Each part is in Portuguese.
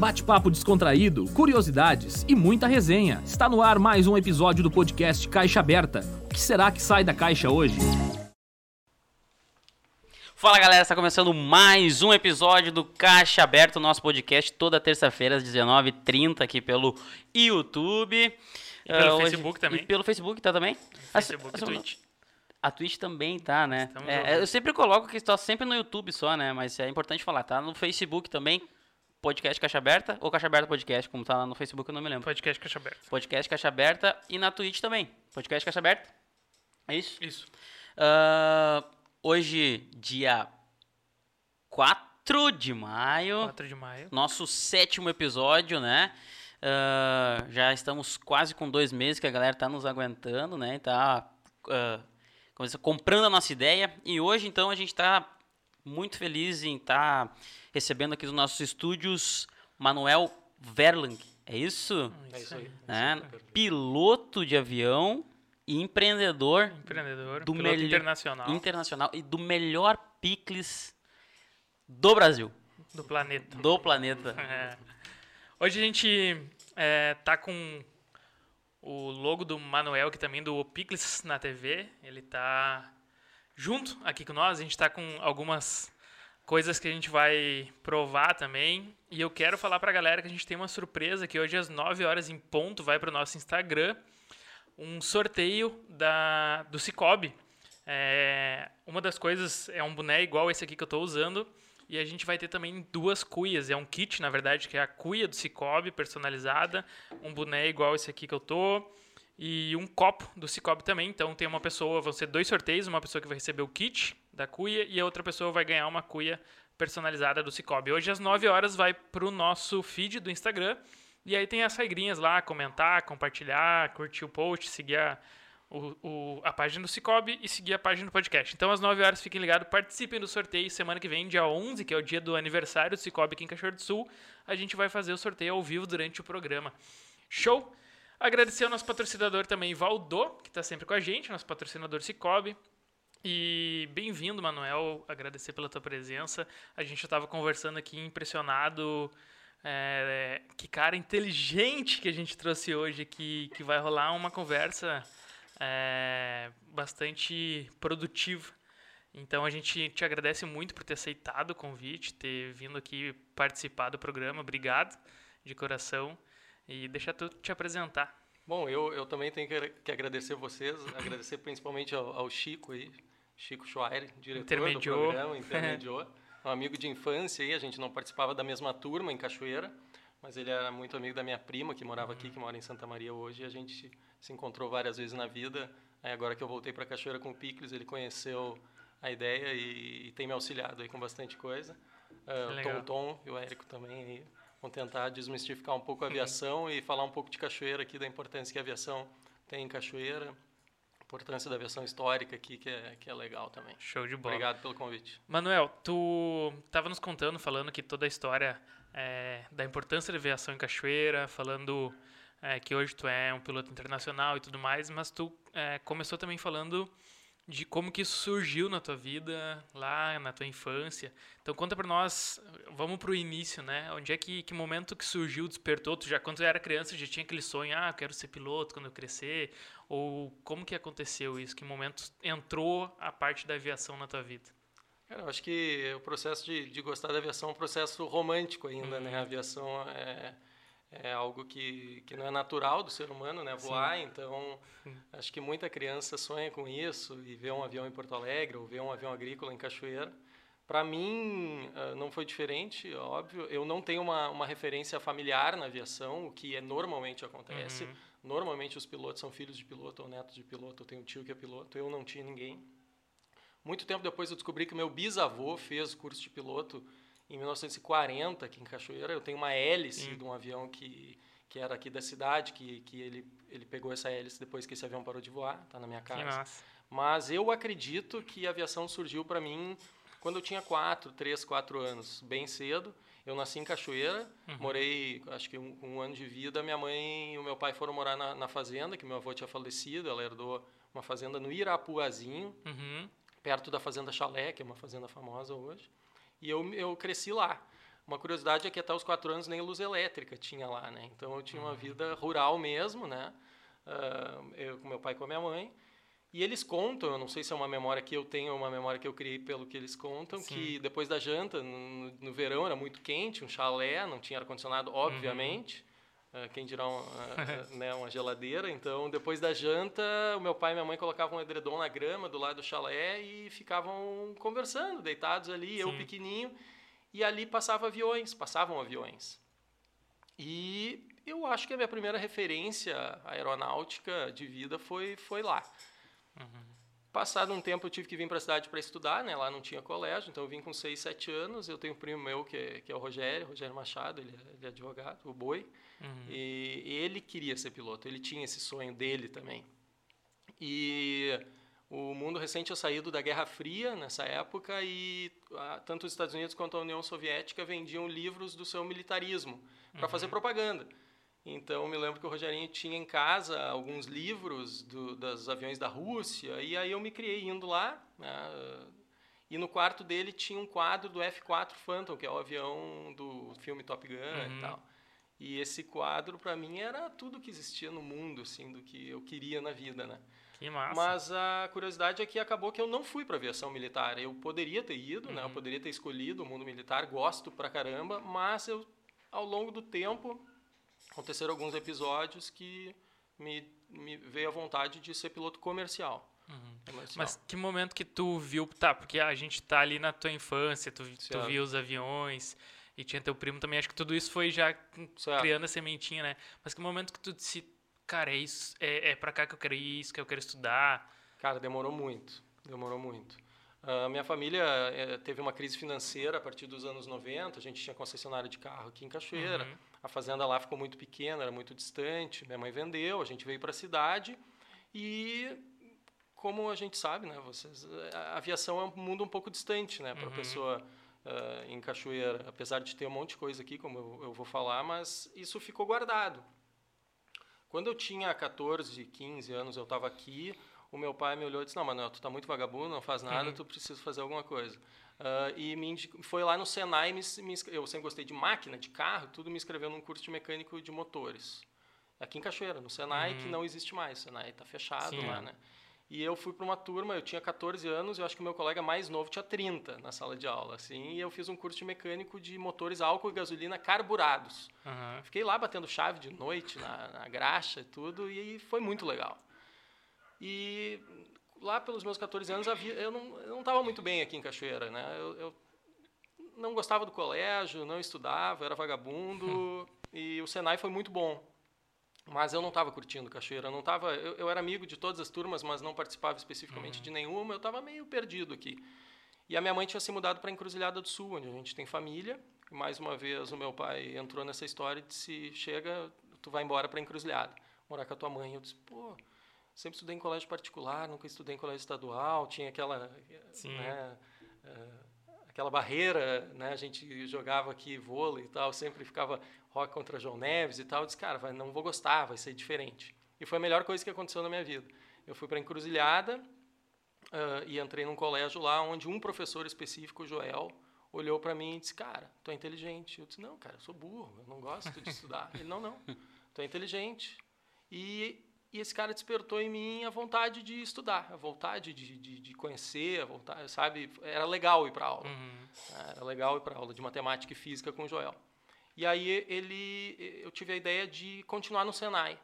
Bate-papo descontraído, curiosidades e muita resenha. Está no ar mais um episódio do podcast Caixa Aberta. O que será que sai da caixa hoje? Fala galera, está começando mais um episódio do Caixa Aberta, o nosso podcast toda terça-feira às 19h30 aqui pelo YouTube. E pelo hoje- Facebook também. E pelo Facebook tá também? Facebook e ah, Twitch. A Twitch também tá, né? É, eu sempre coloco que está sempre no YouTube só, né? Mas é importante falar, tá no Facebook também, podcast Caixa Aberta, ou Caixa Aberta Podcast, como tá lá no Facebook, eu não me lembro. Podcast Caixa Aberta. Podcast Caixa Aberta e na Twitch também. Podcast Caixa Aberta. É isso? Isso. Ah, hoje, dia 4 de maio, 4 de maio. nosso sétimo episódio, né? Ah, já estamos quase com dois meses que a galera tá nos aguentando, né? Tá ah, começa- comprando a nossa ideia. E hoje, então, a gente tá muito feliz em estar recebendo aqui nos nossos estúdios Manuel Verlang. É isso? É isso aí. Né? Piloto de avião e empreendedor Empreendedor. Do piloto melhor- internacional internacional e do melhor picles do Brasil, do planeta. do planeta. É. Hoje a gente é, tá com o logo do Manuel, que também do Picles na TV. Ele tá junto aqui com nós. A gente tá com algumas coisas que a gente vai provar também. E eu quero falar pra galera que a gente tem uma surpresa que hoje às 9 horas em ponto vai pro nosso Instagram um sorteio da, do Cicobi. É, uma das coisas é um boné igual esse aqui que eu estou usando. E a gente vai ter também duas cuias. É um kit, na verdade, que é a cuia do Cicobi personalizada. Um boné igual esse aqui que eu tô. E um copo do Cicobi também. Então tem uma pessoa, vão ser dois sorteios. Uma pessoa que vai receber o kit da cuia e a outra pessoa vai ganhar uma cuia personalizada do Cicobi. Hoje às 9 horas vai pro nosso feed do Instagram. E aí tem as regrinhas lá, comentar, compartilhar, curtir o post, seguir a, o, o- a página do Cicobi e seguir a página do podcast. Então, às 9 horas, fiquem ligados, participem do sorteio. Semana que vem, dia 11, que é o dia do aniversário do Cicobi aqui em Cachoeiro do Sul, a gente vai fazer o sorteio ao vivo durante o programa. Show? Agradecer ao nosso patrocinador também, Valdô, que está sempre com a gente, nosso patrocinador Cicobi. E bem-vindo, Manuel. Agradecer pela tua presença. A gente já estava conversando aqui, impressionado. é, que cara inteligente que a gente trouxe hoje aqui, que vai rolar uma conversa é, bastante produtiva. Então a gente te agradece muito por ter aceitado o convite, ter vindo aqui participar do programa. Obrigado de coração. E deixa tu te apresentar. Bom, eu, eu também tenho que, agradecer vocês, agradecer principalmente ao, ao Chico aí, Chico Schweier, diretor do programa, intermediou. um amigo de infância aí, a gente não participava da mesma turma em Cachoeira, mas ele era muito amigo da minha prima, que morava aqui, que mora em Santa Maria hoje, e a gente se encontrou várias vezes na vida. Aí agora que eu voltei para Cachoeira com o Picles, ele conheceu a ideia e, e tem me auxiliado aí com bastante coisa. Que o. Tom Tom e o Érico também aí vão tentar desmistificar um pouco a aviação e falar um pouco de Cachoeira aqui, da importância que a aviação tem em Cachoeira, importância da aviação histórica aqui, que é, que é legal também. Show de bola. Obrigado pelo convite. Manuel, tu estava nos contando, falando que toda a história é, da importância da aviação em Cachoeira, falando é, que hoje tu é um piloto internacional e tudo mais, mas tu é, começou também falando de como que isso surgiu na tua vida, lá na tua infância. Então conta pra nós, vamos pro início, né? Onde é que, que momento que surgiu, despertou? Tu já, quando tu era criança, já tinha aquele sonho, ah, eu quero ser piloto quando eu crescer? Ou como que aconteceu isso? Que momento entrou a parte da aviação na tua vida? Cara, eu acho que o processo de, de gostar da aviação é um processo romântico ainda, né? Uhum. A aviação é, é algo que, que não é natural do ser humano, né? Voar, então acho que muita criança sonha com isso e vê um avião em Porto Alegre ou vê um avião agrícola em Cachoeira. Para mim, ah, não foi diferente, óbvio. Eu não tenho uma, uma referência familiar na aviação, o que é normalmente acontece. Uhum. Normalmente os pilotos são filhos de piloto ou netos de piloto. Eu tenho um tio que é piloto, eu não tinha ninguém. Muito tempo depois eu descobri que meu bisavô fez curso de piloto em 1940 aqui em Cachoeira. Eu tenho uma hélice de um avião que, que era aqui da cidade, que, que ele, ele pegou essa hélice depois que esse avião parou de voar, tá na minha Que casa. massa. Mas eu acredito que a aviação surgiu para mim quando eu tinha 4, 3, 4 anos, bem cedo. Eu nasci em Cachoeira, morei, acho que um, um ano de vida. Minha mãe e o meu pai foram morar na, na fazenda, que meu avô tinha falecido. Ela herdou uma fazenda no Irapuazinho, Uhum. perto da Fazenda Chalé, que é uma fazenda famosa hoje. E eu, eu cresci lá. Uma curiosidade é que até os quatro anos nem luz elétrica tinha lá, né? Então eu tinha uma vida rural mesmo, né? Uh, eu com meu pai e com a minha mãe. E eles contam, eu não sei se é uma memória que eu tenho ou uma memória que eu criei pelo que eles contam, Sim. que depois da janta, no, no, verão era muito quente, um chalé, não tinha ar-condicionado, obviamente. Uhum. Uh, quem dirá uma, uh, né, uma geladeira. Então, depois da janta, o meu pai e minha mãe colocavam um edredom na grama do lado do chalé e ficavam conversando, deitados ali, Sim. eu pequenininho. E ali passava aviões, passavam aviões. E eu acho que a minha primeira referência aeronáutica de vida foi, foi lá. Uhum. Passado um tempo eu tive que vir para a cidade para estudar, né? Lá não tinha colégio, então eu vim com 6, 7 anos. Eu tenho um primo meu que é, que é o Rogério, Rogério Machado, ele é, ele é advogado, o Boi. Uhum. E, e, ele queria ser piloto, ele tinha esse sonho dele também. E o mundo recente tinha saído da Guerra Fria nessa época e a, tanto os Estados Unidos quanto a União Soviética vendiam livros do seu militarismo para uhum. fazer propaganda. Então, me lembro que o Rogerinho tinha em casa alguns livros do, dos aviões da Rússia, e aí eu me criei indo lá. Né, e no quarto dele tinha um quadro do F-4 Phantom, que é o avião do filme Top Gun uhum. e tal. E esse quadro, para mim, era tudo que existia no mundo, assim, do que eu queria na vida, né? Que massa. Mas a curiosidade é que acabou que eu não fui para aviação militar. Eu poderia ter ido, uhum. né? Eu uhum. poderia ter escolhido o mundo militar, gosto pra caramba, mas eu, ao longo do tempo, aconteceram alguns episódios que me, me veio a vontade de ser piloto comercial. Uhum. comercial. Mas que momento que tu viu, tá, porque a gente tá ali na tua infância, tu, tu viu os aviões e tinha teu primo também, acho que tudo isso foi já certo. criando a sementinha, né? Mas que momento que tu disse, cara, é isso, é, é pra cá que eu quero ir, isso que eu quero estudar? Cara, demorou muito, demorou muito. A uh, minha família eh, teve uma crise financeira a partir dos anos 90, a gente tinha concessionária de carro aqui em Cachoeira, uhum. A fazenda lá ficou muito pequena, era muito distante, minha mãe vendeu, a gente veio para a cidade e como a gente sabe, né, vocês, a aviação é um mundo um pouco distante, né, para a uhum. pessoa uh, em Cachoeira, apesar de ter um monte de coisa aqui, como eu, eu vou falar, mas isso ficou guardado. Quando eu tinha 14, 15 anos, eu estava aqui, o meu pai me olhou e disse, não, Manuel, tu tá muito vagabundo, não faz nada, uhum. tu precisa fazer alguma coisa. Uh, e me foi lá no Senai, me, me, eu sempre gostei de máquina, de carro, tudo me inscreveu num curso de mecânico de motores. Aqui em Cachoeira, no Senai, uhum. que não existe mais. O Senai está fechado Sim, lá, é. né? E eu fui para uma turma, eu tinha 14 anos, eu acho que o meu colega mais novo tinha 30 na sala de aula, assim, e eu fiz um curso de mecânico de motores álcool e gasolina carburados. Uhum. Fiquei lá batendo chave de noite na, na graxa e tudo, e foi muito legal. E lá pelos meus 14 anos eu não estava muito bem aqui em Cachoeira, né? Eu, eu, não gostava do colégio, não estudava, era vagabundo, e o Senai foi muito bom. Mas eu não estava curtindo Cachoeira, não tava, eu, eu, era amigo de todas as turmas, mas não participava especificamente uhum. de nenhuma, eu estava meio perdido aqui. E a minha mãe tinha se mudado para Encruzilhada do Sul, onde a gente tem família. E mais uma vez o meu pai entrou nessa história e disse: "Chega, tu vai embora para Encruzilhada, morar com a tua mãe". Eu disse: "Pô, sempre estudei em colégio particular, nunca estudei em colégio estadual, tinha aquela né, uh, aquela barreira, né, a gente jogava aqui vôlei e tal, sempre ficava rock contra João Neves e tal, eu disse, cara, vai, não vou gostar, vai ser diferente. E foi a melhor coisa que aconteceu na minha vida. Eu fui para a Encruzilhada uh, e entrei num colégio lá onde um professor específico, o Joel, olhou para mim e disse, cara, tu é inteligente. Eu disse, não, cara, eu sou burro, eu não gosto de estudar. Ele, não, não, tu é inteligente. E, e esse cara despertou em mim a vontade de estudar, a vontade de, de, de conhecer, a vontade, sabe? Era legal ir para aula. Uhum. Era legal ir para aula de matemática e física com o Joel. E aí ele, eu tive a ideia de continuar no Senai.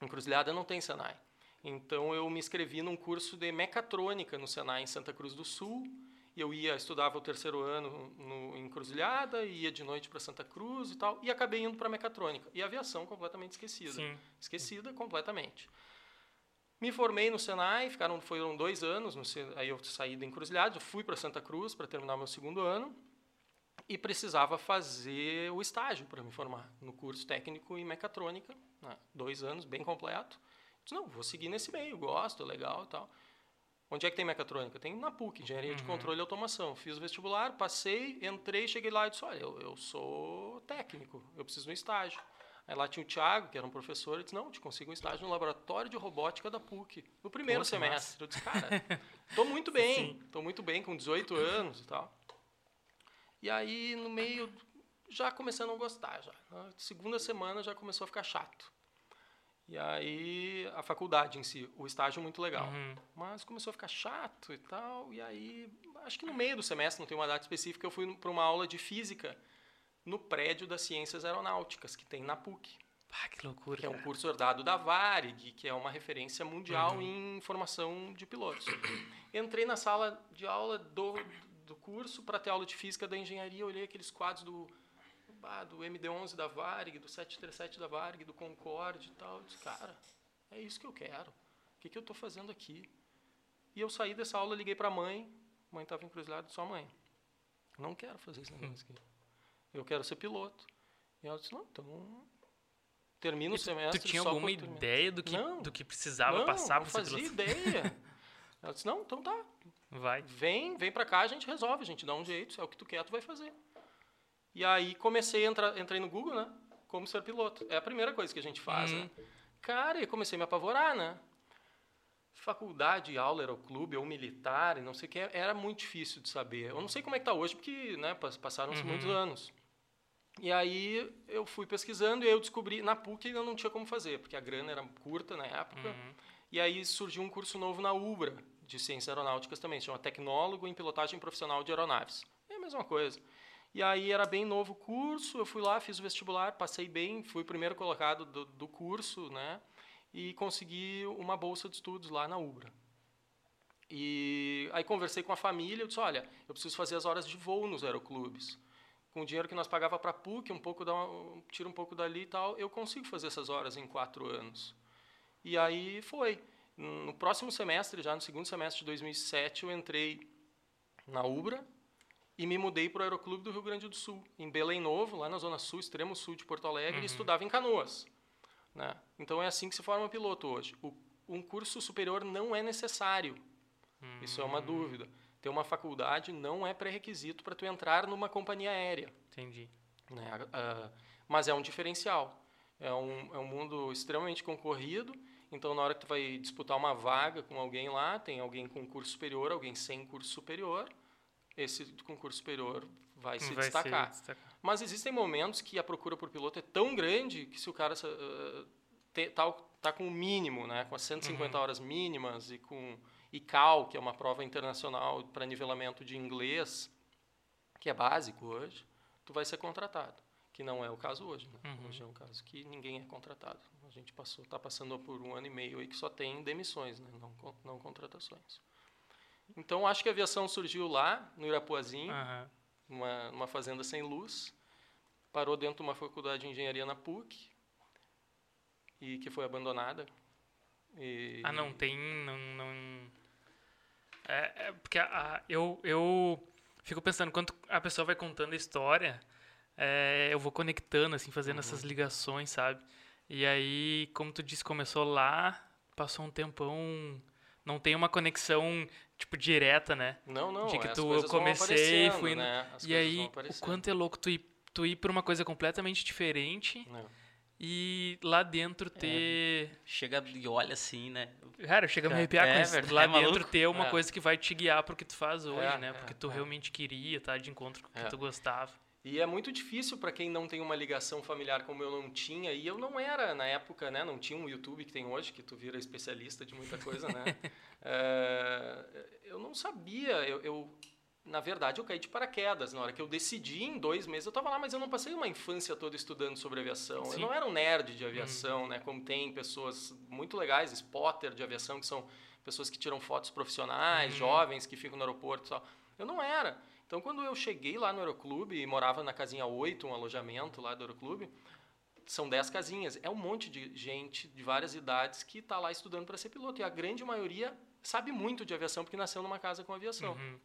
Encruzilhada não tem Senai. Então eu me inscrevi num curso de mecatrônica no Senai em Santa Cruz do Sul. E eu ia estudava o terceiro ano no Encruzilhada, ia de noite para Santa Cruz e tal, e acabei indo para mecatrônica. E aviação completamente esquecida. Sim. Esquecida completamente. Me formei no Senai, ficaram foram dois anos, no, aí eu saí da Encruzilhada, fui para Santa Cruz para terminar meu segundo ano e precisava fazer o estágio para me formar no curso técnico em mecatrônica, né? dois anos, bem completo. Disse, não, vou seguir nesse meio, gosto, legal e tal. Onde é que tem mecatrônica? Tem na PUC, Engenharia uhum. de Controle e Automação. Fiz o vestibular, passei, entrei, cheguei lá e disse, olha, eu, eu sou técnico, eu preciso de um estágio. Aí lá tinha o Thiago, que era um professor, ele disse, não, te consigo um estágio no laboratório de robótica da PUC, no primeiro Nossa, semestre. Massa. Eu disse, cara, estou muito bem, estou muito bem, com 18 anos e tal. E aí, no meio, já comecei a não gostar. Já. Na segunda semana já começou a ficar chato. E aí a faculdade em si, o estágio é muito legal. Uhum. Mas começou a ficar chato e tal. E aí, acho que no meio do semestre, não tem uma data específica, eu fui para uma aula de física no prédio das ciências aeronáuticas, que tem na PUC. Ah, que loucura. Que é um curso herdado da Varig, que é uma referência mundial Uhum. em formação de pilotos. Entrei na sala de aula do, do curso para ter aula de física da engenharia, olhei aqueles quadros do, ah, do MD-11 da Varig, do 737 da Varig, do Concorde e tal. Eu disse, cara, é isso que eu quero. O que, que eu estou fazendo aqui? E eu saí dessa aula, liguei para a mãe. A mãe estava encruzilhada, só mãe. Não quero fazer esse negócio aqui. Eu quero ser piloto. E ela disse, não, então... Termina o semestre tu tinha alguma quando termina." ideia do que, Não. do que precisava não, passar para fazia piloto? ideia. Ela disse, não, então tá. Vai. Vem, vem pra cá, a gente resolve, a gente dá um jeito, se é o que tu quer, tu vai fazer. E aí comecei a entrar, entrei no Google, né? Como ser piloto. É a primeira coisa que a gente faz, Uhum. né? Cara, e comecei a me apavorar, né? Faculdade, aula, aeroclube ou militar, e não sei o que, era muito difícil de saber. Eu não sei como é que tá hoje, porque né, pas- passaram-se Uhum. muitos anos. E aí eu fui pesquisando e eu descobri, na PUC eu não tinha como fazer, porque a grana era curta na época. Uhum. E aí surgiu um curso novo na UBRA, de Ciências Aeronáuticas também, se chama Tecnólogo em Pilotagem Profissional de Aeronaves. É a mesma coisa. E aí era bem novo o curso, eu fui lá, fiz o vestibular, passei bem, fui o primeiro colocado do, do curso, né? E consegui uma bolsa de estudos lá na UBRA. E aí conversei com a família, eu disse, olha, eu preciso fazer as horas de voo nos aeroclubes. Com o dinheiro que nós pagava para a PUC, um pouco da, tira um pouco dali e tal, eu consigo fazer essas horas em quatro anos. E aí foi. No próximo semestre, já no segundo semestre de 2007, eu entrei na UBRA e me mudei para o Aeroclube do Rio Grande do Sul, em Belém Novo, lá na zona sul, extremo sul de Porto Alegre, e estudava em Canoas. Né? Então é assim que se forma piloto hoje. O, um curso superior não é necessário. Isso é uma dúvida. Ter uma faculdade não é pré-requisito para tu entrar numa companhia aérea Entendi. né? Ah, mas é um diferencial. É um, é um mundo extremamente concorrido, então na hora que tu vai disputar uma vaga com alguém lá, tem alguém com curso superior, alguém sem curso superior, esse com curso superior vai se Vai destacar. destacar. Mas existem momentos que a procura por piloto é tão grande que se o cara uh, te, tá, tá com o mínimo, né, com as 150 horas mínimas e com ICAO, que é uma prova internacional para nivelamento de inglês, que é básico hoje, tu vai ser contratado. Que não é o caso hoje. Né? Uhum. Hoje é um caso que ninguém é contratado. A gente passou, está passando por um ano e meio aí que só tem demissões, né? não, não contratações. Então, acho que a aviação surgiu lá, no Irapuazinho, Aham. numa, numa fazenda sem luz, parou dentro de uma faculdade de engenharia na PUC, e que foi abandonada. E, Ah, não tem. Não, não... É, é porque a, a- eu, eu fico pensando, quando a pessoa vai contando a história, é, eu vou conectando, assim, fazendo essas ligações, sabe? E aí, como tu disse, começou lá, passou um tempão. Não tem uma conexão, tipo, direta, né? Não, não, de que as tu comecei, aparecendo, fui indo- né? As e aí, vão o quanto é louco tu ir, tu ir pra uma coisa completamente diferente Não. e lá dentro ter. Chega e olha assim, né? Cara, chega a me É, arrepiar é com isso. verdade, Lá é dentro maluco. ter uma É. coisa que vai te guiar pro que tu faz hoje, É, né? é, Porque tu é. realmente queria, tá? De encontro com o que É. tu gostava. E é muito difícil para quem não tem uma ligação familiar como eu não tinha, e eu não era na época, né? Não tinha um YouTube que tem hoje, que tu vira especialista de muita coisa, né? É, eu não sabia, eu, eu- na verdade eu caí de paraquedas na hora que eu decidi em dois meses eu estava lá, mas eu não passei uma infância toda estudando sobre aviação. Sim. Eu não era um nerd de aviação, né? Como tem pessoas muito legais, spotter de aviação que são pessoas que tiram fotos profissionais, Uhum. jovens que ficam no aeroporto, e tal. Eu não era. Então, quando eu cheguei lá no Aeroclube e morava na casinha 8, um alojamento lá do Aeroclube, são 10 casinhas. É um monte de gente de várias idades que está lá estudando para ser piloto. E a grande maioria sabe muito de aviação porque nasceu numa casa com aviação. Uhum.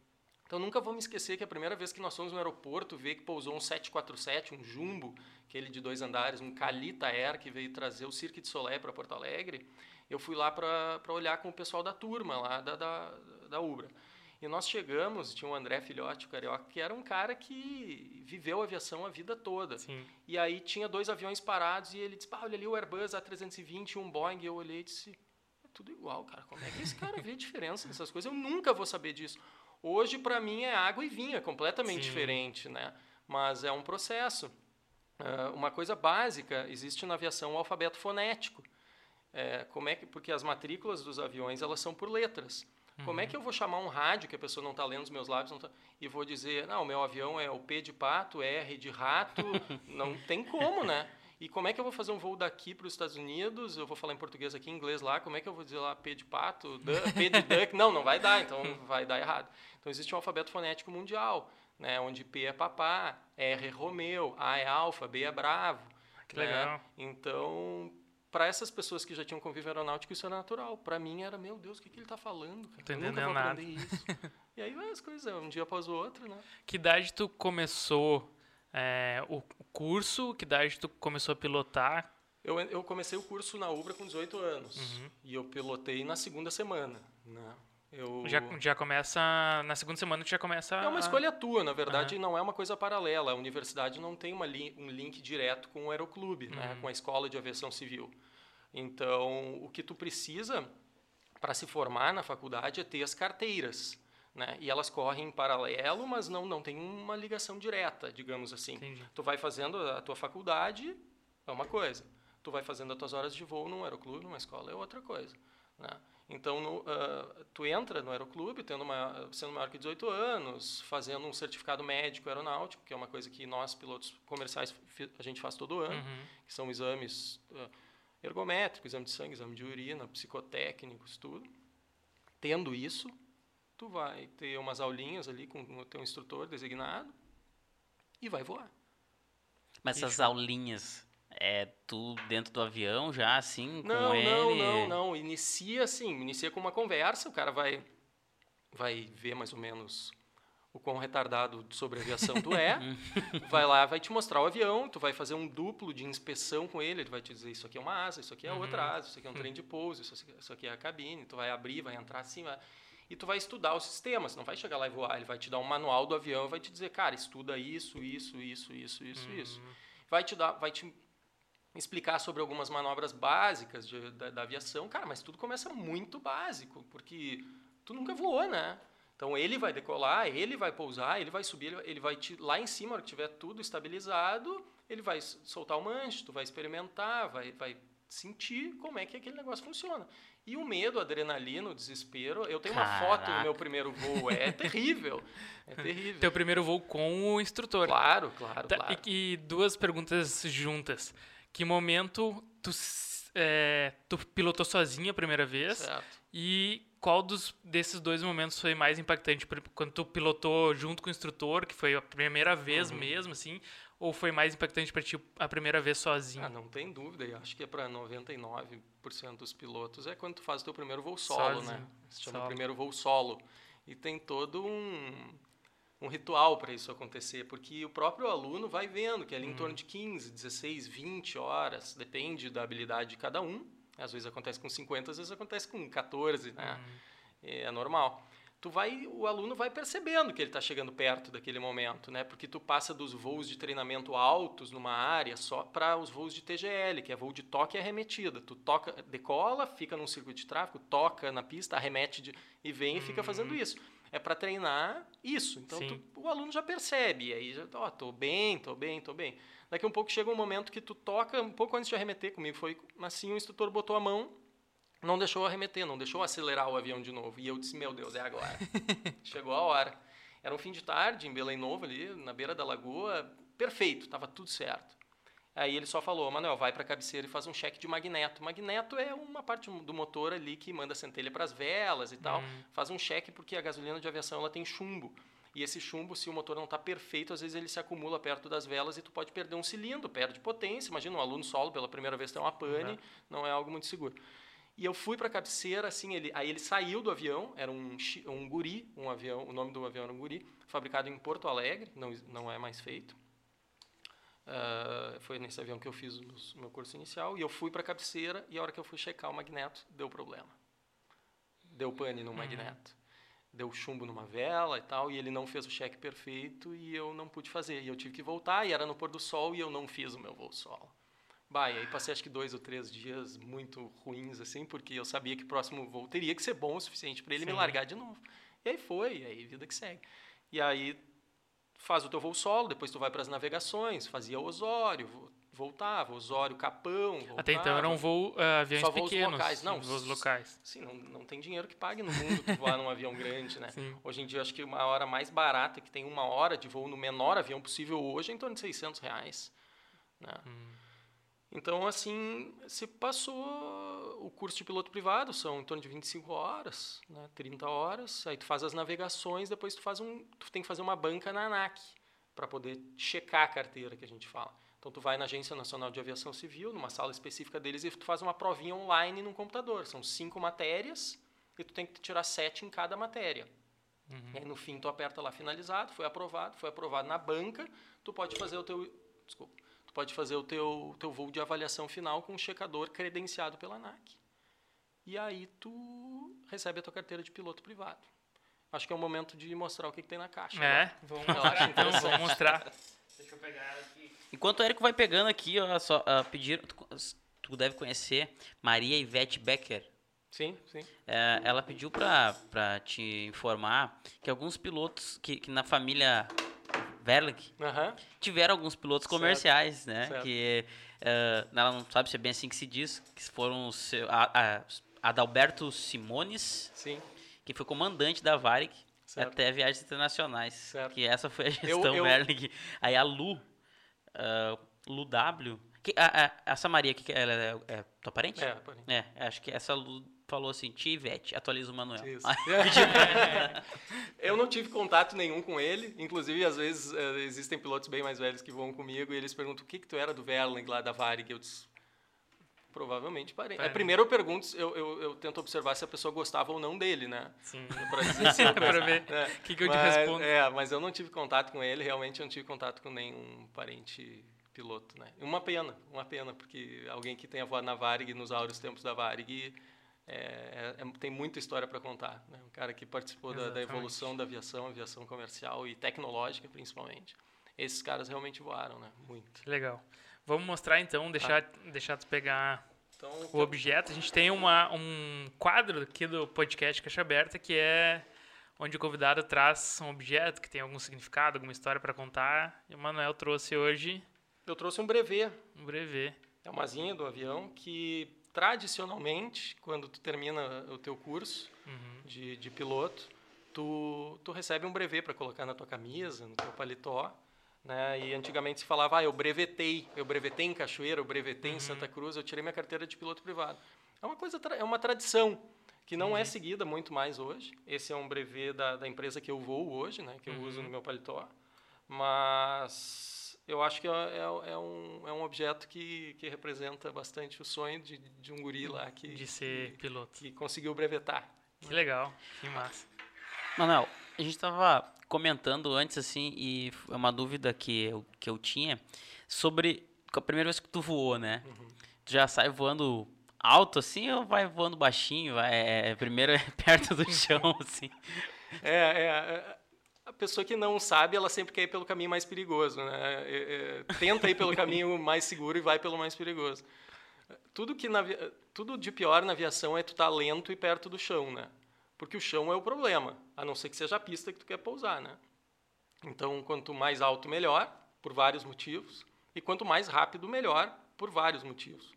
Então, nunca vou me esquecer que a primeira vez que nós fomos no aeroporto ver que pousou um 747, um Jumbo, aquele de dois andares, um Calita Air, que veio trazer o Cirque de Soleil para Porto Alegre, eu fui lá para olhar com o pessoal da turma lá da, da, da Ubra. E nós chegamos, tinha o André Filhote, o carioca, que era um cara que viveu aviação a vida toda. Sim. E aí tinha dois aviões parados e ele disse, pá, olha ali o Airbus A320 e um Boeing. E eu olhei e disse, é tudo igual, cara. Como é que esse cara vê diferença nessas coisas? Eu nunca vou saber disso. Hoje, para mim, é água e vinho, é completamente Sim. diferente, né? mas é um processo. Uh, uma coisa básica, existe na aviação o alfabeto fonético. É, como é que, porque as matrículas dos aviões elas são por letras. Uhum. Como é que eu vou chamar um rádio que a pessoa não está lendo os meus lábios tá, e vou dizer, não, o meu avião é o P de pato, R de rato? não tem como, né? E como é que eu vou fazer um voo daqui para os Estados Unidos? Eu vou falar em português aqui, em inglês lá. Como é que eu vou dizer lá P de pato, duck, P de duck? Não, não vai dar, então vai dar errado. Então existe um alfabeto fonético mundial, né? Onde P é papá, R é Romeu, A é alfa, B é bravo. Que né? legal. Então, para essas pessoas que já tinham convívio aeronáutico, isso era natural. Para mim era, meu Deus, o que, que ele está falando? Cara? Eu nunca vou nada. aprender isso. e aí vai as coisas, um dia após o outro, né? Que idade tu começou é, o curso? Que idade tu começou a pilotar? Eu, eu comecei o curso na Ubra com 18 anos. Uhum. E eu pilotei na segunda semana, né? Eu... Já, já começa. Na segunda semana tu já começa. É uma escolha tua, na verdade, uhum. não é uma coisa paralela. A universidade não tem uma li um link direto com o aeroclube, né? uhum. né? com a escola de aviação civil. Então, o que tu precisa para se formar na faculdade é ter as carteiras. Né? E elas correm em paralelo, mas não, não tem uma ligação direta, digamos assim. Entendi. Tu vai fazendo a tua faculdade, é uma coisa. Tu vai fazendo as tuas horas de voo num aeroclube, numa escola, é outra coisa. Né? Então, no, uh, tu entra no aeroclube, tendo uma, sendo maior que 18 anos, fazendo um certificado médico aeronáutico, que é uma coisa que nós, pilotos comerciais, a gente faz todo ano, uhum. que são exames uh, ergométricos, exame de sangue, exame de urina, psicotécnicos, tudo. Tendo isso, tu vai ter umas aulinhas ali com o teu instrutor designado e vai voar. Mas essas aulinhas, é tu dentro do avião já, assim, com não, ele? Não, não, não. Inicia assim, inicia com uma conversa, o cara vai, vai ver mais ou menos o quão retardado sobre aviação tu é, vai lá, vai te mostrar o avião, tu vai fazer um duplo de inspeção com ele, ele vai te dizer isso aqui é uma asa, isso aqui é outra uhum. asa, isso aqui é um trem de pouso, isso aqui, isso aqui é a cabine, tu vai abrir, vai entrar assim, vai... e tu vai estudar o sistema, você não vai chegar lá e voar, ele vai te dar um manual do avião e vai te dizer, cara, estuda isso, isso, isso, isso, isso, uhum. isso. Vai te dar, vai te explicar sobre algumas manobras básicas de, da, da, aviação, cara, mas tudo começa muito básico, porque tu nunca voou, né? Então ele vai decolar, ele vai pousar, ele vai subir, ele vai te, lá em cima, hora que tiver tudo estabilizado, ele vai soltar o manche, tu vai experimentar, vai, vai sentir como é que aquele negócio funciona. E o medo, a adrenalina, o desespero. Eu tenho Caraca. uma foto do meu primeiro voo. É terrível. É terrível. Teu primeiro voo com o instrutor. Claro, claro, tá, claro. E, e, duas perguntas juntas. Que momento tu, é, tu pilotou sozinho a primeira vez? Certo. E qual dos, desses dois momentos foi mais impactante? Quando tu pilotou junto com o instrutor, que foi a primeira vez uhum. mesmo, assim, ou foi mais impactante para ti a primeira vez sozinho? Ah, não tem dúvida. Eu acho que é para 99% dos pilotos é quando tu faz o teu primeiro voo solo, né? sozinho. né? Se chama solo. primeiro voo solo. E tem todo um, um ritual para isso acontecer, porque o próprio aluno vai vendo que é ali em torno uhum. de 15, 16, 20 horas, depende da habilidade de cada um. Às vezes acontece com 50, às vezes acontece com 14, né? Uhum. É normal tu vai, o aluno vai percebendo que ele está chegando perto daquele momento, né? Porque tu passa dos voos de treinamento altos numa área só para os voos de TGL, que é voo de toque e arremetida. Tu toca, decola, fica num circuito de tráfego, toca na pista, arremete de, e vem e fica fazendo uhum. isso. É para treinar isso. Então tu, o aluno já percebe, e aí já, ó, oh, tô bem, tô bem, tô bem. Daqui a um pouco chega um momento que tu toca, um pouco antes de arremeter comigo foi assim, o instrutor botou a mão não deixou arremeter, não deixou acelerar o avião de novo. E eu disse, meu Deus, é agora. Chegou a hora. Era um fim de tarde em Belém Novo, ali, na beira da lagoa. Perfeito, estava tudo certo. Aí ele só falou, Manuel, vai para a cabeceira e faz um cheque de magneto. Magneto é uma parte do motor ali que manda centelha para as velas e tal. Hum. Faz um cheque porque a gasolina de aviação ela tem chumbo. E esse chumbo, se o motor não está perfeito, às vezes ele se acumula perto das velas e tu pode perder um cilindro, perde potência. Imagina um aluno solo pela primeira vez tem uma pane, uhum. não é algo muito seguro. E eu fui para a cabeceira, assim, ele, aí ele saiu do avião, era um, um guri, um avião, o nome do avião era um guri, fabricado em Porto Alegre, não, não é mais feito. Uh, foi nesse avião que eu fiz o meu curso inicial, e eu fui para a cabeceira, e a hora que eu fui checar o magneto, deu problema. Deu pane no uhum. magneto. Deu chumbo numa vela e tal, e ele não fez o cheque perfeito, e eu não pude fazer. E eu tive que voltar, e era no pôr do sol, e eu não fiz o meu voo solo. Bah, e aí passei acho que dois ou três dias muito ruins, assim, porque eu sabia que o próximo voo teria que ser bom o suficiente para ele Sim. me largar de novo. E aí foi, e aí vida que segue. E aí faz o teu voo solo, depois tu vai para as navegações, fazia Osório, vo- voltava, Osório, Capão, voltava. Até então era um voo, ah, aviões Só voos pequenos. locais, não, Voos locais. Sim, não, não tem dinheiro que pague no mundo tu voar num avião grande, né? Sim. Hoje em dia, eu acho que uma hora mais barata, que tem uma hora de voo no menor avião possível hoje, é em torno de 600 reais. Né? Então, assim, se passou o curso de piloto privado, são em torno de 25 horas, né? 30 horas, aí tu faz as navegações, depois tu, faz um, tu tem que fazer uma banca na ANAC, para poder checar a carteira que a gente fala. Então, tu vai na Agência Nacional de Aviação Civil, numa sala específica deles, e tu faz uma provinha online num computador. São cinco matérias, e tu tem que tirar sete em cada matéria. E aí, no fim, tu aperta lá finalizado, foi aprovado, foi aprovado na banca, tu pode fazer o teu, desculpa, pode fazer o teu, teu voo de avaliação final com um checador credenciado pela ANAC. E aí tu recebe a tua carteira de piloto privado. Acho que é o momento de mostrar o que, que tem na caixa. É, né? vamos mostrar então, vamos mostrar. Deixa eu pegar aqui. Enquanto o Érico vai pegando aqui, ó, só ah, pedir, tu, tu deve conhecer Maria Ivete Becker. Sim, sim. É, ela pediu pra, pra te informar que alguns pilotos que, que na família Aham. tiveram alguns pilotos comerciais, né? certo. Que eh, ela não sabe se é bem assim que se diz, que foram o seu, a, a- Adalberto Simones, Sim. que foi comandante da Varig Certo. até viagens internacionais. Certo. Que essa foi a gestão eu- Verlick. Aí a Lu, ah, Lu W. Que, a, a- essa Maria aqui, que ela é, é tua parente? É, porém. É, acho que essa Lu falou assim, tia Ivete, atualiza o Manuel. Isso. Eu não tive contato nenhum com ele. Inclusive, às vezes, eh, existem pilotos bem mais velhos que voam comigo e eles perguntam o que, que tu era do Verling lá da Varig. Eu disse, provavelmente parei. Parei. primeiro eu pergunto, eu, eu, eu tento observar se a pessoa gostava ou não dele, né? Sim. Pra dizer se eu Pra ver É, o que, que eu te mas, respondo. É, mas eu não tive contato com ele, realmente eu não tive contato com nenhum parente piloto, né? Uma pena, uma pena, porque alguém que tenha voado na Varig nos áureos tempos da Varig é, é- é- tem muita história para contar, né? Um cara que participou da, da evolução da aviação, aviação comercial e tecnológica, principalmente. Esses caras realmente voaram, né? Muito. Legal. Vamos mostrar então, deixar, deixar tu pegar Então, o objeto. A gente tem uma, um quadro aqui do podcast Caixa Aberta que é onde o convidado traz um objeto que tem algum significado, alguma história para contar. E o Manuel trouxe hoje eu trouxe um brevet um brevet. É uma asinha do avião que, tradicionalmente, quando tu termina o teu curso de, de piloto, tu, tu recebe um brevet para colocar na tua camisa, no teu paletó. Né? E antigamente se falava, ah, eu brevetei, eu brevetei em Cachoeira, eu brevetei em Santa Cruz, eu tirei minha carteira de piloto privado. É uma coisa, é uma tradição que não é seguida muito mais hoje. Esse é um brevet da, da empresa que eu vou hoje, né? que eu uso no meu paletó. Mas eu acho que é, é, é um, é um objeto que, que representa bastante o sonho de, de um guri lá que, De ser que, piloto. que conseguiu brevetar. Que legal, que massa. Manuel, a gente tava comentando antes, assim, e é uma dúvida que eu, que eu tinha sobre a primeira vez que tu voou, né? Tu já sai voando alto, assim, ou vai voando baixinho? Vai, é, primeiro é perto do chão, assim. É, é, é, a pessoa que não sabe, ela sempre quer ir pelo caminho mais perigoso, né? É, é, tenta ir pelo caminho mais seguro e vai pelo mais perigoso. Tudo que na, tudo de pior na aviação é tu estar lento e perto do chão, né? Porque o chão é o problema, a não ser que seja a pista que tu quer pousar, né? Então, quanto mais alto, melhor, por vários motivos. E quanto mais rápido, melhor, por vários motivos.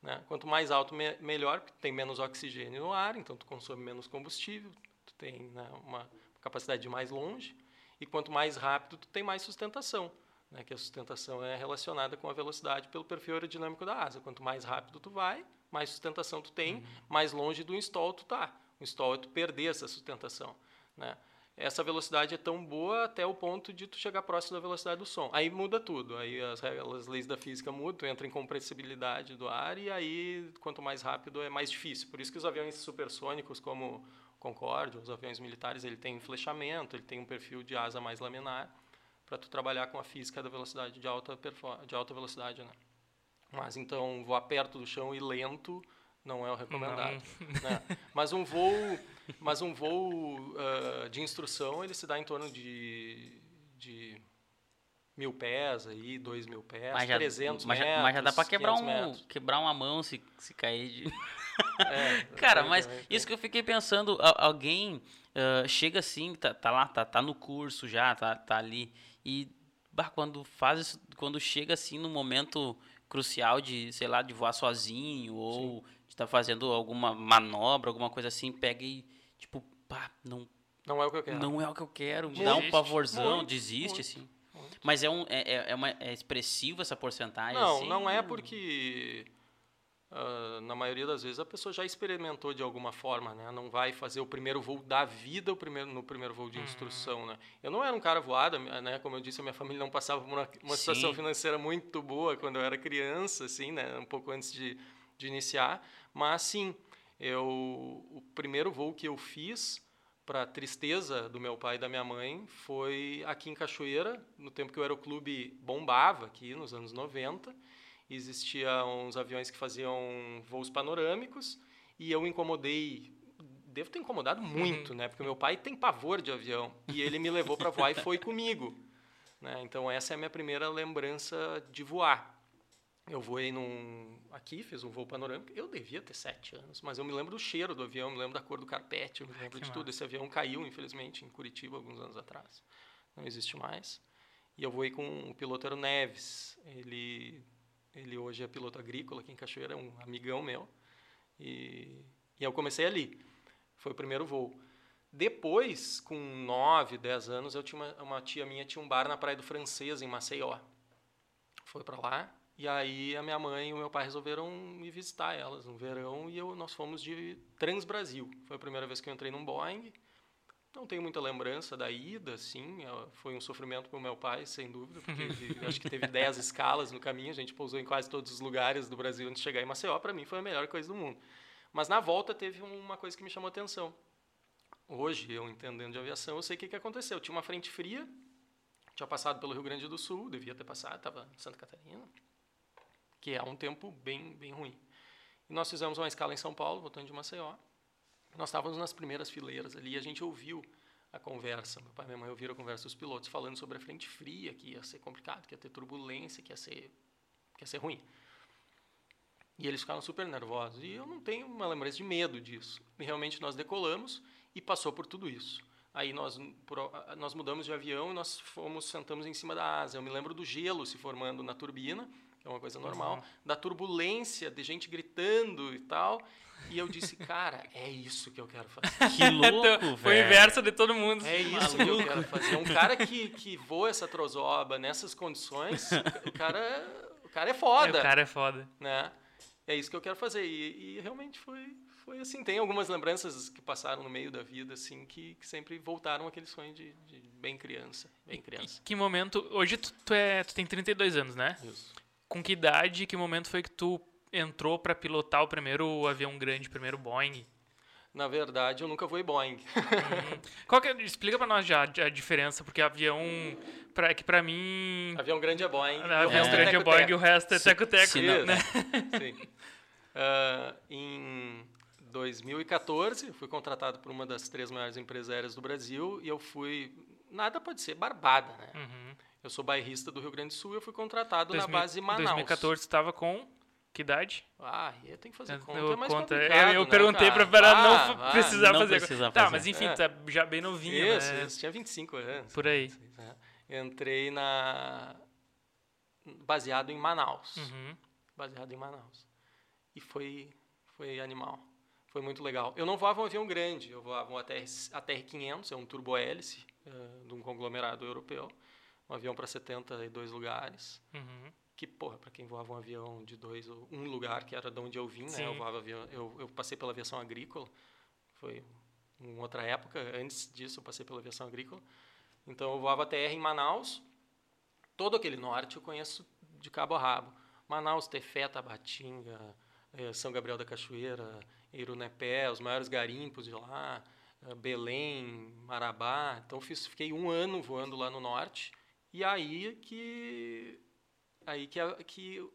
Né? Quanto mais alto, me melhor, porque tem menos oxigênio no ar, então tu consome menos combustível, tu tem né, uma capacidade de ir mais longe. E quanto mais rápido, tu tem mais sustentação, né? que a sustentação é relacionada com a velocidade pelo perfil aerodinâmico da asa. Quanto mais rápido tu vai, mais sustentação tu tem, mais longe do install tu tá. O install é tu perder essa sustentação. Né? Essa velocidade é tão boa até o ponto de tu chegar próximo da velocidade do som. Aí muda tudo. Aí as, regras, as leis da física mudam, tu entra em compressibilidade do ar e aí quanto mais rápido é mais difícil. Por isso que os aviões supersônicos como Concorde, os aviões militares, ele tem flechamento, ele tem um perfil de asa mais laminar para tu trabalhar com a física da velocidade de alta de alta velocidade, né? Mas então voar perto do chão e lento não é o recomendado. né? Mas um voo, mas um voo ah, de instrução ele se dá em torno de, de mil pés aí, dois mil pés, Mas já, 300 mas, já- metros, mas já dá pra quebrar, 500 um, metros. quebrar uma mão se, se cair de... É, Cara, tem- mas tem- isso que eu fiquei pensando, alguém ah, chega assim, tá, tá lá, tá, tá no curso já, tá, tá ali, E bah, quando faz isso, quando chega assim no momento crucial de, sei lá, de voar sozinho ou de estar fazendo alguma manobra, alguma coisa assim, pega e tipo, pá, não Não é o que eu quero. não é o que eu quero, me Desiste. dá um pavorzão, Muito, desiste muito, assim. muito. Mas é um é, é, é uma é expressivo essa porcentagem Não, assim? não é porque ah, na maioria das vezes a pessoa já experimentou de alguma forma, né? Não vai fazer o primeiro voo da vida o primeiro, no primeiro voo de instrução, né? Eu não era um cara voado, né? Como eu disse, a minha família não passava por uma, uma situação financeira muito boa quando eu era criança, assim, né? Um pouco antes de, de iniciar. Mas, sim, eu, o primeiro voo que eu fiz para tristeza do meu pai e da minha mãe foi aqui em Cachoeira, no tempo que o aeroclube bombava aqui nos anos 90. Existiam uns aviões que faziam voos panorâmicos e eu incomodei, devo ter incomodado muito, né? Porque meu pai tem pavor de avião e ele me levou para voar e foi comigo, né? Então essa é a minha primeira lembrança de voar. Eu voei num aqui, fiz um voo panorâmico. Eu devia ter sete anos, mas eu me lembro do cheiro do avião, me lembro da cor do carpete, eu me lembro que de tudo. Esse avião caiu, infelizmente, em Curitiba alguns anos atrás. Não existe mais. E eu voei com o piloto era o Neves. Ele ele hoje é piloto agrícola aqui em Cachoeira, é um amigão meu. E, e eu comecei ali. Foi o primeiro voo. Depois, com 9, 10 anos, eu tinha uma, uma tia minha tinha um bar na Praia do Francês, em Maceió. Foi para lá. E aí a minha mãe e o meu pai resolveram me visitar elas no verão e eu, nós fomos de Transbrasil. Foi a primeira vez que eu entrei num Boeing. Não tenho muita lembrança da ida, assim. eh, Foi um sofrimento para o meu pai, sem dúvida, porque ele- acho que teve 10 escalas no caminho. A gente pousou em quase todos os lugares do Brasil antes de chegar em Maceió. Para mim foi a melhor coisa do mundo. Mas na volta teve uma coisa que me chamou a atenção. Hoje, eu entendendo de aviação, eu sei o que, que aconteceu. Tinha uma frente fria, tinha passado pelo Rio Grande do Sul, devia ter passado, estava em Santa Catarina, que é um tempo bem, bem ruim. E nós fizemos uma escala em São Paulo, voltando de Maceió. Nós estávamos nas primeiras fileiras ali e a gente ouviu a conversa. Meu pai e minha mãe ouviram a conversa dos pilotos falando sobre a frente fria, que ia ser complicado, que ia ter turbulência, que ia ser, que ia ser ruim. E eles ficaram super nervosos. E eu não tenho uma lembrança de medo disso. E realmente nós decolamos e passou por tudo isso. Aí nós, por- nós mudamos de avião e nós fomos, sentamos em cima da asa. Eu me lembro do gelo se formando na turbina, é uma coisa normal, da turbulência, de gente gritando e tal. E eu disse, cara, é isso que eu quero fazer. Que louco, Então, Foi o inverso de todo mundo. É isso que eu quero fazer. Um cara que, que voa essa trozoba nessas condições, o cara, o cara é foda O cara é foda. né? É isso que eu quero fazer. E, e realmente foi, foi assim. Tem algumas lembranças que passaram no meio da vida, assim, que, que sempre voltaram aquele sonho de, de bem criança. Bem criança. E que momento. Hoje tu, tu, é, tu tem 32 anos, né? Isso. Com que idade, que momento foi que tu entrou pra pilotar o primeiro avião grande, o primeiro Boeing? Na verdade, eu nunca voei Boeing. Qual que é, explica pra nós já a diferença, porque avião. Pra, que pra mim. Avião grande é Boeing. e o Avião resto grande é. Boeing e o resto é teco-teco. se não- né? Sim. Ah, em 2014, eu fui contratado por uma das três maiores empresas aéreas do Brasil e eu fui. Nada pode ser barbada, né? Uhum. Eu sou bairrista do Rio Grande do Sul e eu fui contratado na 2000 base Manaus. 2014 tu tava com. Que idade? Ah, eu tenho que fazer conta, eu é mais conta- complicado, eu, eu né, perguntei cara? pra, pra Ah, não vai. precisar Não fazer. precisa Tá, fazer. mas enfim, É. é já bem novinho, Isso, né? isso. Tinha 25 anos. Por aí. 26, é. Entrei na... Baseado em Manaus. Uhum. Baseado em Manaus. E foi, foi animal. Foi muito legal. Eu não voava um avião grande. Eu voava um ATR, ATR-500, é um turbo-hélice eh, de um conglomerado europeu. Um avião para 72 lugares. Uhum. Que, porra, para quem voava um avião de dois, ou um lugar, que era de onde eu vim, né? Eu, voava avião, eu, eu passei pela aviação agrícola. Foi em outra época. Antes disso, eu passei pela aviação agrícola. Então, eu voava TR em Manaus. Todo aquele norte eu conheço de cabo a rabo. Manaus, Tefé, Tabatinga, eh, São Gabriel da Cachoeira, Irunepé, os maiores garimpos de lá, eh, Belém, Marabá. Então, fiz, fiquei um ano voando lá no norte. E aí que aí que, que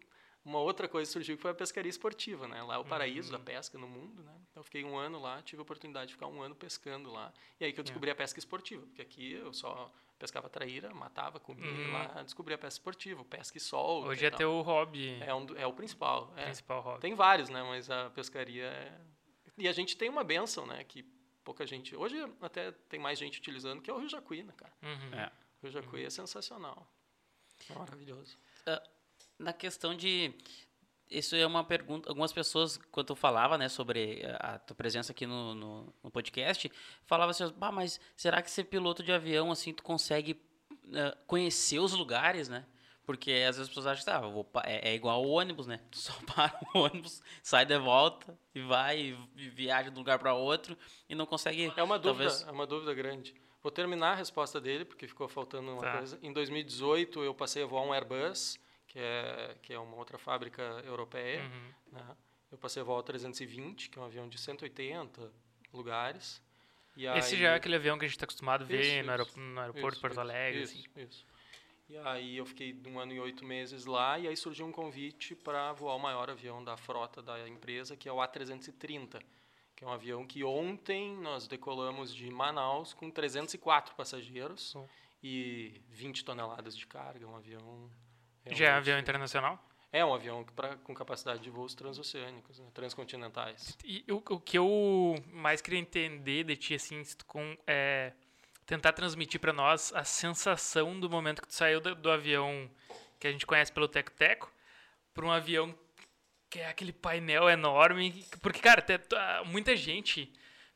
uma outra coisa surgiu que foi a pescaria esportiva, né? Lá é o paraíso da pesca no mundo, né? Então eu fiquei um ano lá, tive a oportunidade de ficar um ano pescando lá. E aí que eu descobri a pesca esportiva, porque aqui eu só pescava traíra, matava, comia, Uhum. lá descobri a pesca esportiva, o pesca e sol. Hoje é teu hobby é, um, é o principal. é. principal hobby. Tem vários, né? Mas a pescaria é... E a gente tem uma benção, né? Que pouca gente... Hoje até tem mais gente utilizando, que é o Rio Jacuí, né, cara? Uhum. É. O Jacuí é sensacional. É maravilhoso. Ah, na questão de isso é uma pergunta. Algumas pessoas, quando eu falava, né, sobre a tua presença aqui no, no, no podcast, falavam assim, bah, mas será que ser piloto de avião, assim, tu consegue uh, conhecer os lugares, né? Porque às vezes as pessoas acham que tá, vou, é, é, igual o ônibus, né? Tu só para o ônibus, sai de volta e vai e viaja de um lugar para outro e não consegue. É uma dúvida, talvez... é uma dúvida grande. Vou terminar a resposta dele, porque ficou faltando uma tá. coisa. Em 2018, eu passei a voar um Airbus que é, que é uma outra fábrica europeia. Uhum. Né? Eu passei a voar 320, que é um avião de 180 lugares. E Esse aí... já é aquele avião que a gente está acostumado a ver isso, no, aeroporto, no aeroporto de Porto Alegre. Isso, assim. isso. E aí eu fiquei um ano e oito meses lá e aí surgiu um convite para voar o maior avião da frota da empresa, que é o A330, que é um avião que ontem nós decolamos de Manaus com 304 passageiros oh. e 20 toneladas de carga, um avião Já é avião internacional? É um avião pra, com capacidade de voos transoceânicos, né? transcontinentais. E o, o, que eu mais queria entender de ti, assim, com, é, tentar transmitir para nós a sensação do momento que tu saiu do, do avião que a gente conhece pelo Teco Teco para um avião que é aquele painel enorme. Porque, cara, muita gente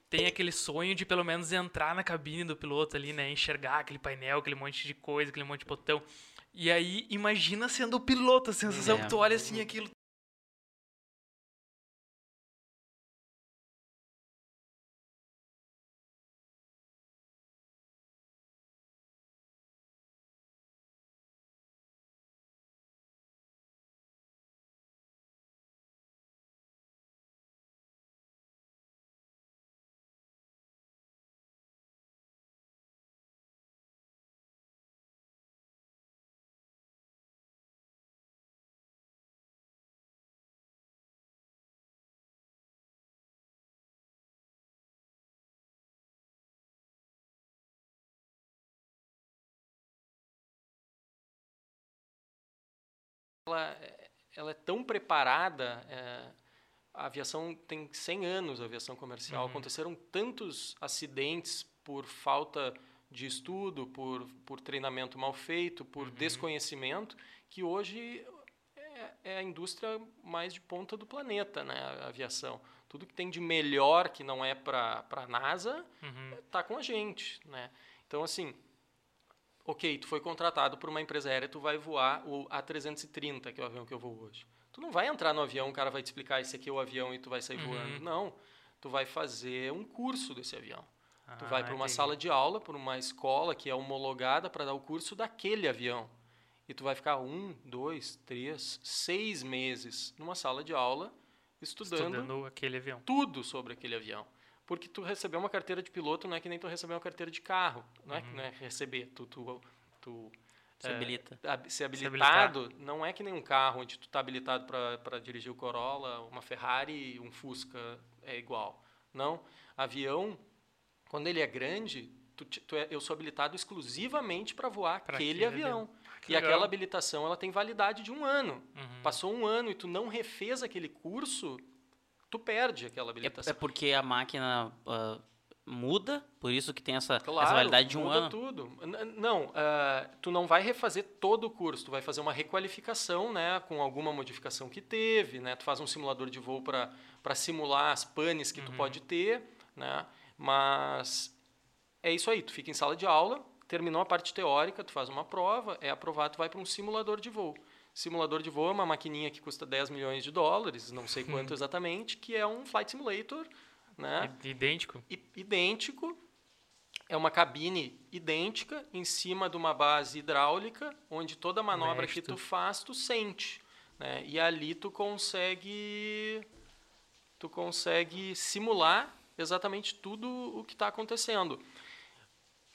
tem aquele sonho de pelo menos entrar na cabine do piloto ali, né? Enxergar aquele painel, aquele monte de coisa, aquele monte de botão. E aí, imagina sendo o piloto, a sensação é. que tu olha assim aquilo. Ela, ela é tão preparada. É, a aviação tem 100 anos, a aviação comercial. Uhum. Aconteceram tantos acidentes por falta de estudo, por, por treinamento mal feito, por uhum. desconhecimento, que hoje é, é, a indústria mais de ponta do planeta, né? a aviação. Tudo que tem de melhor que não é para a NASA está uhum. com a gente. Né? Então, assim, ok, tu foi contratado por uma empresa aérea, tu vai voar o A330, que é o avião que eu vou hoje. Tu não vai entrar no avião, o cara vai te explicar esse aqui é o avião e tu vai sair uhum. voando. Não. Tu vai fazer um curso desse avião. Ah, tu vai para uma entendi. sala de aula, para uma escola que é homologada para dar o curso daquele avião. E tu vai ficar um, dois, três, seis meses numa sala de aula estudando, estudando aquele avião. tudo sobre aquele avião. Porque tu receber uma carteira de piloto não é que nem tu receber uma carteira de carro. Não, uhum. é, não é receber. Tu, tu, tu se, é, habilita. ser habilitado se não é que nem um carro onde tu está habilitado para dirigir o Corolla, uma Ferrari, um Fusca, é igual. Não. Avião, quando ele é grande, tu, tu é, eu sou habilitado exclusivamente para voar pra aquele avião. avião. e legal. aquela habilitação ela tem validade de um ano. Uhum. Passou um ano e tu não refez aquele curso, tu perde aquela habilitação. É, é porque a máquina uh, muda, por isso que tem essa, claro, essa validade de um muda ano. tudo. Não, uh, tu não vai refazer todo o curso, tu vai fazer uma requalificação, né, com alguma modificação que teve, né, tu faz um simulador de voo para simular as panes que uhum. tu pode ter, né, mas é isso aí, tu fica em sala de aula, terminou a parte teórica, tu faz uma prova, é aprovado, tu vai para um simulador de voo. Simulador de voo é uma maquininha que custa 10 milhões de dólares, não sei quanto hum. exatamente, que é um flight simulator, né? Idêntico. I idêntico. É uma cabine idêntica em cima de uma base hidráulica, onde toda manobra que tu faz, tu sente. Né? E ali tu consegue tu consegue simular exatamente tudo o que está acontecendo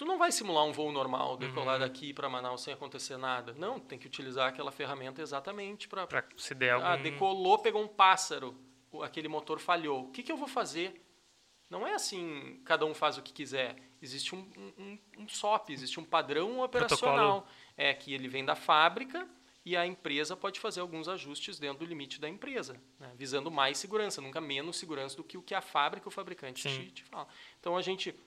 tu não vai simular um voo normal, decolar uhum. daqui para Manaus sem acontecer nada. Não, tem que utilizar aquela ferramenta exatamente para... Para se der ah, algum... Ah, decolou, pegou um pássaro, aquele motor falhou. O que, que eu vou fazer? Não é assim, cada um faz o que quiser. Existe um, um, um SOP, existe um padrão operacional. Protocolo. É que ele vem da fábrica e a empresa pode fazer alguns ajustes dentro do limite da empresa, né? visando mais segurança, nunca menos segurança do que o que a fábrica, o fabricante te, te fala. Então a gente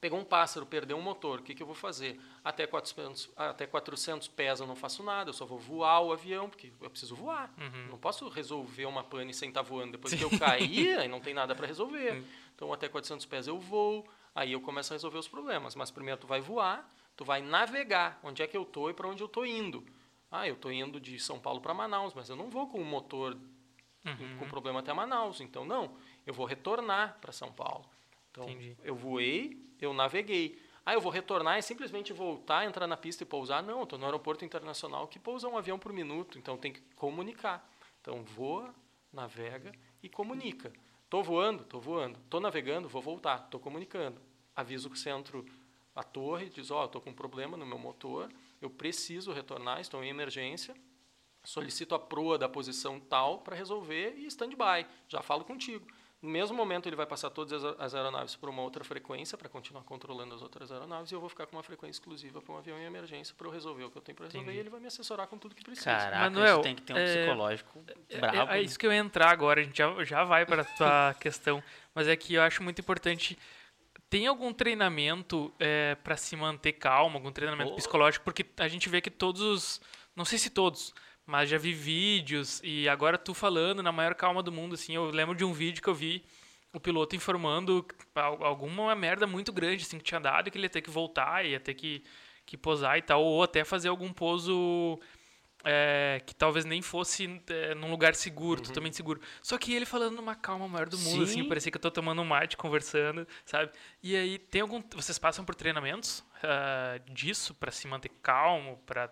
Pegou um pássaro, perdeu um motor, o que, que eu vou fazer? Até 400, até 400 pés eu não faço nada, eu só vou voar o avião, porque eu preciso voar. Uhum. Não posso resolver uma pane sem estar voando. Depois que eu cair, aí não tem nada para resolver. Uhum. Então, até 400 pés eu vou, aí eu começo a resolver os problemas. Mas primeiro tu vai voar, tu vai navegar, onde é que eu estou e para onde eu estou indo. Ah, eu estou indo de São Paulo para Manaus, mas eu não vou com o motor Uhum. com problema até Manaus. Então, não, eu vou retornar para São Paulo. Então, Entendi. eu voei, eu naveguei. Ah, eu vou retornar e simplesmente voltar, entrar na pista e pousar? Não, estou no aeroporto internacional que pousa um avião por minuto, então tem que comunicar. Então, voa, navega e comunica. Estou voando? Estou voando. Estou navegando? Vou voltar. Estou comunicando. Aviso o centro, a torre, diz, ó, oh, estou com um problema no meu motor, eu preciso retornar, estou em emergência, solicito a proa da posição tal para resolver e stand-by. Já falo contigo. No mesmo momento, ele vai passar todas as aeronaves para uma outra frequência para continuar controlando as outras aeronaves e eu vou ficar com uma frequência exclusiva para um avião em emergência para eu resolver o que eu tenho para resolver Entendi. e ele vai me assessorar com tudo que precisa. Caraca, Manuel, isso tem que ter um é, psicológico É- brabo. É, é isso que eu ia entrar agora, a gente já, já vai para a tua questão, mas é que eu acho muito importante. Tem algum treinamento para se manter calmo, algum treinamento Oh. psicológico? Porque a gente vê que todos os. Não sei se todos, mas já vi vídeos e agora tu falando na maior calma do mundo, assim. Eu lembro de um vídeo que eu vi o piloto informando al- alguma merda muito grande, assim, que tinha dado e que ele ia ter que voltar, ia ter que, que posar e tal, ou até fazer algum pouso é, que talvez nem fosse é, num lugar seguro, totalmente seguro. Só que ele falando numa calma maior do mundo, assim, Sim. parecia que eu tô tomando um mate conversando, sabe? E aí, tem algum. Vocês passam por treinamentos ah, disso pra se manter calmo, pra.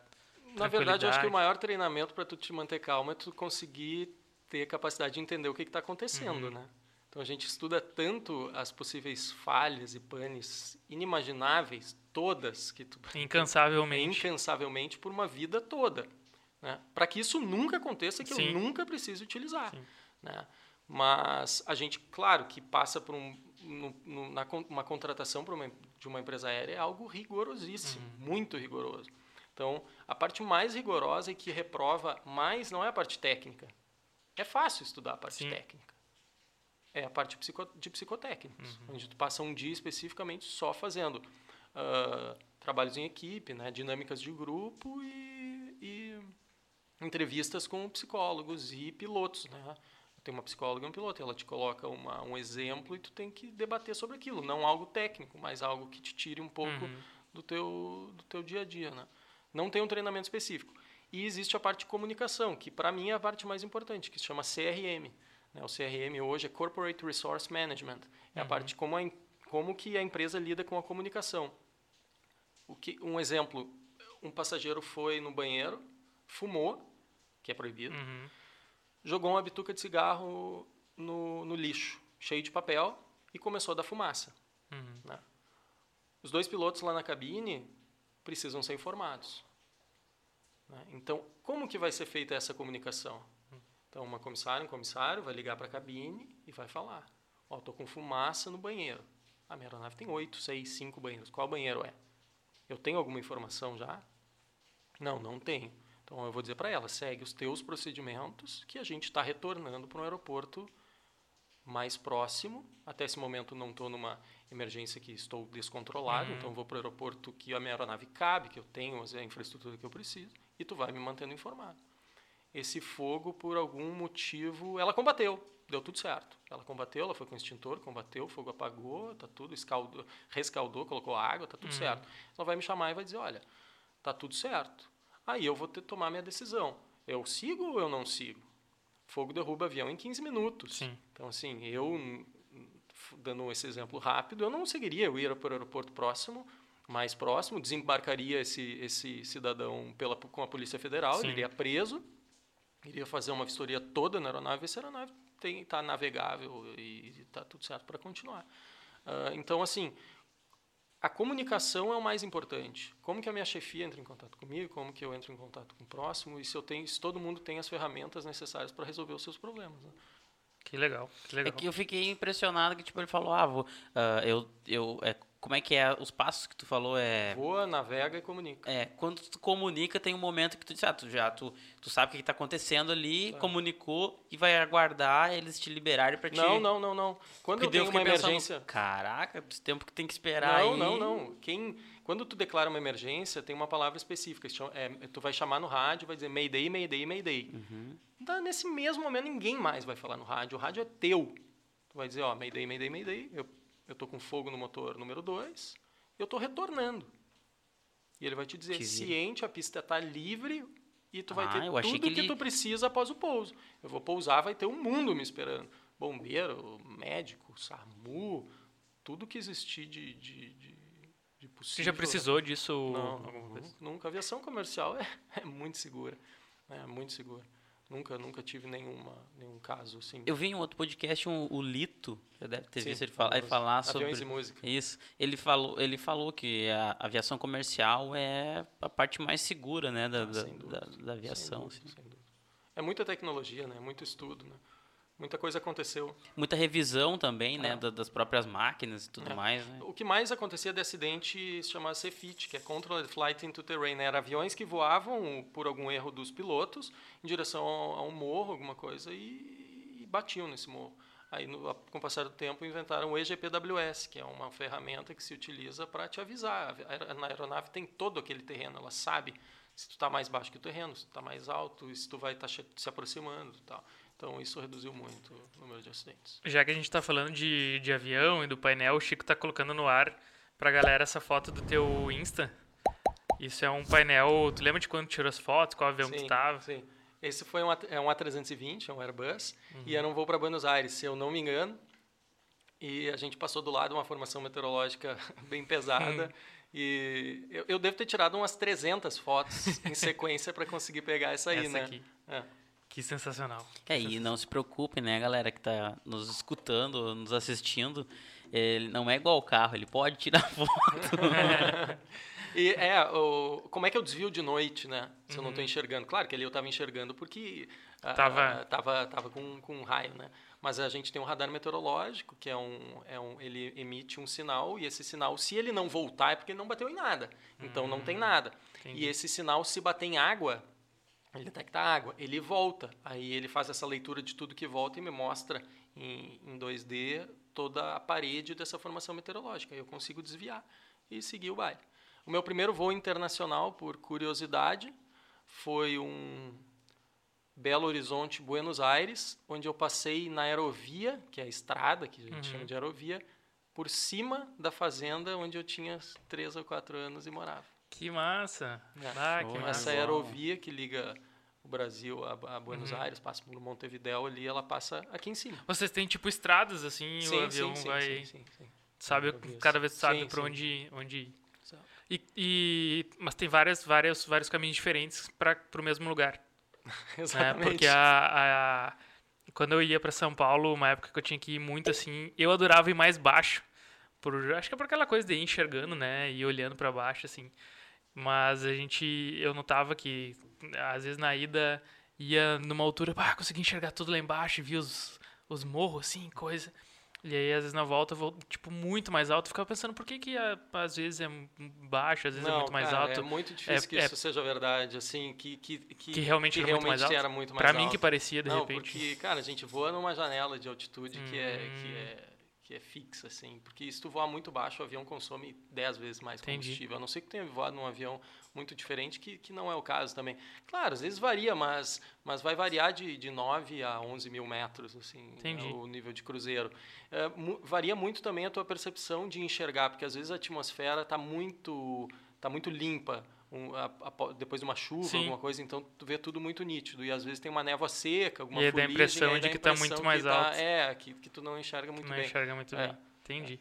Na verdade, eu acho que o maior treinamento para tu te manter calmo é tu conseguir ter capacidade de entender o que está acontecendo, né? Então a gente estuda tanto as possíveis falhas e panes inimagináveis, todas que tu Incansavelmente. incansavelmente por uma vida toda, né? Para que isso nunca aconteça, que Sim. eu nunca precise utilizar, Sim. né? Mas a gente, claro, que passa por um, no, no, na, uma contratação uma, de uma empresa aérea é algo rigorosíssimo, Uhum. muito rigoroso. Então, a parte mais rigorosa e que reprova mais não é a parte técnica. É fácil estudar a parte Sim. técnica. É a parte de psicotécnicos, Uhum. onde tu passa um dia especificamente só fazendo ah, trabalhos em equipe, né, dinâmicas de grupo e, e entrevistas com psicólogos e pilotos, né? Tem uma psicóloga e um piloto, ela te coloca uma, um exemplo e tu tem que debater sobre aquilo, não algo técnico, mas algo que te tire um pouco Uhum. do teu do teu dia a dia, né? Não tem um treinamento específico. E existe a parte de comunicação, que para mim é a parte mais importante, que se chama CRM. né? O CRM hoje é Corporate Resource Management. É a parte de como, a, como que a empresa lida com a comunicação. O que, um exemplo, um passageiro foi no banheiro, fumou, que é proibido, Uhum. jogou uma bituca de cigarro no, no lixo, cheio de papel, e começou a dar fumaça. Uhum. né? Os dois pilotos lá na cabine precisam ser informados. Né? Então, como que vai ser feita essa comunicação? Então, uma comissária, um comissário vai ligar para a cabine e vai falar. Ó, tô com fumaça no banheiro. A minha aeronave tem oito, seis, cinco banheiros. Qual banheiro é? Eu tenho alguma informação já? Não, não tenho. Então, eu vou dizer para ela, segue os teus procedimentos que a gente está retornando para um aeroporto mais próximo. Até esse momento não estou numa emergência que estou descontrolado, então vou para o aeroporto que a minha aeronave cabe, que eu tenho a infraestrutura que eu preciso, e tu vai me mantendo informado. Esse fogo, por algum motivo, ela combateu, deu tudo certo. Ela combateu, ela foi com o extintor, combateu, o fogo apagou, tá tudo, escaldou, rescaldou, colocou água, tá tudo certo. Ela vai me chamar e vai dizer, olha, tá tudo certo. Aí eu vou ter que tomar minha decisão. Eu sigo ou eu não sigo? Fogo derruba avião em 15 minutos. Sim. Então, assim, eu, hum, dando esse exemplo rápido, eu não seguiria, eu ia para o aeroporto próximo, mais próximo, desembarcaria esse, esse cidadão pela, com a Polícia Federal, Sim. ele iria preso, iria fazer uma vistoria toda na aeronave, e essa aeronave está navegável e está tudo certo para continuar. Ah, então, assim, a comunicação é o mais importante. Como que a minha chefia entra em contato comigo, como que eu entro em contato com o próximo, e se, eu tenho, se todo mundo tem as ferramentas necessárias para resolver os seus problemas. né? Que legal, que É legal. que eu fiquei impressionado que tipo ele falou, ah, vou, ah, eu, eu é como é que é os passos que tu falou é Voa, navega e comunica. é, quando tu comunica, tem um momento que tu diz, ah, tu já tu, tu sabe o que está acontecendo ali, comunicou e vai aguardar eles te liberarem para te Não, não, não, não. Quando Porque eu tenho uma fiquei pensando, emergência. Caraca, esse tempo que tem que esperar Não, aí. não, não. Quem, quando tu declara uma emergência, tem uma palavra específica. é, tu vai chamar no rádio, vai dizer Mayday, Mayday, Mayday. Uhum. Então, nesse mesmo momento, ninguém mais vai falar no rádio. O rádio é teu. Tu vai dizer, ó, Mayday, Mayday, Mayday. Eu, eu tô com fogo no motor número 2. Eu tô retornando. E ele vai te dizer, Te ciente, a pista tá livre e tu vai Ah, ter eu achei tudo que que, ele- tu precisa após o pouso. Eu vou pousar, vai ter um mundo me esperando. Bombeiro, médico, SAMU, tudo que existir de, de, de, de Você possível. já precisou disso Não, nunca, nunca. Aviação comercial é, é muito segura. É muito segura. Nunca, nunca tive nenhuma, nenhum caso assim. Eu vi em um outro podcast um, o Lito, já deve ter Sim, visto ele falar, ele falar sobre Aviões e música. isso. Ele falou, ele falou que a aviação comercial é a parte mais segura, né, da, Ah, da, dúvida, da- da aviação. Sem assim. dúvida, sem dúvida. É muita tecnologia, né? Muito estudo, né? Muita coisa aconteceu. Muita revisão também, né, É. da- das próprias máquinas e tudo É. mais, né? O que mais acontecia de acidente se chamava CFIT, que é Controlled Flight into Terrain. Era aviões que voavam por algum erro dos pilotos em direção a um morro, alguma coisa, e, e batiam nesse morro. Aí, no, com o passar do tempo, inventaram o EGPWS, que é uma ferramenta que se utiliza para te avisar. A aer- Na aeronave tem todo aquele terreno, ela sabe se tu está mais baixo que o terreno, se tu está mais alto, se tu vai estar se aproximando e tal. Então, isso reduziu muito o número de acidentes. Já que a gente tá falando de, de avião e do painel, o Chico tá colocando no ar pra galera essa foto do teu Insta. Isso é um painel. Tu lembra de quando tirou as fotos? Qual avião que tu tava? Sim. Esse foi um, A- é um A320, é um Airbus, e Uhum. era um voo para Buenos Aires, se eu não me engano. E a gente passou do lado uma formação meteorológica bem pesada. E eu, eu devo ter tirado umas 300 fotos em sequência para conseguir pegar essa aí, Essa né? aqui. É. Que sensacional. É, e não se preocupem, né, galera que tá nos escutando, nos assistindo. Ele não é igual o carro, ele pode tirar foto. E é, o, como é que eu desvio de noite, né? Se eu não Uhum. estou enxergando. Claro que ali eu estava enxergando porque ah, Tava- ah, tava, tava com, com um raio, né? Mas a gente tem um radar meteorológico, que é um, é um. Ele emite um sinal, e esse sinal, se ele não voltar, é porque ele não bateu em nada. Então não tem nada. Hum, entendi. E esse sinal, se bater em água, ele detecta água, ele volta. Aí ele faz essa leitura de tudo que volta e me mostra em, em 2D toda a parede dessa formação meteorológica. Aí eu consigo desviar e seguir o baile. O meu primeiro voo internacional, por curiosidade, foi um Belo Horizonte, Buenos Aires, onde eu passei na aerovia, que é a estrada, que a gente Uhum. chama de aerovia, por cima da fazenda onde eu tinha três ou quatro anos e morava. Que massa. É. Ah, que massa. Essa aerovia que liga o Brasil a, a Buenos Uhum. Aires, passa por Montevidéu ali, ela passa aqui em cima. Vocês têm tipo estradas assim, o avião vai. sim, sim, sim. Sabe, cada vez sabe Sim, sim. onde, onde ir. E, e- mas tem várias, várias, vários caminhos diferentes para o mesmo lugar. né? Exatamente. Porque a, a- quando eu ia para São Paulo, uma época que eu tinha que ir muito assim, eu adorava ir mais baixo. Por, acho que é por aquela coisa de ir enxergando, né? E olhando para baixo, assim. Mas a gente, eu notava que às vezes na ida ia numa altura, pá, consegui enxergar tudo lá embaixo, via os, os morros, assim, coisa. E aí, às vezes, na volta, eu vou, tipo, muito mais alto. Eu ficava pensando, por que que a- às vezes é baixo, às vezes é Não, muito mais cara, alto? É muito difícil que É- isso seja verdade, assim, que, que, que, Que realmente era muito mais alto? era muito mais Pra mim alto. que parecia, de Não, repente. porque, cara, a gente voa numa janela de altitude que, é, que, Hum. é, que é fixa, assim. Porque se tu voar muito baixo, o avião consome 10 vezes mais Entendi. combustível. A não ser que tu tenha voado num avião muito diferente, que, que não é o caso também. Claro, às vezes varia, mas, mas vai variar de, de 9 a 11 mil metros, assim, né, Entendi. o nível de cruzeiro. É, varia muito também a tua percepção de enxergar, porque às vezes a atmosfera está muito, tá muito limpa. Um, a- a- depois de uma chuva, Sim. alguma coisa, então tu vê tudo muito nítido. E às vezes tem uma névoa seca, alguma E aí dá a impressão de dá que tá impressão muito mais tá- alto. É, que, que tu não enxerga muito não bem. enxerga muito É. bem. Entendi.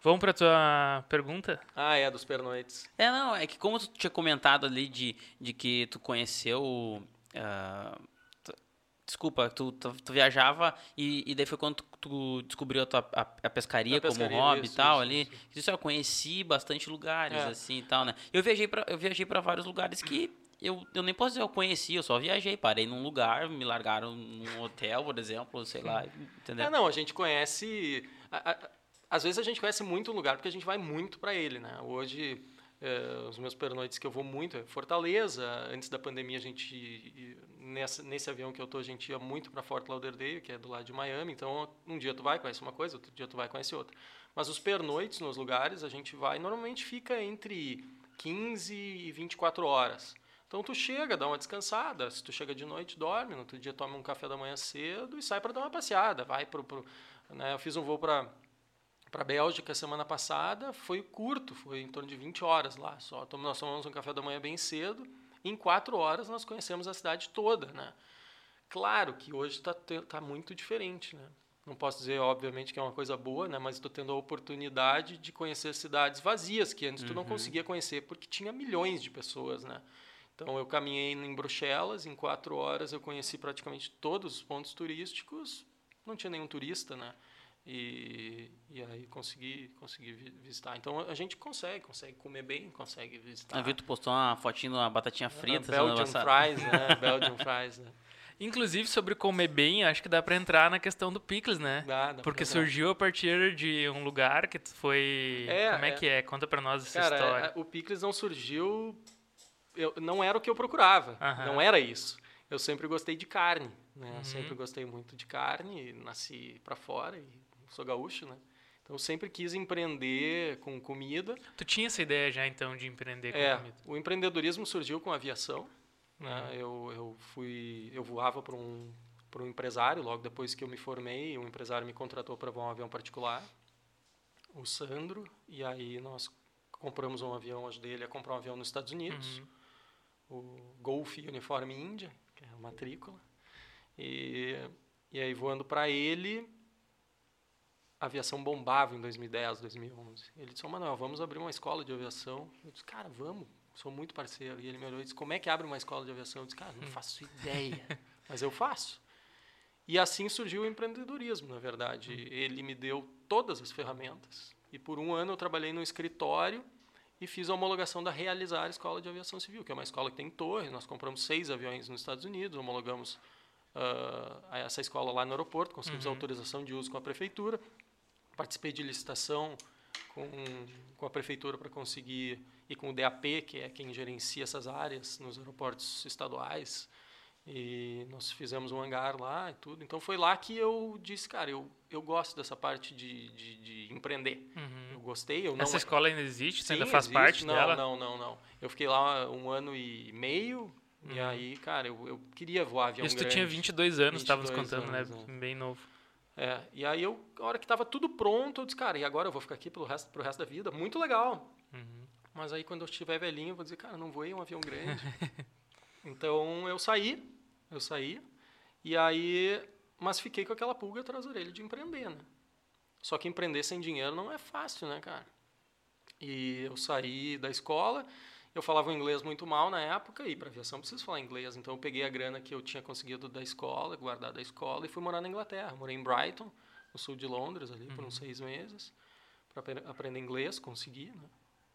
Vamos pra tua pergunta? Ah, é, dos pernoites. É, não, é que como tu tinha comentado ali de, de que tu conheceu. tu- desculpa, tu, tu, tu viajava e, e daí foi quando tu, tu descobriu a, tua, a, a pescaria como hobby isso, e tal isso, ali. isso. Isso eu conheci bastante lugares, É. assim e tal, né? Eu viajei pra, eu viajei pra vários lugares que. Eu, eu nem posso dizer eu conheci, eu só viajei, parei num lugar, me largaram num hotel, por exemplo, sei lá, entendeu? Ah, não, a gente conhece. A, a- às vezes a gente conhece muito um lugar porque a gente vai muito para ele, né? Hoje, eh, os meus pernoites que eu vou muito é Fortaleza. Antes da pandemia, a gente nessa, nesse avião que eu tô, a gente ia muito para Fort Lauderdale, que é do lado de Miami. Então, um dia tu vai conhece uma coisa, outro dia tu vai conhece outra. Mas os pernoites nos lugares, a gente vai normalmente fica entre 15 e 24 horas. Então tu chega, dá uma descansada. Se tu chega de noite, dorme. No outro dia toma um café da manhã cedo e sai para dar uma passeada. Vai pro, pro né? Eu fiz um voo para para Bélgica semana passada. Foi curto, foi em torno de 20 horas lá. Só nós tomamos um café da manhã bem cedo. Em quatro horas nós conhecemos a cidade toda, né? Claro que hoje está tá muito diferente, né? Não posso dizer, obviamente, que é uma coisa boa, né? Mas estou tendo a oportunidade de conhecer cidades vazias que antes uhum. tu não uhum. conseguia conhecer porque tinha milhões de pessoas, né? Então eu caminhei em Bruxelas, em quatro horas eu conheci praticamente todos os pontos turísticos, não tinha nenhum turista, né? E, e aí consegui, consegui visitar. Então a gente consegue, consegue comer bem, consegue visitar. Eu vi tu postou uma fotinho uma batatinha frita. Uh, Belgian fries, né? Belgian fries, né? Inclusive, sobre comer bem, acho que dá para entrar na questão do pickles, né? Dá, dá Porque surgiu a partir de um lugar que foi... É, Como é, é, que é? Conta para nós essa Cara, história. É, o pickles não surgiu eu, não era o que eu procurava. Não era isso. Eu sempre gostei de carne, né? Uhum. Sempre gostei muito de carne, nasci para fora e sou gaúcho, né? Então sempre quis empreender com comida. Tu tinha essa ideia já então de empreender com é, comida? O empreendedorismo surgiu com a aviação. Né? Uhum. Eu, eu fui, eu voava para um para um empresário logo depois que eu me formei, um empresário me contratou para voar um avião particular, o Sandro, e aí nós compramos um avião, ajudei ele a comprar um avião nos Estados Unidos. Uhum o Golf Uniforme Índia, que é a matrícula. E, e aí, voando para ele, a aviação bombava em 2010, 2011. Ele disse, oh, Manuel, vamos abrir uma escola de aviação. Eu disse, cara, vamos, sou muito parceiro. E ele me olhou e disse, como é que abre uma escola de aviação? Eu disse, cara, não hum. faço ideia, mas eu faço. E assim surgiu o empreendedorismo, na verdade. Hum. Ele me deu todas as ferramentas. E por um ano eu trabalhei no escritório e fiz a homologação da Realizar Escola de Aviação Civil, que é uma escola que tem torre. Nós compramos seis aviões nos Estados Unidos, homologamos uh, essa escola lá no aeroporto, conseguimos uhum. autorização de uso com a prefeitura. Participei de licitação com, com a prefeitura para conseguir, e com o DAP, que é quem gerencia essas áreas nos aeroportos estaduais. E nós fizemos um hangar lá e tudo. Então foi lá que eu disse, cara, eu, eu gosto dessa parte de, de, de empreender. Uhum. Eu gostei. Eu não... Essa escola ainda existe? Você Sim, ainda faz existe. parte não, dela? Não, não, não. Eu fiquei lá um ano e meio. Uhum. E aí, cara, eu, eu queria voar avião Isso grande. tu tinha 22 anos, estava nos contando, né? anos, né? Bem novo. É, e aí eu, a hora que estava tudo pronto, eu disse, cara, e agora eu vou ficar aqui pelo resto, pro resto da vida? Muito legal. Uhum. Mas aí quando eu estiver velhinho, eu vou dizer, cara, não voei um avião grande. então eu saí, eu saí, e aí, mas fiquei com aquela pulga atrás da orelha de empreender, né? Só que empreender sem dinheiro não é fácil, né, cara? E eu saí da escola, eu falava inglês muito mal na época, e para aviação preciso falar inglês, então eu peguei a grana que eu tinha conseguido da escola, guardar da escola, e fui morar na Inglaterra. Morei em Brighton, no sul de Londres, ali, uhum. por uns uhum. seis meses, para aprender inglês, consegui, né?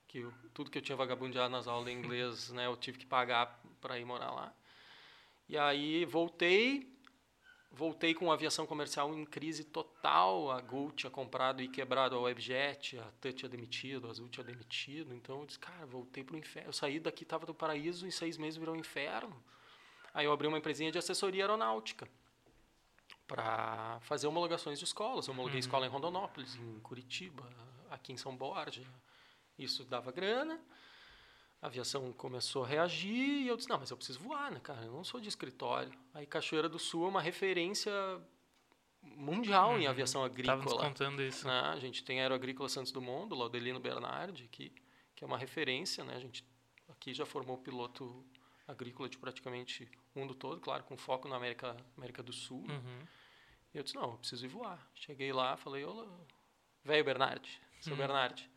Que eu, tudo que eu tinha vagabundeado nas aulas de inglês, né, eu tive que pagar para ir morar lá. E aí voltei, voltei com a aviação comercial em crise total. A Gol tinha comprado e quebrado a Webjet, a TUT tinha demitido, a Azul tinha demitido. Então eu disse, cara, voltei para o inferno. Eu saí daqui, estava do paraíso, em seis meses virou um inferno. Aí eu abri uma empresinha de assessoria aeronáutica para fazer homologações de escolas. Eu homologuei uhum. escola em Rondonópolis, em Curitiba, aqui em São Borja. Isso dava grana a aviação começou a reagir e eu disse, não, mas eu preciso voar, né, cara? Eu não sou de escritório. Aí Cachoeira do Sul é uma referência mundial uhum. em aviação agrícola. Estávamos contando isso. Né? A gente tem Aeroagrícola Santos Dumont, do Laudelino Bernardi, aqui, que é uma referência, né? A gente aqui já formou piloto agrícola de praticamente o mundo todo, claro, com foco na América, América do Sul. Uhum. E eu disse, não, eu preciso ir voar. Cheguei lá, falei, olá, velho Bernardi, seu uhum. Bernardi,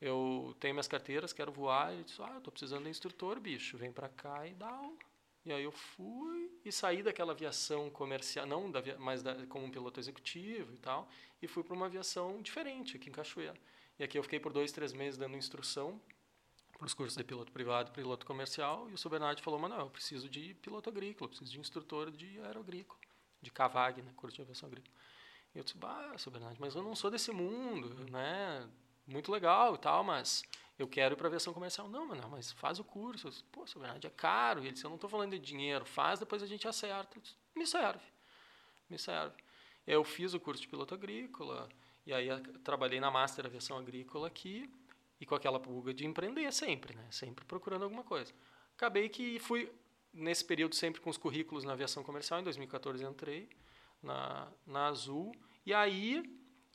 eu tenho minhas carteiras, quero voar. Ele disse, ah, tô precisando de instrutor, bicho, vem para cá e dá aula. E aí eu fui e saí daquela aviação comercial, não da, mas da, como um piloto executivo e tal, e fui para uma aviação diferente aqui em Cachoeira. E aqui eu fiquei por dois, três meses dando instrução para os cursos de piloto privado e piloto comercial. E o seu falou, mano, eu preciso de piloto agrícola, preciso de instrutor de aeroagrícola, de CAVAG, né, curso de aviação agrícola. E eu disse, bah, seu mas eu não sou desse mundo, né? Muito legal e tal, mas eu quero ir para a aviação comercial. Não, mano, mas faz o curso. Eu disse, Pô, seu Bernardo, é caro. Ele disse, eu não estou falando de dinheiro, faz, depois a gente acerta. Disse, me serve, me serve. Eu fiz o curso de piloto agrícola, e aí trabalhei na Master Aviação Agrícola aqui, e com aquela pulga de empreender sempre, né? Sempre procurando alguma coisa. Acabei que fui, nesse período, sempre com os currículos na aviação comercial. Em 2014 entrei na, na Azul. E aí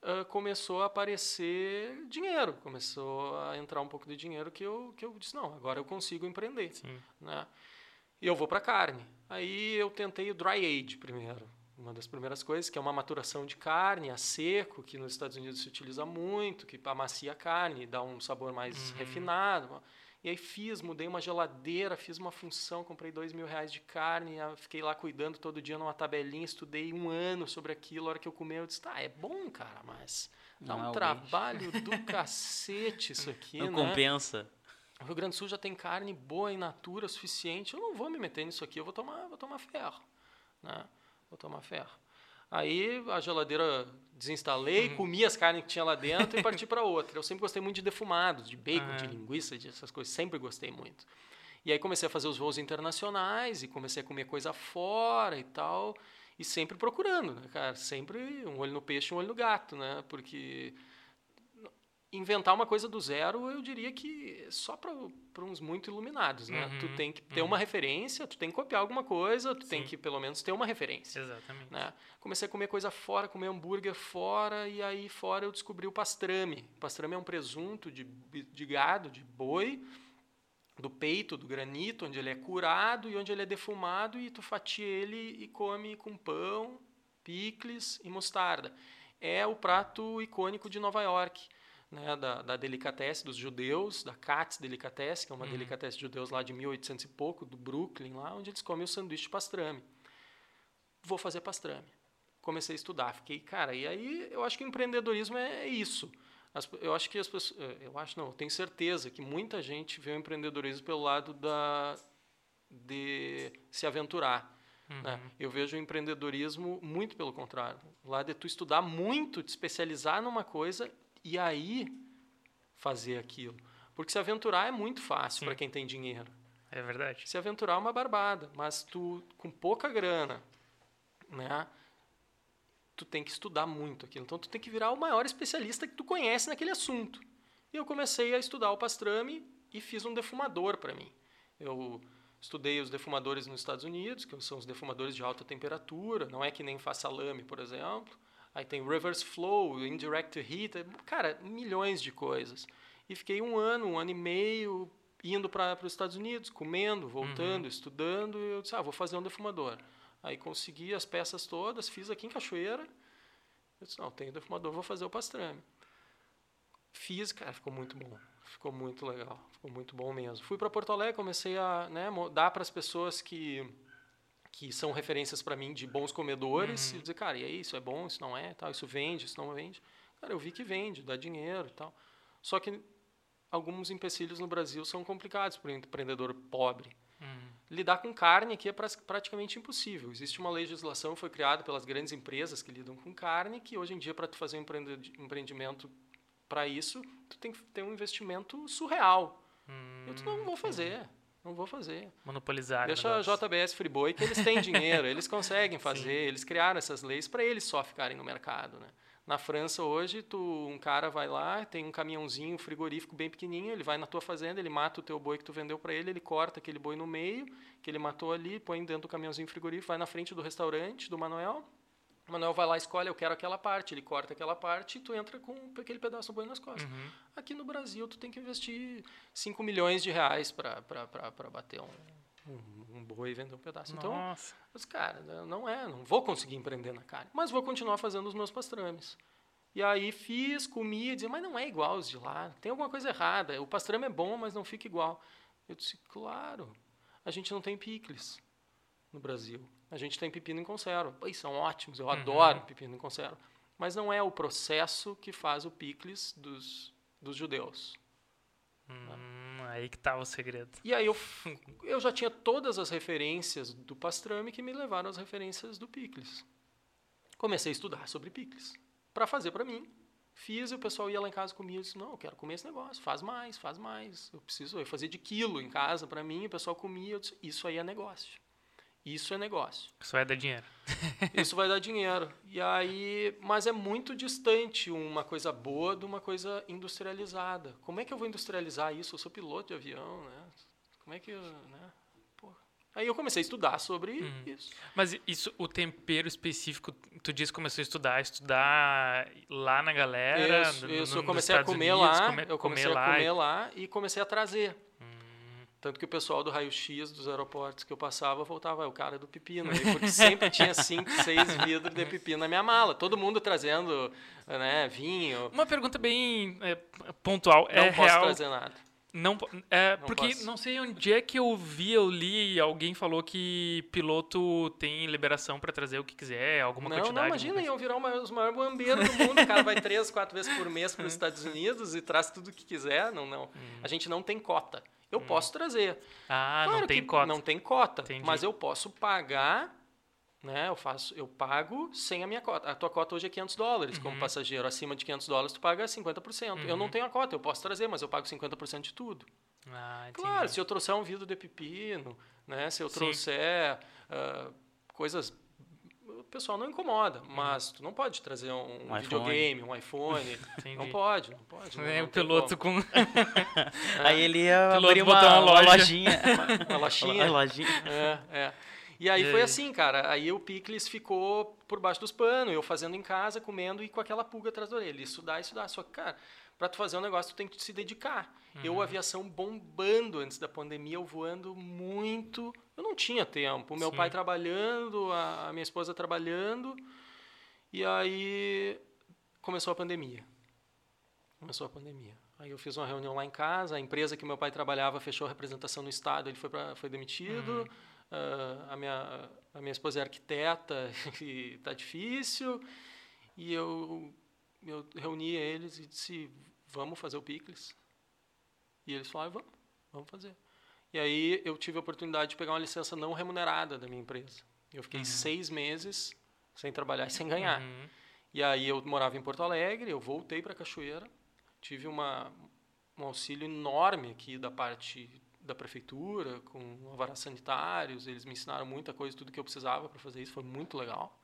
uh, começou a aparecer dinheiro. Começou a entrar um pouco de dinheiro que eu, que eu disse, não, agora eu consigo empreender. Sim. Né? E eu vou para carne. Aí eu tentei o dry age primeiro uma das primeiras coisas, que é uma maturação de carne a seco, que nos Estados Unidos se utiliza muito, que amacia a carne, dá um sabor mais uhum. refinado. E aí fiz, mudei uma geladeira, fiz uma função, comprei dois mil reais de carne, fiquei lá cuidando todo dia numa tabelinha, estudei um ano sobre aquilo. A hora que eu comi, eu disse, tá, é bom, cara, mas dá Não, um trabalho do cacete isso aqui, Não né? compensa. O Rio Grande do Sul já tem carne boa em natura suficiente, eu não vou me meter nisso aqui, eu vou tomar, vou tomar ferro, né? vou tomar ferro. Aí a geladeira desinstalei, uhum. comi as carnes que tinha lá dentro e parti para outra. Eu sempre gostei muito de defumados, de bacon, de linguiça, de essas coisas, sempre gostei muito. E aí comecei a fazer os voos internacionais e comecei a comer coisa fora e tal, e sempre procurando, né, cara? Sempre um olho no peixe, um olho no gato, né? Porque inventar uma coisa do zero, eu diria que só para uns muito iluminados, né? Uhum, tu tem que ter uhum. uma referência, tu tem que copiar alguma coisa, tu Sim. tem que pelo menos ter uma referência. Exatamente. Né? Comecei a comer coisa fora, comer hambúrguer fora, e aí fora eu descobri o pastrame. O pastrame é um presunto de, de gado, de boi, do peito, do granito, onde ele é curado e onde ele é defumado, e tu fatia ele e come com pão, picles e mostarda. É o prato icônico de Nova York né, da, da Delicatessen dos judeus, da Katz Delicatessen, que é uma uhum. Delicatessen de judeus lá de 1800 e pouco, do Brooklyn, lá onde eles comem o sanduíche de pastrame. Vou fazer pastrame. Comecei a estudar, fiquei, cara, e aí eu acho que o empreendedorismo é, é isso. As, eu acho que as pessoas, é, eu acho não, eu tenho certeza que muita gente vê o empreendedorismo pelo lado da de se aventurar. Né? Uhum. Né? Eu vejo o empreendedorismo muito pelo contrário. Lá de tu estudar muito, te especializar numa coisa e aí fazer aquilo. Porque se aventurar é muito fácil para quem tem dinheiro. É verdade. Se aventurar é uma barbada, mas tu com pouca grana, né? Tu tem que estudar muito aquilo. Então tu tem que virar o maior especialista que tu conhece naquele assunto. E eu comecei a estudar o pastrame e fiz um defumador para mim. Eu estudei os defumadores nos Estados Unidos, que são os defumadores de alta temperatura, não é que nem faz salame, por exemplo. Aí tem reverse flow, indirect heat, cara, milhões de coisas. E fiquei um ano, um ano e meio indo para os Estados Unidos, comendo, voltando, uhum. estudando. E eu disse, ah, vou fazer um defumador. Aí consegui as peças todas, fiz aqui em Cachoeira. Eu disse, não, tenho defumador, vou fazer o pastrame. Fiz, cara, ficou muito bom. Ficou muito legal, ficou muito bom mesmo. Fui para Porto Alegre, comecei a né, dar para as pessoas que que são referências para mim de bons comedores uhum. e dizer, cara, e aí, isso é bom, isso não é, tal, isso vende, isso não vende. Cara, eu vi que vende, dá dinheiro e tal. Só que alguns empecilhos no Brasil são complicados para o empreendedor pobre. Uhum. Lidar com carne aqui é praticamente impossível. Existe uma legislação que foi criada pelas grandes empresas que lidam com carne, que hoje em dia, para tu fazer um empreendimento para isso, tu tem que ter um investimento surreal. Uhum. Eu não vou fazer. Não vou fazer. Monopolizar. Deixa a JBS Friboi que eles têm dinheiro, eles conseguem fazer, eles criaram essas leis para eles só ficarem no mercado, né? Na França hoje, tu, um cara vai lá, tem um caminhãozinho frigorífico bem pequenininho, ele vai na tua fazenda, ele mata o teu boi que tu vendeu para ele, ele corta aquele boi no meio, que ele matou ali, põe dentro do caminhãozinho frigorífico, vai na frente do restaurante do Manuel, o Manuel vai lá, escolhe, eu quero aquela parte, ele corta aquela parte e tu entra com aquele pedaço do boi nas costas. Uhum. Aqui no Brasil, tu tem que investir 5 milhões de reais para bater um, um, um, boi e vender um pedaço. Então, Nossa. Então, mas, cara, não é, não vou conseguir empreender na carne, mas vou continuar fazendo os meus pastrames. E aí fiz, comi, dizia, mas não é igual os de lá, tem alguma coisa errada. O pastrame é bom, mas não fica igual. Eu disse, claro, a gente não tem picles no Brasil. A gente tem pepino em conserva. Pois são ótimos, eu uhum. adoro pepino em conserva. Mas não é o processo que faz o picles dos, dos judeus. Hum, aí que estava tá o segredo. E aí eu, eu já tinha todas as referências do pastrame que me levaram às referências do picles. Comecei a estudar sobre picles para fazer para mim. Fiz e o pessoal ia lá em casa comigo e disse: Não, eu quero comer esse negócio, faz mais, faz mais. Eu preciso eu fazer de quilo em casa para mim. O pessoal comia. Eu disse: Isso aí é negócio. Isso é negócio. Isso vai dar dinheiro. Isso vai dar dinheiro. E aí, mas é muito distante uma coisa boa de uma coisa industrializada. Como é que eu vou industrializar isso? Eu sou piloto de avião, né? Como é que, eu, né? Aí eu comecei a estudar sobre Uhum. isso. Mas isso, o tempero específico, tu disse que começou a estudar, estudar lá na galera? isso, no- isso. no- eu comecei a comer Unidos, lá, come- eu comecei a lá e- comer lá e comecei a trazer. Tanto que o pessoal do raio-x dos aeroportos que eu passava voltava, "É o cara do pepino, porque sempre tinha cinco, seis vidros de pepino na minha mala. Todo mundo trazendo né, vinho. Uma pergunta bem é, pontual. Não é posso real? trazer nada. Não, é, Não porque posso. não sei onde é que eu vi, eu li, alguém falou que piloto tem liberação pra trazer o que quiser, alguma não, quantidade. não, imagina, iam virar uma, os maiores bombeiros do mundo. O cara vai três, quatro vezes por mês para os Estados Unidos e traz tudo o que quiser. Não, não. A gente não tem cota. Eu posso trazer. Ah, Claro não tem cota. Não tem cota. Entendi. Mas eu posso pagar, né? Eu faço, eu pago sem a minha cota. A tua cota hoje é 500 dólares Uhum. como passageiro. Acima de 500 dólares tu paga 50%. Eu não tenho a cota, eu posso trazer, mas eu pago 50% de tudo. Ah. Claro, se eu trouxer um vidro de pepino, né? Se eu Sim. trouxer ah, coisas pessoal não incomoda, Uhum. mas tu não pode trazer um, Um videogame, um iPhone. Entendi. não pode, não pode. Não, É, não o piloto como. com. Aí ele ia abrir uma, uma uma loja. lojinha. Uma lojinha. Uma lojinha. É, é. E aí E foi aí? assim, cara. Aí o picles ficou por baixo dos panos, eu fazendo em casa, comendo e com aquela pulga atrás da orelha. Estudar, estudar. Só que, cara, pra tu fazer um negócio, tu tem que se dedicar. Eu, aviação bombando antes da pandemia, eu voando muito. Eu não tinha tempo. Meu Sim. pai trabalhando, a minha esposa trabalhando. E aí começou a pandemia. Começou a pandemia. Aí eu fiz uma reunião lá em casa, a empresa que meu pai trabalhava fechou a representação no estado, ele foi, pra, foi demitido. Ah, a, minha, a minha esposa é arquiteta e tá difícil. E eu, eu reuni eles e disse, vamos fazer o Picles? E eles falaram, vamos, vamos fazer. E aí eu tive a oportunidade de pegar uma licença não remunerada da minha empresa. Eu fiquei seis meses sem trabalhar e sem ganhar. Uhum. E aí eu morava em Porto Alegre, eu voltei para Cachoeira, tive uma, um auxílio enorme aqui da parte da prefeitura, com alvarás sanitários, eles me ensinaram muita coisa, tudo que eu precisava para fazer isso, foi muito legal.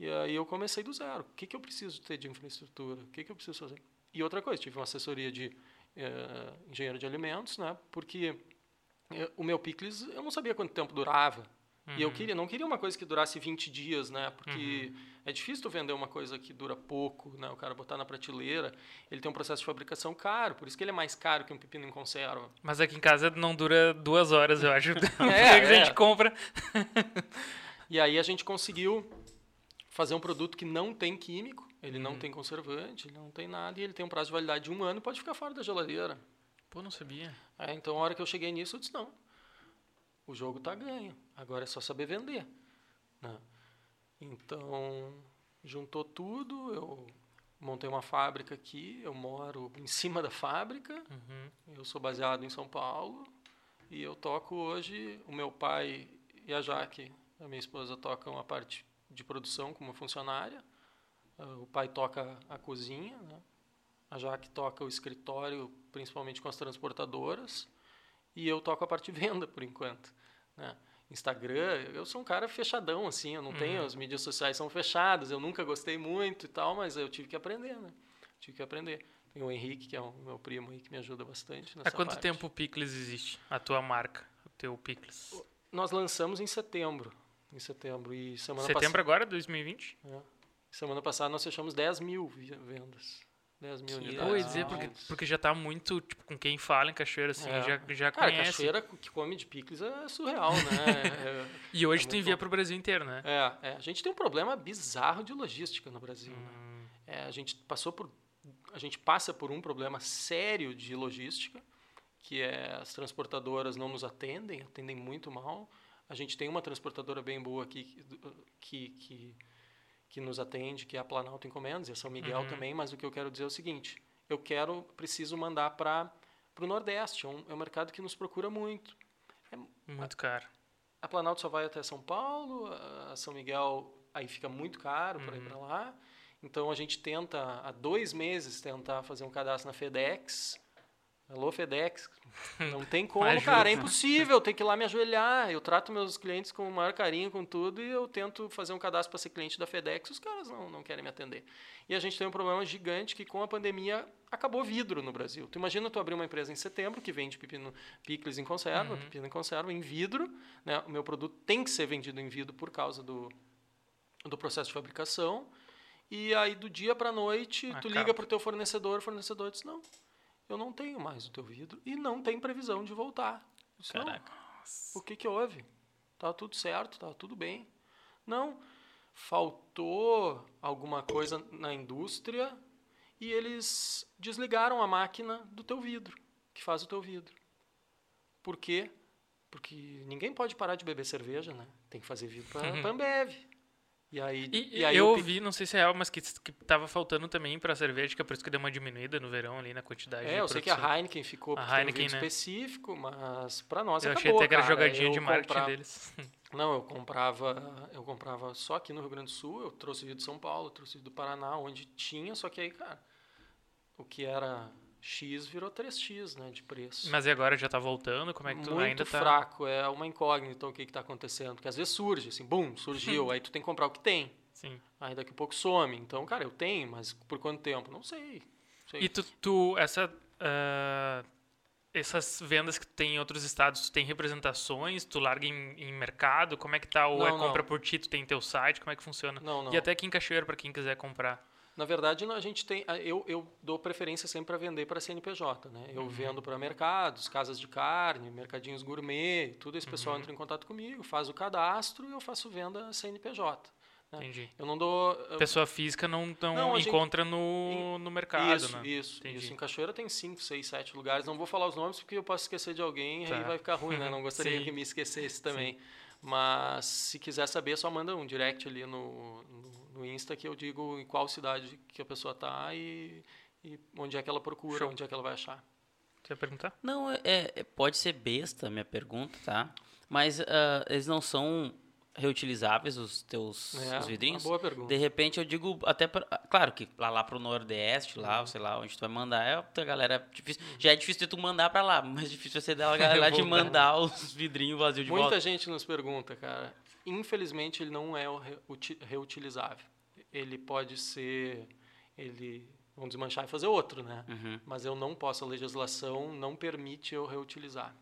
E aí eu comecei do zero. O que, que eu preciso ter de infraestrutura? O que, que eu preciso fazer? E outra coisa, tive uma assessoria de eh, engenheiro de alimentos, né? Porque eh, o meu picles, eu não sabia quanto tempo durava. E eu queria, não queria uma coisa que durasse 20 dias, né? Porque é difícil tu vender uma coisa que dura pouco, né? O cara botar na prateleira, ele tem um processo de fabricação caro, por isso que ele é mais caro que um pepino em conserva. Mas aqui em casa não dura duas horas, eu acho. Porque É, a gente é. compra. E aí a gente conseguiu fazer um produto que não tem químico, ele não tem conservante, ele não tem nada, e ele tem um prazo de validade de um ano e pode ficar fora da geladeira. Pô, não sabia. É, então, a hora que eu cheguei nisso, eu disse, não, o jogo está ganho, agora é só saber vender. né? Então, juntou tudo, eu montei uma fábrica aqui, eu moro em cima da fábrica, Uhum. eu sou baseado em São Paulo, e eu toco hoje, o meu pai e a Jaque, a minha esposa, tocam a parte de produção como funcionária, o pai toca a cozinha, né? a Jaque toca o escritório, principalmente com as transportadoras, e eu toco a parte de venda por enquanto. Né? Instagram, eu sou um cara fechadão, assim, eu não tenho, as mídias sociais são fechadas, eu nunca gostei muito e tal, mas eu tive que aprender, né? Tive que aprender. Tem o Henrique, que é o meu primo aí, que me ajuda bastante nessa Há quanto parte. tempo o Picles existe? A tua marca, o teu Picles? Nós lançamos em setembro. Em setembro. E semana Setembro agora, 2020? passada. Semana passada nós fechamos 10 mil vendas. 10 mil Que unidades. Pô, eu ia dizer, porque, porque já tá muito, tipo, com quem fala em Cachoeira, assim, É. já, já Cara, conhece. cachoeira que come de picles é surreal, né? E hoje É tu envia bom. pro Brasil inteiro, né? é, é, a gente tem um problema bizarro de logística no Brasil. né? Hum, É, a gente passou por, a gente passa por um problema sério de logística, que é as transportadoras não nos atendem, atendem muito mal. A gente tem uma transportadora bem boa aqui que, que, que nos atende, que é a Planalto Encomendas, e a São Miguel Uhum. também, mas o que eu quero dizer é o seguinte, eu quero, preciso mandar para o Nordeste, é um, é um mercado que nos procura muito. muito caro. A Planalto só vai até São Paulo, a São Miguel aí fica muito caro para ir Uhum. para lá. Então a gente tenta, há dois meses, tentar fazer um cadastro na FedEx. Alô, FedEx. Não tem como, cara. É impossível. Tem que ir lá me ajoelhar. Eu trato meus clientes com o maior carinho, com tudo, e eu tento fazer um cadastro para ser cliente da FedEx. Os caras não, não querem me atender. E a gente tem um problema gigante que com a pandemia acabou vidro no Brasil. Tu imagina tu abrir uma empresa em setembro que vende pepino, picles em conserva, Uhum. pepino em conserva, em vidro. Né? O meu produto tem que ser vendido em vidro por causa do, do processo de fabricação. E aí, do dia para noite, tu Acaba. liga para o teu fornecedor, o fornecedor diz, não, eu não tenho mais o teu vidro e não tem previsão de voltar. Disse, não, Caraca. o que, que houve? Tá tudo certo, tá tudo bem. Não, faltou alguma coisa na indústria e eles desligaram a máquina do teu vidro, que faz o teu vidro. Por quê? Porque ninguém pode parar de beber cerveja, né? Tem que fazer vidro para Ambev. E aí, E, e aí eu ouvi, não sei se é real, mas que, que tava faltando também pra cerveja, que é por isso que deu uma diminuída no verão ali na quantidade de É, eu sei que a. Heineken ficou A um Heineken, vidro né? específico, mas para nós Eu achei acabou, até que era cara. jogadinha Eu de marketing compra- deles. Não, eu comprava, eu comprava só aqui no Rio Grande do Sul, eu trouxe de São Paulo, trouxe do Paraná, onde tinha, só que aí, cara, o que era X virou 3X, né, de preço. Mas e agora já tá voltando? Como é que tu Muito ainda tá. fraco, é uma incógnita o que está acontecendo, porque às vezes surge, assim, bum, surgiu, aí tu tem que comprar o que tem, Sim. aí daqui a pouco some. Então, cara, eu tenho, mas por quanto tempo? Não sei. sei. E tu, tu essa. ah, essas vendas que tem em outros estados, tu tem representações, tu larga em, em mercado, como é que tá? Ou é Não, compra não. por ti, tu tem teu site, como é que funciona? Não, não. E até aqui em Cachoeiro, pra quem quiser comprar. Na verdade, a gente tem. Eu, eu dou preferência sempre para vender para CNPJ, né? Eu vendo para mercados, casas de carne, mercadinhos gourmet, tudo esse pessoal entra em contato comigo, faz o cadastro e eu faço venda CNPJ. né? Entendi. Eu não dou. eu- Pessoa física não, não, Não, a gente- encontra no, no mercado, isso, né? isso, Entendi. isso. Em Cachoeira tem 5, 6, 7 lugares. Não vou falar os nomes porque eu posso esquecer de alguém e Tá. aí vai ficar ruim, né? Não gostaria Sim. que me esquecesse também. Mas se quiser saber, só manda um direct ali no, no, no Insta que eu digo em qual cidade que a pessoa tá e, e onde é que ela procura, Show. onde é que ela vai achar. Você ia perguntar? Não, é, é- pode ser besta a minha pergunta, tá? Mas ah, eles não são reutilizáveis, os teus É, os vidrinhos? uma boa pergunta. De repente eu digo até pra, claro que lá, lá pro Nordeste, lá, sei lá, onde tu vai mandar, é a galera difícil, já é difícil de tu mandar pra lá, mas difícil você dar a galera lá de mandar os vidrinhos vazios de Muita volta. gente nos pergunta, cara. Infelizmente, ele não é reutilizável. Ele pode ser. Ele. Vamos desmanchar e fazer outro, né? Uhum. Mas eu não posso, a legislação não permite eu reutilizar.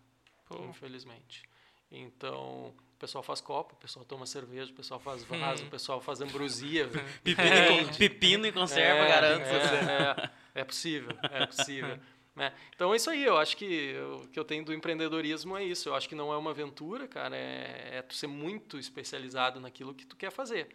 Pô. Infelizmente. Então, o pessoal faz copo, o pessoal toma cerveja, o pessoal faz vaso, o pessoal faz ambrosia. Pepino, e pepino e conserva, É, garanto. É, é, é possível, é possível. Né? Então é isso aí, eu acho que o que eu tenho do empreendedorismo é isso. Eu acho que não é uma aventura, cara, é, é tu ser muito especializado naquilo que tu quer fazer.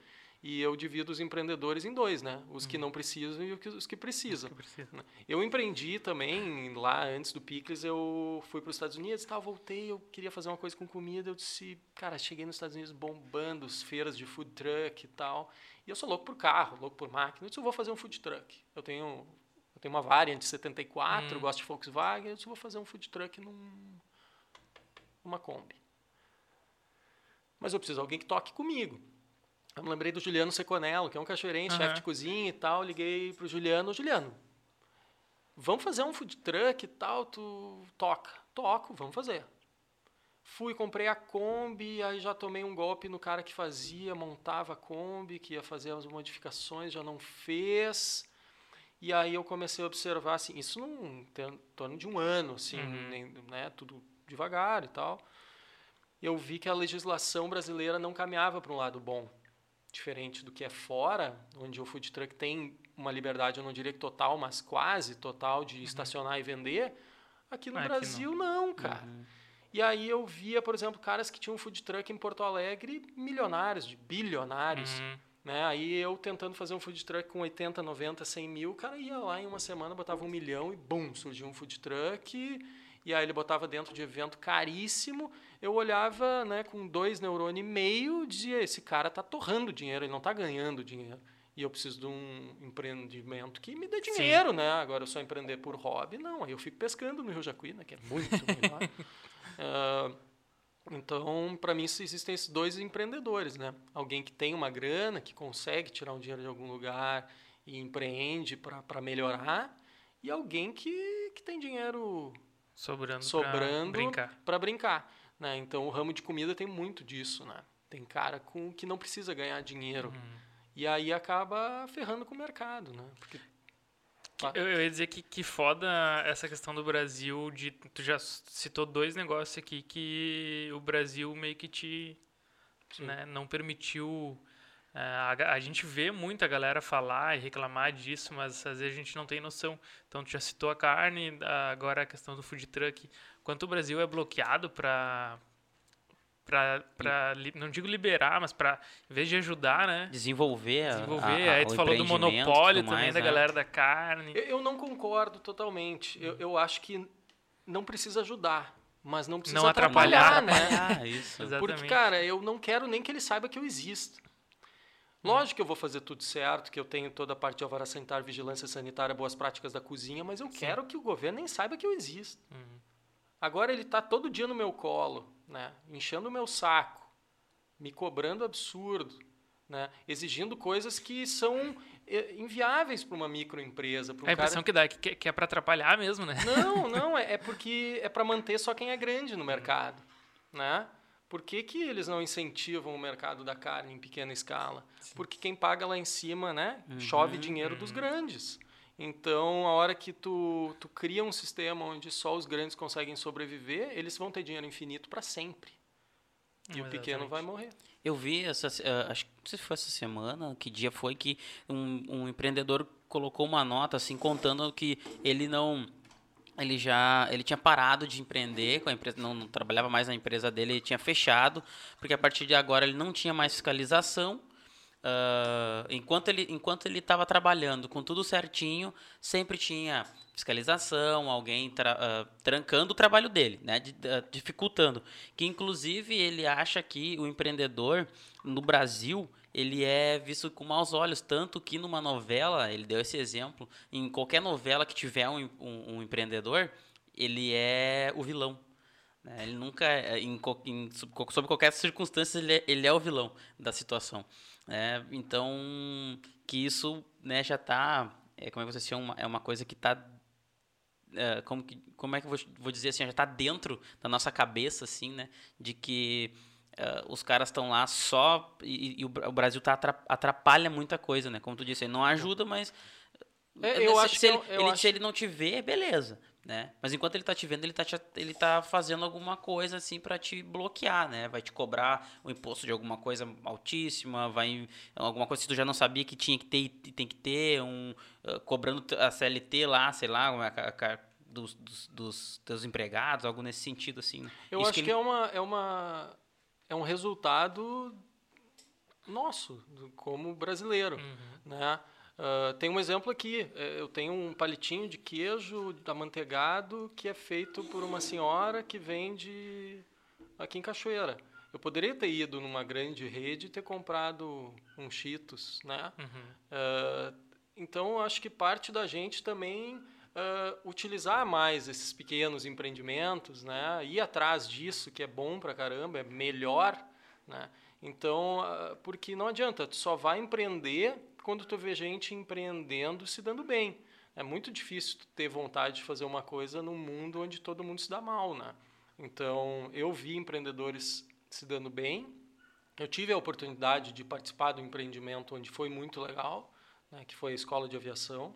E eu divido os empreendedores em dois, né? Os que não precisam e os que- os que precisam. Precisa. Eu empreendi também, lá antes do Picles, eu fui para os Estados Unidos, tá, voltei, eu queria fazer uma coisa com comida, eu disse, cara, cheguei nos Estados Unidos bombando, as feiras de food truck e tal, e eu sou louco por carro, louco por máquina, eu disse, eu vou fazer um food truck. Eu tenho, eu tenho uma Variant de 74, Hum. gosto de Volkswagen, eu disse, vou fazer um food truck num, numa Kombi. Mas eu preciso de alguém que toque comigo. Eu me lembrei do Juliano Seconello, que é um cachoeirense, Aham. chefe de cozinha e tal. Liguei pro Juliano. Juliano, vamos fazer um food truck e tal? Tu toca? Toco, vamos fazer. Fui, comprei a Kombi, aí já tomei um golpe no cara que fazia, montava a Kombi, que ia fazer as modificações, já não fez. E aí eu comecei a observar, assim, isso num em torno de um ano, assim, Uhum. nem- né, tudo devagar e tal. Eu vi que a legislação brasileira não caminhava para um lado bom. Diferente do que é fora, onde o food truck tem uma liberdade, eu não diria que total, mas quase total de estacionar e vender. Aqui no Aqui Brasil, não, cara. E aí eu via, por exemplo, caras que tinham food truck em Porto Alegre, milionários, de bilionários. Né? Aí eu tentando fazer um food truck com 80, 90, 100 mil, o cara ia lá em uma semana, botava um milhão e bum, surgiu um food truck. E, e aí ele botava dentro de evento caríssimo. Eu olhava né, com dois neurônios e meio, dizia, esse cara tá torrando dinheiro, ele não tá ganhando dinheiro. E eu preciso de um empreendimento que me dê dinheiro, né? Agora eu só empreender por hobby, não. Aí eu fico pescando no Rio Jacuí, né? Que é muito melhor. Ah, Então, para mim, existem esses dois empreendedores, né? Alguém que tem uma grana, que consegue tirar um dinheiro de algum lugar e empreende para melhorar, e alguém que, que tem dinheiro Sobrando, sobrando pra brincar. para brincar. Né? Então, o ramo de comida tem muito disso, né? Tem cara com que não precisa ganhar dinheiro. Uhum. E aí acaba ferrando com o mercado, né? Porque Eu, eu ia dizer que, que foda essa questão do Brasil de tu já citou dois negócios aqui que o Brasil meio que te né, não permitiu é, a, a gente vê muita galera falar e reclamar disso, mas às vezes a gente não tem noção. Então tu já citou a carne, agora a questão do food truck. Quanto o Brasil é bloqueado para para não digo liberar, mas para em vez de ajudar, né? Desenvolver, a- Desenvolver. a- a- aí tu falou do monopólio também mais, da né? galera da carne. Eu, eu não concordo totalmente. Eu, eu acho que não precisa ajudar, mas não precisa Não atrapalhar, atrapalhar, né? Ah, isso. Exatamente. Porque, cara, eu não quero nem que ele saiba que eu existo. Lógico que eu vou fazer tudo certo, que eu tenho toda a parte de alvará sanitário, vigilância sanitária, boas práticas da cozinha, mas eu quero que o governo nem saiba que eu existo. Uhum. Agora ele está todo dia no meu colo, né? enchendo o meu saco, me cobrando absurdo, né? exigindo coisas que são eh, inviáveis para uma microempresa. pra um a impressão cara... que dá é que, que é para atrapalhar mesmo, né? Não, não, é, é porque é para manter só quem é grande no mercado, né? Por que, que eles não incentivam o mercado da carne em pequena escala? Porque quem paga lá em cima, né, chove dinheiro dos grandes. Então, a hora que tu, tu cria um sistema onde só os grandes conseguem sobreviver, eles vão ter dinheiro infinito para sempre. E o pequeno vai morrer. Eu vi, essa, eh, acho que não sei se foi essa semana, que dia foi, que um, um empreendedor colocou uma nota assim contando que ele não ele já ele tinha parado de empreender com a empresa não, não trabalhava mais na empresa dele ele tinha fechado porque a partir de agora ele não tinha mais fiscalização Ah, enquanto ele enquanto ele estava trabalhando com tudo certinho sempre tinha fiscalização alguém tra- ah, trancando o trabalho dele né ah, dificultando que inclusive ele acha que o empreendedor no Brasil ele é visto com maus olhos, tanto que numa novela, ele deu esse exemplo, em qualquer novela que tiver um, um- um empreendedor, ele é o vilão. né? Ele nunca, é- em, em, sob qualquer circunstância, ele é, ele é o vilão da situação. Né? Então, que isso né, já está, é, como é que você é uma, é uma coisa que está é, como, que- como é que eu vou, vou dizer assim, já está dentro da nossa cabeça, assim, né? De que é, os caras estão lá só e, e o Bra- o Brasil tá atra- atrapalha muita coisa, né? Como tu disse, ele não ajuda, mas É, eu se, acho se que ele, eu- eu ele- acho- se ele não te vê, beleza, né? Mas enquanto ele tá te vendo, ele tá, te, ele tá fazendo alguma coisa assim para te bloquear, né? Vai te cobrar o imposto de alguma coisa altíssima, vai alguma coisa que tu já não sabia que tinha que ter e tem que ter, um eh, cobrando a CLT lá, sei lá, uma ca- ca- dos, dos, dos teus empregados, algo nesse sentido assim. né? Eu Isso acho que, ele- é uma é uma é um resultado nosso como brasileiro, né? Ah, tem um exemplo aqui. eh, Eu tenho um palitinho de queijo amanteigado que é feito por uma senhora que vende aqui em Cachoeira. Eu poderia ter ido numa grande rede e ter comprado um Cheetos, né? Uhum. Ah, então, acho que parte da gente também ah, utilizar mais esses pequenos empreendimentos, né? Ir atrás disso, que é bom pra caramba, é melhor, né? Então, porque não adianta, tu só vai empreender quando tu vê gente empreendendo se dando bem. É muito difícil ter vontade de fazer uma coisa num mundo onde todo mundo se dá mal, né? Então, eu vi empreendedores se dando bem. Eu tive a oportunidade de participar do empreendimento onde foi muito legal, né, que foi a escola de aviação.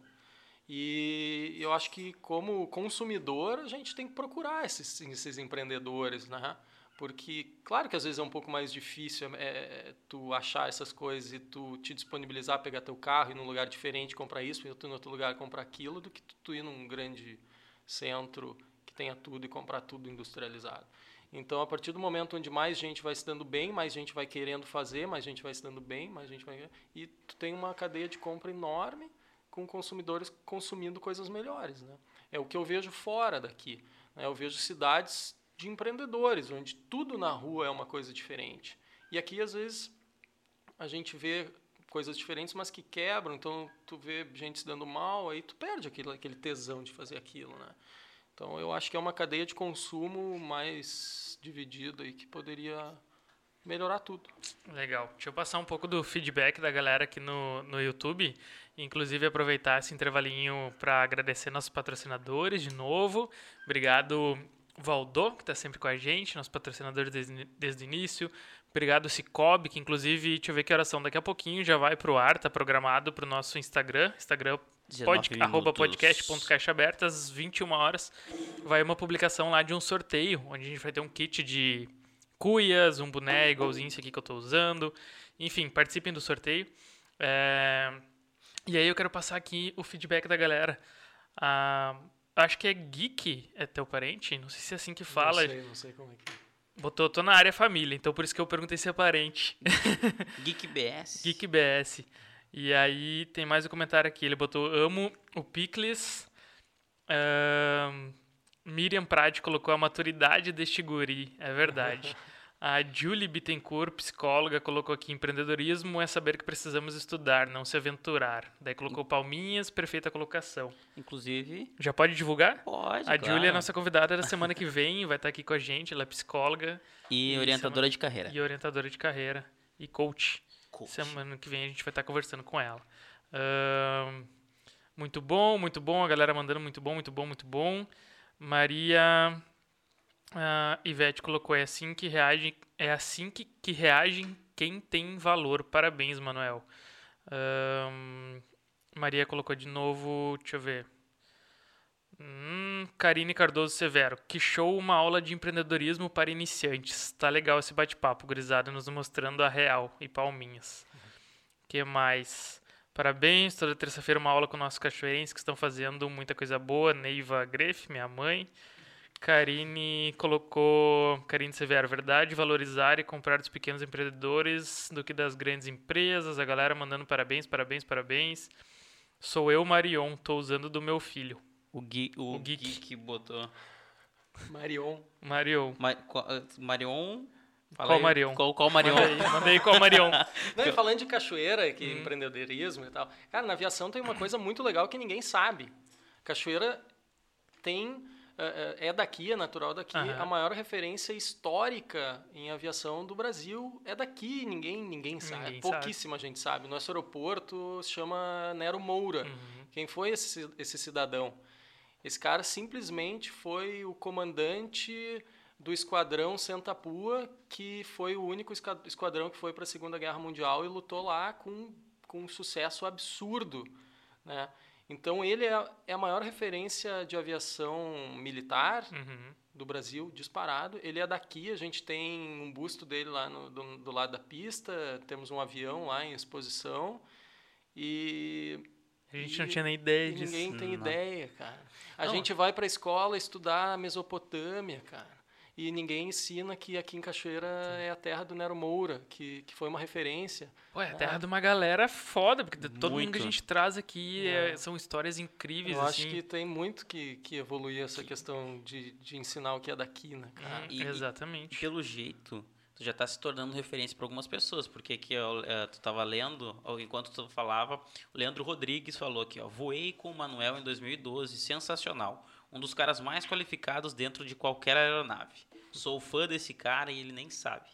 E eu acho que como consumidor a gente tem que procurar esses, esses empreendedores, né? Porque, claro que às vezes é um pouco mais difícil é, tu achar essas coisas e tu te disponibilizar, pegar teu carro e ir num lugar diferente comprar isso, e tu em outro lugar comprar aquilo, do que tu ir num grande centro que tenha tudo e comprar tudo industrializado. Então, a partir do momento onde mais gente vai se dando bem, mais gente vai querendo fazer, mais gente vai se dando bem, mais gente vai... E tu tem uma cadeia de compra enorme com consumidores consumindo coisas melhores, né? É o que eu vejo fora daqui. Né? Eu vejo cidades de empreendedores, onde tudo na rua é uma coisa diferente. E aqui, às vezes, a gente vê coisas diferentes, mas que quebram. Então, tu vê gente se dando mal, aí tu perde aquele tesão de fazer aquilo, né? Então eu acho que é uma cadeia de consumo mais dividida e que poderia melhorar tudo. Legal. Deixa eu passar um pouco do feedback da galera aqui no, no YouTube. Inclusive aproveitar esse intervalinho para agradecer nossos patrocinadores de novo. Obrigado, Valdô, que está sempre com a gente, nosso patrocinador desde, desde o início. Obrigado, Cicobi, que inclusive, deixa eu ver que horas são, daqui a pouquinho já vai pro ar, tá programado pro nosso Instagram, Instagram pod, arroba podcast.caixa aberta, às 21 horas. Vai uma publicação lá de um sorteio, onde a gente vai ter um kit de cuias, um boné igualzinho esse aqui que eu estou usando. Enfim, participem do sorteio. É... E aí eu quero passar aqui o feedback da galera. Ah, acho que é Geek, é teu parente? Não sei se é assim que fala. Não sei, não sei como é que é. Botou, tô na área família, então por isso que eu perguntei se é parente. Geek BS. Geek BS. E aí tem mais um comentário aqui. Ele botou: Amo o Picles. Uh, Miriam Prade colocou a maturidade deste guri. É verdade. A Julie Bittencourt, psicóloga, colocou aqui: empreendedorismo é saber que precisamos estudar, não se aventurar. Daí colocou palminhas, perfeita colocação. Inclusive. Já pode divulgar? Pode. A claro. Julie é a nossa convidada da semana que vem, vai estar aqui com a gente. Ela é psicóloga. E, e orientadora semana... de carreira. E orientadora de carreira. E coach. coach. Semana que vem a gente vai estar conversando com ela. Uh, muito bom, muito bom. A galera mandando muito bom, muito bom, muito bom. Maria. Uh, Ivete colocou, é assim que reage, é assim que, que reagem quem tem valor. Parabéns, Manuel. Uh, Maria colocou de novo, deixa eu ver. Hum, Karine Cardoso Severo, que show uma aula de empreendedorismo para iniciantes. Tá legal esse bate-papo, gurizada, nos mostrando a real e palminhas. Uhum. que mais? Parabéns, toda terça-feira uma aula com nossos cachoeirenses que estão fazendo muita coisa boa. Neiva Greff, minha mãe. Karine colocou, Karine Severo, verdade, valorizar e comprar dos pequenos empreendedores do que das grandes empresas. A galera mandando parabéns, parabéns, parabéns. Sou eu, Marion, tô usando do meu filho. O, Gui, o, o Geek. Geek botou. Marion. Marion. Ma, qual, Marion. Fala qual aí, Marion? Qual, qual Marion? Mandei, mandei qual Marion. Não, e falando de cachoeira, que hum. empreendedorismo e tal. Cara, na aviação tem uma coisa muito legal que ninguém sabe. Cachoeira tem é daqui, é natural daqui. Uhum. A maior referência histórica em aviação do Brasil é daqui. Ninguém, ninguém sabe. Ninguém Pouquíssima sabe. gente sabe. Nosso aeroporto se chama Nero Moura. Uhum. Quem foi esse, esse cidadão? Esse cara simplesmente foi o comandante do esquadrão Santa Pua, que foi o único esquadrão que foi para a Segunda Guerra Mundial e lutou lá com, com um sucesso absurdo, né? Então ele é, é a maior referência de aviação militar uhum. do Brasil, disparado. Ele é daqui, a gente tem um busto dele lá no, do, do lado da pista, temos um avião lá em exposição e a gente não tinha nem ideia disso. Ninguém tem não. ideia, cara. A não. gente vai para a escola estudar a Mesopotâmia, cara e ninguém ensina que aqui em Cachoeira Sim. é a terra do Nero Moura, que, que foi uma referência. Pô, é a terra ah. de uma galera foda, porque todo muito. mundo que a gente traz aqui é. É, são histórias incríveis. Eu assim. acho que tem muito que, que evoluir essa que... questão de, de ensinar o que é daqui, né, cara? E, Exatamente. E, pelo jeito, tu já está se tornando referência para algumas pessoas, porque aqui eu, é, tu estava lendo, enquanto tu falava, o Leandro Rodrigues falou aqui, ó, voei com o Manuel em 2012, sensacional um dos caras mais qualificados dentro de qualquer aeronave. Sou fã desse cara e ele nem sabe.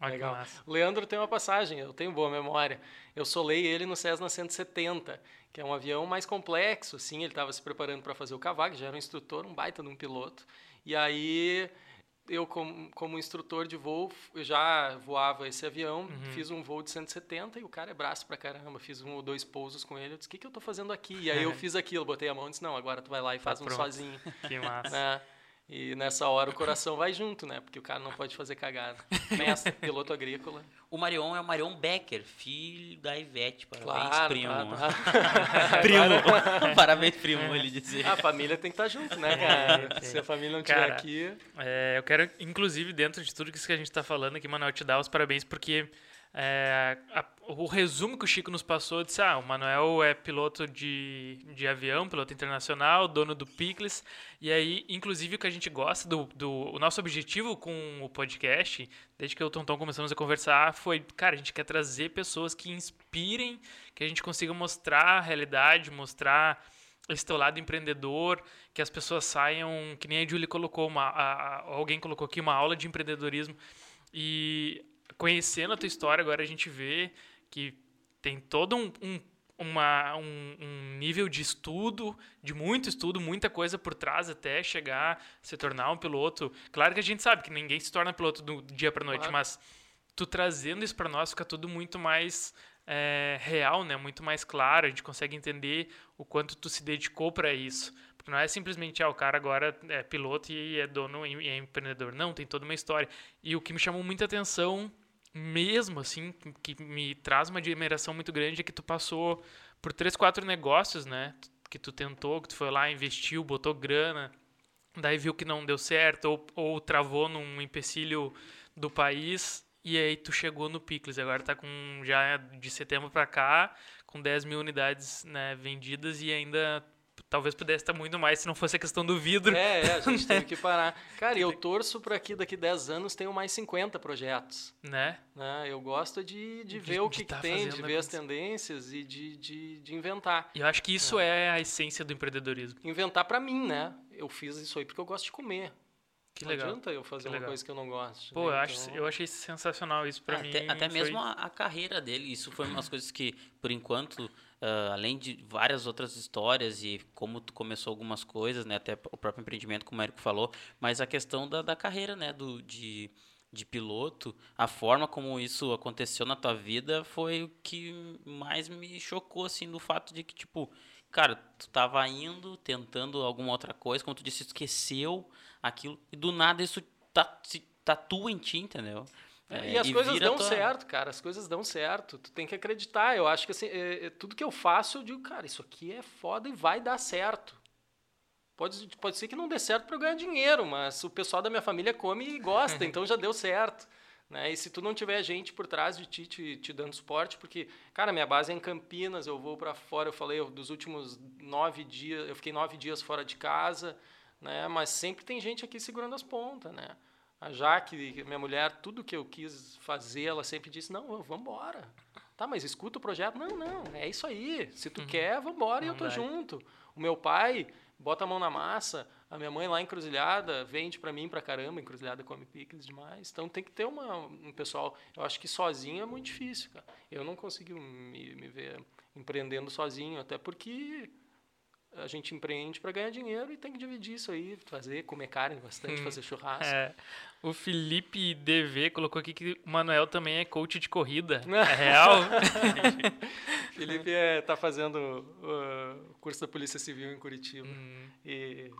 Legal. O Leandro tem uma passagem, eu tenho boa memória. Eu solei ele no Cessna 170, que é um avião mais complexo, assim, ele estava se preparando para fazer o cavalo, já era um instrutor, um baita de um piloto. E aí eu, como, como instrutor de voo, eu já voava esse avião, uhum. fiz um voo de 170 e o cara é braço pra caramba. Fiz um ou dois pousos com ele. Eu disse: O que, que eu tô fazendo aqui? E aí eu fiz aquilo, botei a mão e disse: Não, agora tu vai lá e faz tá um sozinho. Que massa. Né? E nessa hora o coração vai junto, né? Porque o cara não pode fazer cagada. Mestre, piloto agrícola. O Marion é o Marion Becker, filho da Ivete. Parabéns, claro, primo. Tá, primo. Parabéns, primo, é. ele dizer. A família tem que estar junto, né, cara? É, Se a família não estiver aqui. É, eu quero, inclusive, dentro de tudo isso que a gente está falando aqui, Manuel, te dar os parabéns, porque é, a, o resumo que o Chico nos passou disse: ah, o Manuel é piloto de, de avião, piloto internacional, dono do Picles. E aí, inclusive, o que a gente gosta do, do. O nosso objetivo com o podcast, desde que eu e o Tonton começamos a conversar, foi: cara, a gente quer trazer pessoas que inspirem, que a gente consiga mostrar a realidade, mostrar esse teu lado empreendedor, que as pessoas saiam, que nem a Julie colocou, uma, a, a, alguém colocou aqui, uma aula de empreendedorismo. E conhecendo a tua história, agora a gente vê que tem todo um, um uma, um, um, nível de estudo, de muito estudo, muita coisa por trás até chegar a se tornar um piloto. Claro que a gente sabe que ninguém se torna piloto do dia para noite, claro. mas tu trazendo isso para nós fica tudo muito mais é, real, né? Muito mais claro. A gente consegue entender o quanto tu se dedicou para isso. Porque não é simplesmente, ah, o cara agora é piloto e é dono e é empreendedor. Não, tem toda uma história. E o que me chamou muita atenção mesmo, assim, que me traz uma admiração muito grande é que tu passou por três, quatro negócios, né? Que tu tentou, que tu foi lá, investiu, botou grana, daí viu que não deu certo, ou, ou travou num empecilho do país, e aí tu chegou no Picles. Agora tá com, já de setembro para cá, com 10 mil unidades né, vendidas e ainda talvez pudesse estar muito mais se não fosse a questão do vidro. É, é a gente teve que parar. Cara, eu torço para que daqui 10 anos tenham mais 50 projetos. Né? né? Eu gosto de, de, de ver o que, tá que tem, de ver as tendências e de, de, de inventar. E eu acho que isso é. é a essência do empreendedorismo. Inventar para mim, né? Eu fiz isso aí porque eu gosto de comer. Que não legal. adianta eu fazer uma coisa que eu não gosto. Pô, né? eu, acho, então eu achei sensacional isso para mim. Até, até mesmo a, a, carreira dele. Isso foi umas coisas que, por enquanto, uh, além de várias outras histórias e como tu começou algumas coisas, né? Até o próprio empreendimento, como o Érico falou, mas a questão da, da carreira, né? Do, de, de piloto, a forma como isso aconteceu na tua vida foi o que mais me chocou, assim, do fato de que, tipo, cara, tu tava indo, tentando alguma outra coisa, como tu disse, esqueceu aquilo, e do nada isso tá, se, tatua em ti, entendeu? É, e as e coisas dão tua... certo, cara. As coisas dão certo. Tu tem que acreditar. Eu acho que assim, é, é, tudo que eu faço, eu digo, cara, isso aqui é foda e vai dar certo. Pode, pode ser que não dê certo para eu ganhar dinheiro, mas o pessoal da minha família come e gosta, então já deu certo. Né? E se tu não tiver gente por trás de ti te, te dando suporte, porque, cara, minha base é em Campinas, eu vou para fora, eu falei, eu, dos últimos nove dias, eu fiquei nove dias fora de casa, né? Mas sempre tem gente aqui segurando as pontas, né? A Jaque, minha mulher, tudo que eu quis fazer, ela sempre disse, não, vamos embora. Tá, mas escuta o projeto. Não, não, é isso aí. Se tu uhum. quer, vamos embora e eu tô junto. O meu pai bota a mão na massa. A minha mãe lá encruzilhada vende para mim pra caramba. Encruzilhada come picles demais. Então tem que ter uma, um pessoal. Eu acho que sozinho é muito difícil, cara. Eu não consigo me, me ver empreendendo sozinho, até porque a gente empreende para ganhar dinheiro e tem que dividir isso aí, fazer, comer carne bastante, hum, fazer churrasco. É. O Felipe DV colocou aqui que o Manuel também é coach de corrida. É real? Felipe é, tá fazendo o curso da Polícia Civil em Curitiba. Hum. E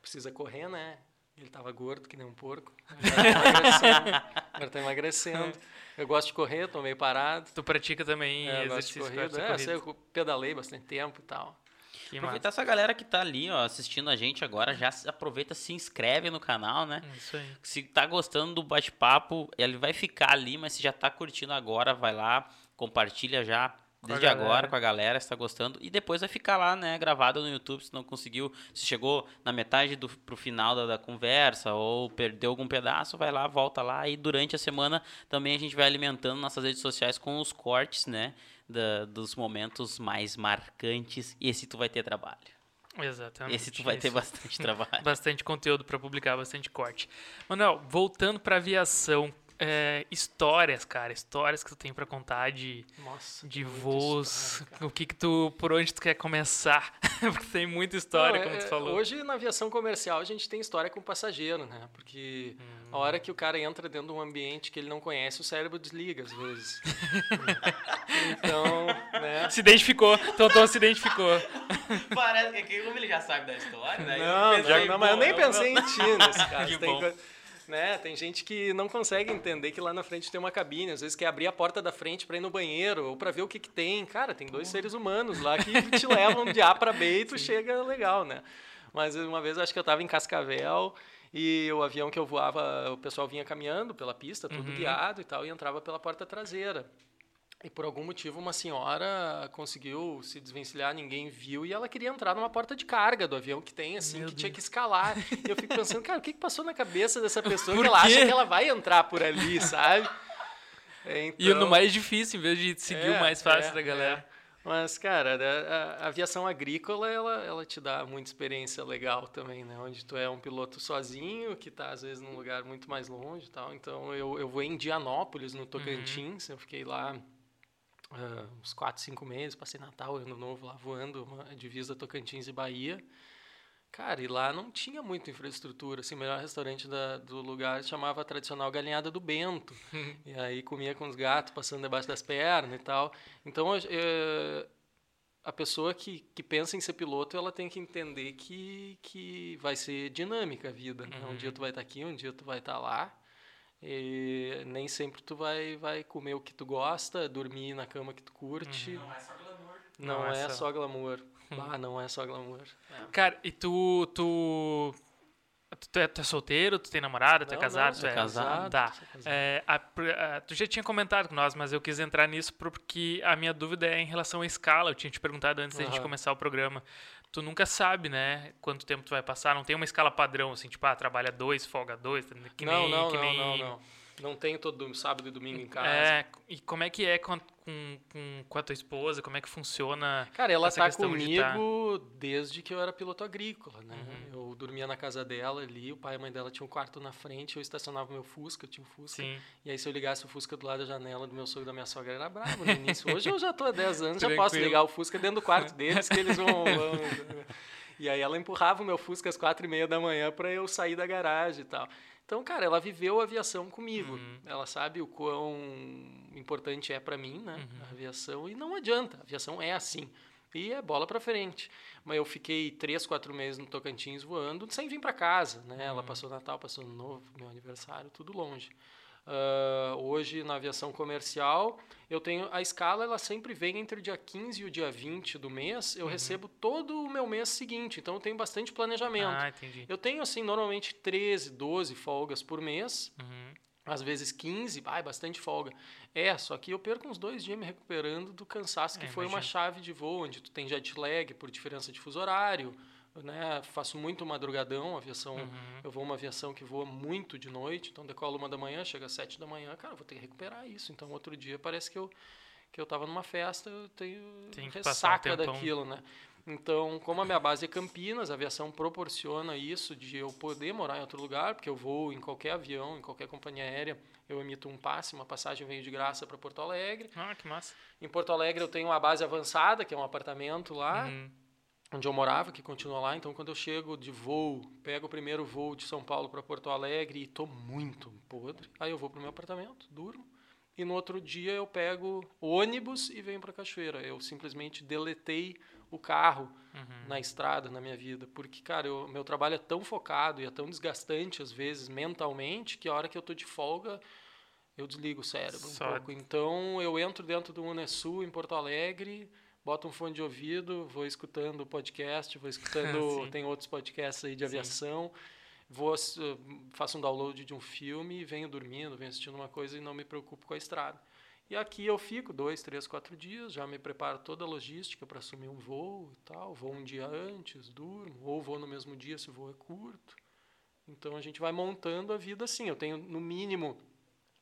precisa correr, né? Ele tava gordo, que nem um porco. Agora tá emagrecendo. Eu gosto de correr, tô meio parado. Tu pratica também é, exercício de corrida? É, corrida. eu pedalei bastante tempo e tal. Que Aproveitar massa. essa galera que tá ali, ó, assistindo a gente agora, já aproveita, se inscreve no canal, né? Isso aí. Se tá gostando do bate-papo, ele vai ficar ali, mas se já tá curtindo agora, vai lá, compartilha já desde agora com a galera, se tá gostando. E depois vai ficar lá, né, gravado no YouTube, se não conseguiu, se chegou na metade do pro final da, da, conversa ou perdeu algum pedaço, vai lá, volta lá. E durante a semana também a gente vai alimentando nossas redes sociais com os cortes, né? Da, dos momentos mais marcantes. E esse tu vai ter trabalho. Exatamente. Esse tu vai ter bastante trabalho. bastante conteúdo para publicar, bastante corte. Manuel, voltando para aviação, é, histórias, cara, histórias que tu tem para contar de, Nossa, de voos, história, o que que tu, por onde tu quer começar? Porque tem muita história, Não, como é, tu falou. Hoje na aviação comercial a gente tem história com passageiro, né? Porque hum. a hora que o cara entra dentro de um ambiente que ele não conhece, o cérebro desliga às vezes. então, né? Se identificou, Tonton se identificou. Parece que como ele já sabe da história, né? Não, já, não mas eu nem pensei em ti nesse caso. que tem bom. Né? Tem gente que não consegue entender que lá na frente tem uma cabine, às vezes quer abrir a porta da frente para ir no banheiro ou para ver o que, que tem. Cara, tem dois seres humanos lá que te levam de A para B e tu chega legal, né? Mas uma vez acho que eu estava em Cascavel e o avião que eu voava, o pessoal vinha caminhando pela pista, tudo uhum. guiado e tal, e entrava pela porta traseira. E por algum motivo uma senhora conseguiu se desvencilhar, ninguém viu, e ela queria entrar numa porta de carga do avião que tem, assim, Meu que Deus. tinha que escalar. e eu fico pensando, cara, o que, que passou na cabeça dessa pessoa que ela acha que ela vai entrar por ali, sabe? Então, e no mais difícil, em vez de seguir é, o mais fácil é, da galera. É. Mas, cara, a, a, aviação agrícola, ela, ela te dá muita experiência legal também, né? Onde tu é um piloto sozinho, que tá, às vezes, num lugar muito mais longe e tal. Então, eu, eu vou em Dianópolis, no Tocantins. Uhum. Eu fiquei lá uh, uns 4, 5 meses. Passei Natal, Ano Novo lá voando, uma divisa Tocantins e Bahia. Cara, e lá não tinha muita infraestrutura. Assim, o melhor restaurante da, do lugar chamava tradicional Galinhada do Bento. e aí comia com os gatos passando debaixo das pernas e tal. Então, é, a pessoa que, que pensa em ser piloto, ela tem que entender que, que vai ser dinâmica a vida. Né? Uhum. Um dia tu vai estar tá aqui, um dia tu vai estar tá lá. E nem sempre tu vai, vai comer o que tu gosta, dormir na cama que tu curte. Uhum. Não é só glamour. Não, não é, é, só glamour. Ah, não é só glamour. É. Cara, e tu, tu, tu, é, tu é solteiro, tu tem namorada, tu é não, é casado? Não, tu é casado. Tá. É, a, a, tu já tinha comentado com nós, mas eu quis entrar nisso porque a minha dúvida é em relação à escala. Eu tinha te perguntado antes uhum. da gente começar o programa. Tu nunca sabe, né, quanto tempo tu vai passar. Não tem uma escala padrão, assim, tipo, ah, trabalha dois, folga dois. Que não, nem, não, que não, nem... não, não. Não tenho todo sábado e domingo em casa. É, e como é que é com, com, com, a tua esposa? Como é que funciona? Cara, ela tá comigo de desde que eu era piloto agrícola, né? Uhum. Eu dormia na casa dela ali, o pai e a mãe dela tinham um quarto na frente, eu estacionava meu Fusca, eu tinha um Fusca. Sim. E aí se eu ligasse o Fusca do lado da janela do meu sogro e da minha sogra, era bravo no início. Hoje eu já tô há 10 anos, já posso ligar o Fusca dentro do quarto deles, que eles vão... vão... E aí ela empurrava o meu Fusca às quatro e meia da manhã para eu sair da garagem e tal. Então, cara, ela viveu a aviação comigo. Uhum. Ela sabe o quão importante é para mim, né? Uhum. A aviação. E não adianta, a aviação é assim. E é bola para frente. Mas eu fiquei três, quatro meses no Tocantins voando sem vir para casa, né? Uhum. Ela passou Natal, passou Ano Novo, meu aniversário, tudo longe. Uh, hoje, na aviação comercial, eu tenho a escala, ela sempre vem entre o dia 15 e o dia 20 do mês. Eu uhum. recebo todo o meu mês seguinte, então eu tenho bastante planejamento. Ah, entendi. Eu tenho, assim, normalmente 13, 12 folgas por mês. Uhum. Às vezes 15, ah, bastante folga. É, só que eu perco uns dois dias me recuperando do cansaço que é, foi imagino. uma chave de voo, onde tu tem jet lag por diferença de fuso horário né, faço muito madrugadão, aviação, uhum. eu vou uma aviação que voa muito de noite, então decolo uma da manhã, chega às sete da manhã, cara, vou ter que recuperar isso. Então outro dia parece que eu que eu estava numa festa, eu tenho Tem ressaca um daquilo, né? Então, como a minha base é Campinas, a aviação proporciona isso de eu poder morar em outro lugar, porque eu vou em qualquer avião, em qualquer companhia aérea, eu emito um passe, uma passagem vem de graça para Porto Alegre. Ah, que massa. Em Porto Alegre eu tenho uma base avançada, que é um apartamento lá. Uhum onde eu morava, que continua lá. Então, quando eu chego de voo, pego o primeiro voo de São Paulo para Porto Alegre e tô muito podre, aí eu vou pro meu apartamento, durmo. E no outro dia eu pego ônibus e venho para Cachoeira. Eu simplesmente deletei o carro uhum. na estrada na minha vida, porque cara, o meu trabalho é tão focado e é tão desgastante às vezes mentalmente que a hora que eu tô de folga eu desligo o cérebro Só... um pouco. Então eu entro dentro do Unesul em Porto Alegre, boto um fone de ouvido, vou escutando o podcast, vou escutando, tem outros podcasts aí de aviação, Sim. vou faço um download de um filme, venho dormindo, venho assistindo uma coisa e não me preocupo com a estrada. E aqui eu fico dois, três, quatro dias, já me preparo toda a logística para assumir um voo e tal, vou um dia antes, durmo, ou vou no mesmo dia se o voo é curto. Então a gente vai montando a vida assim. Eu tenho no mínimo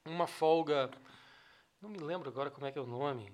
uma folga, não me lembro agora como é que é o nome,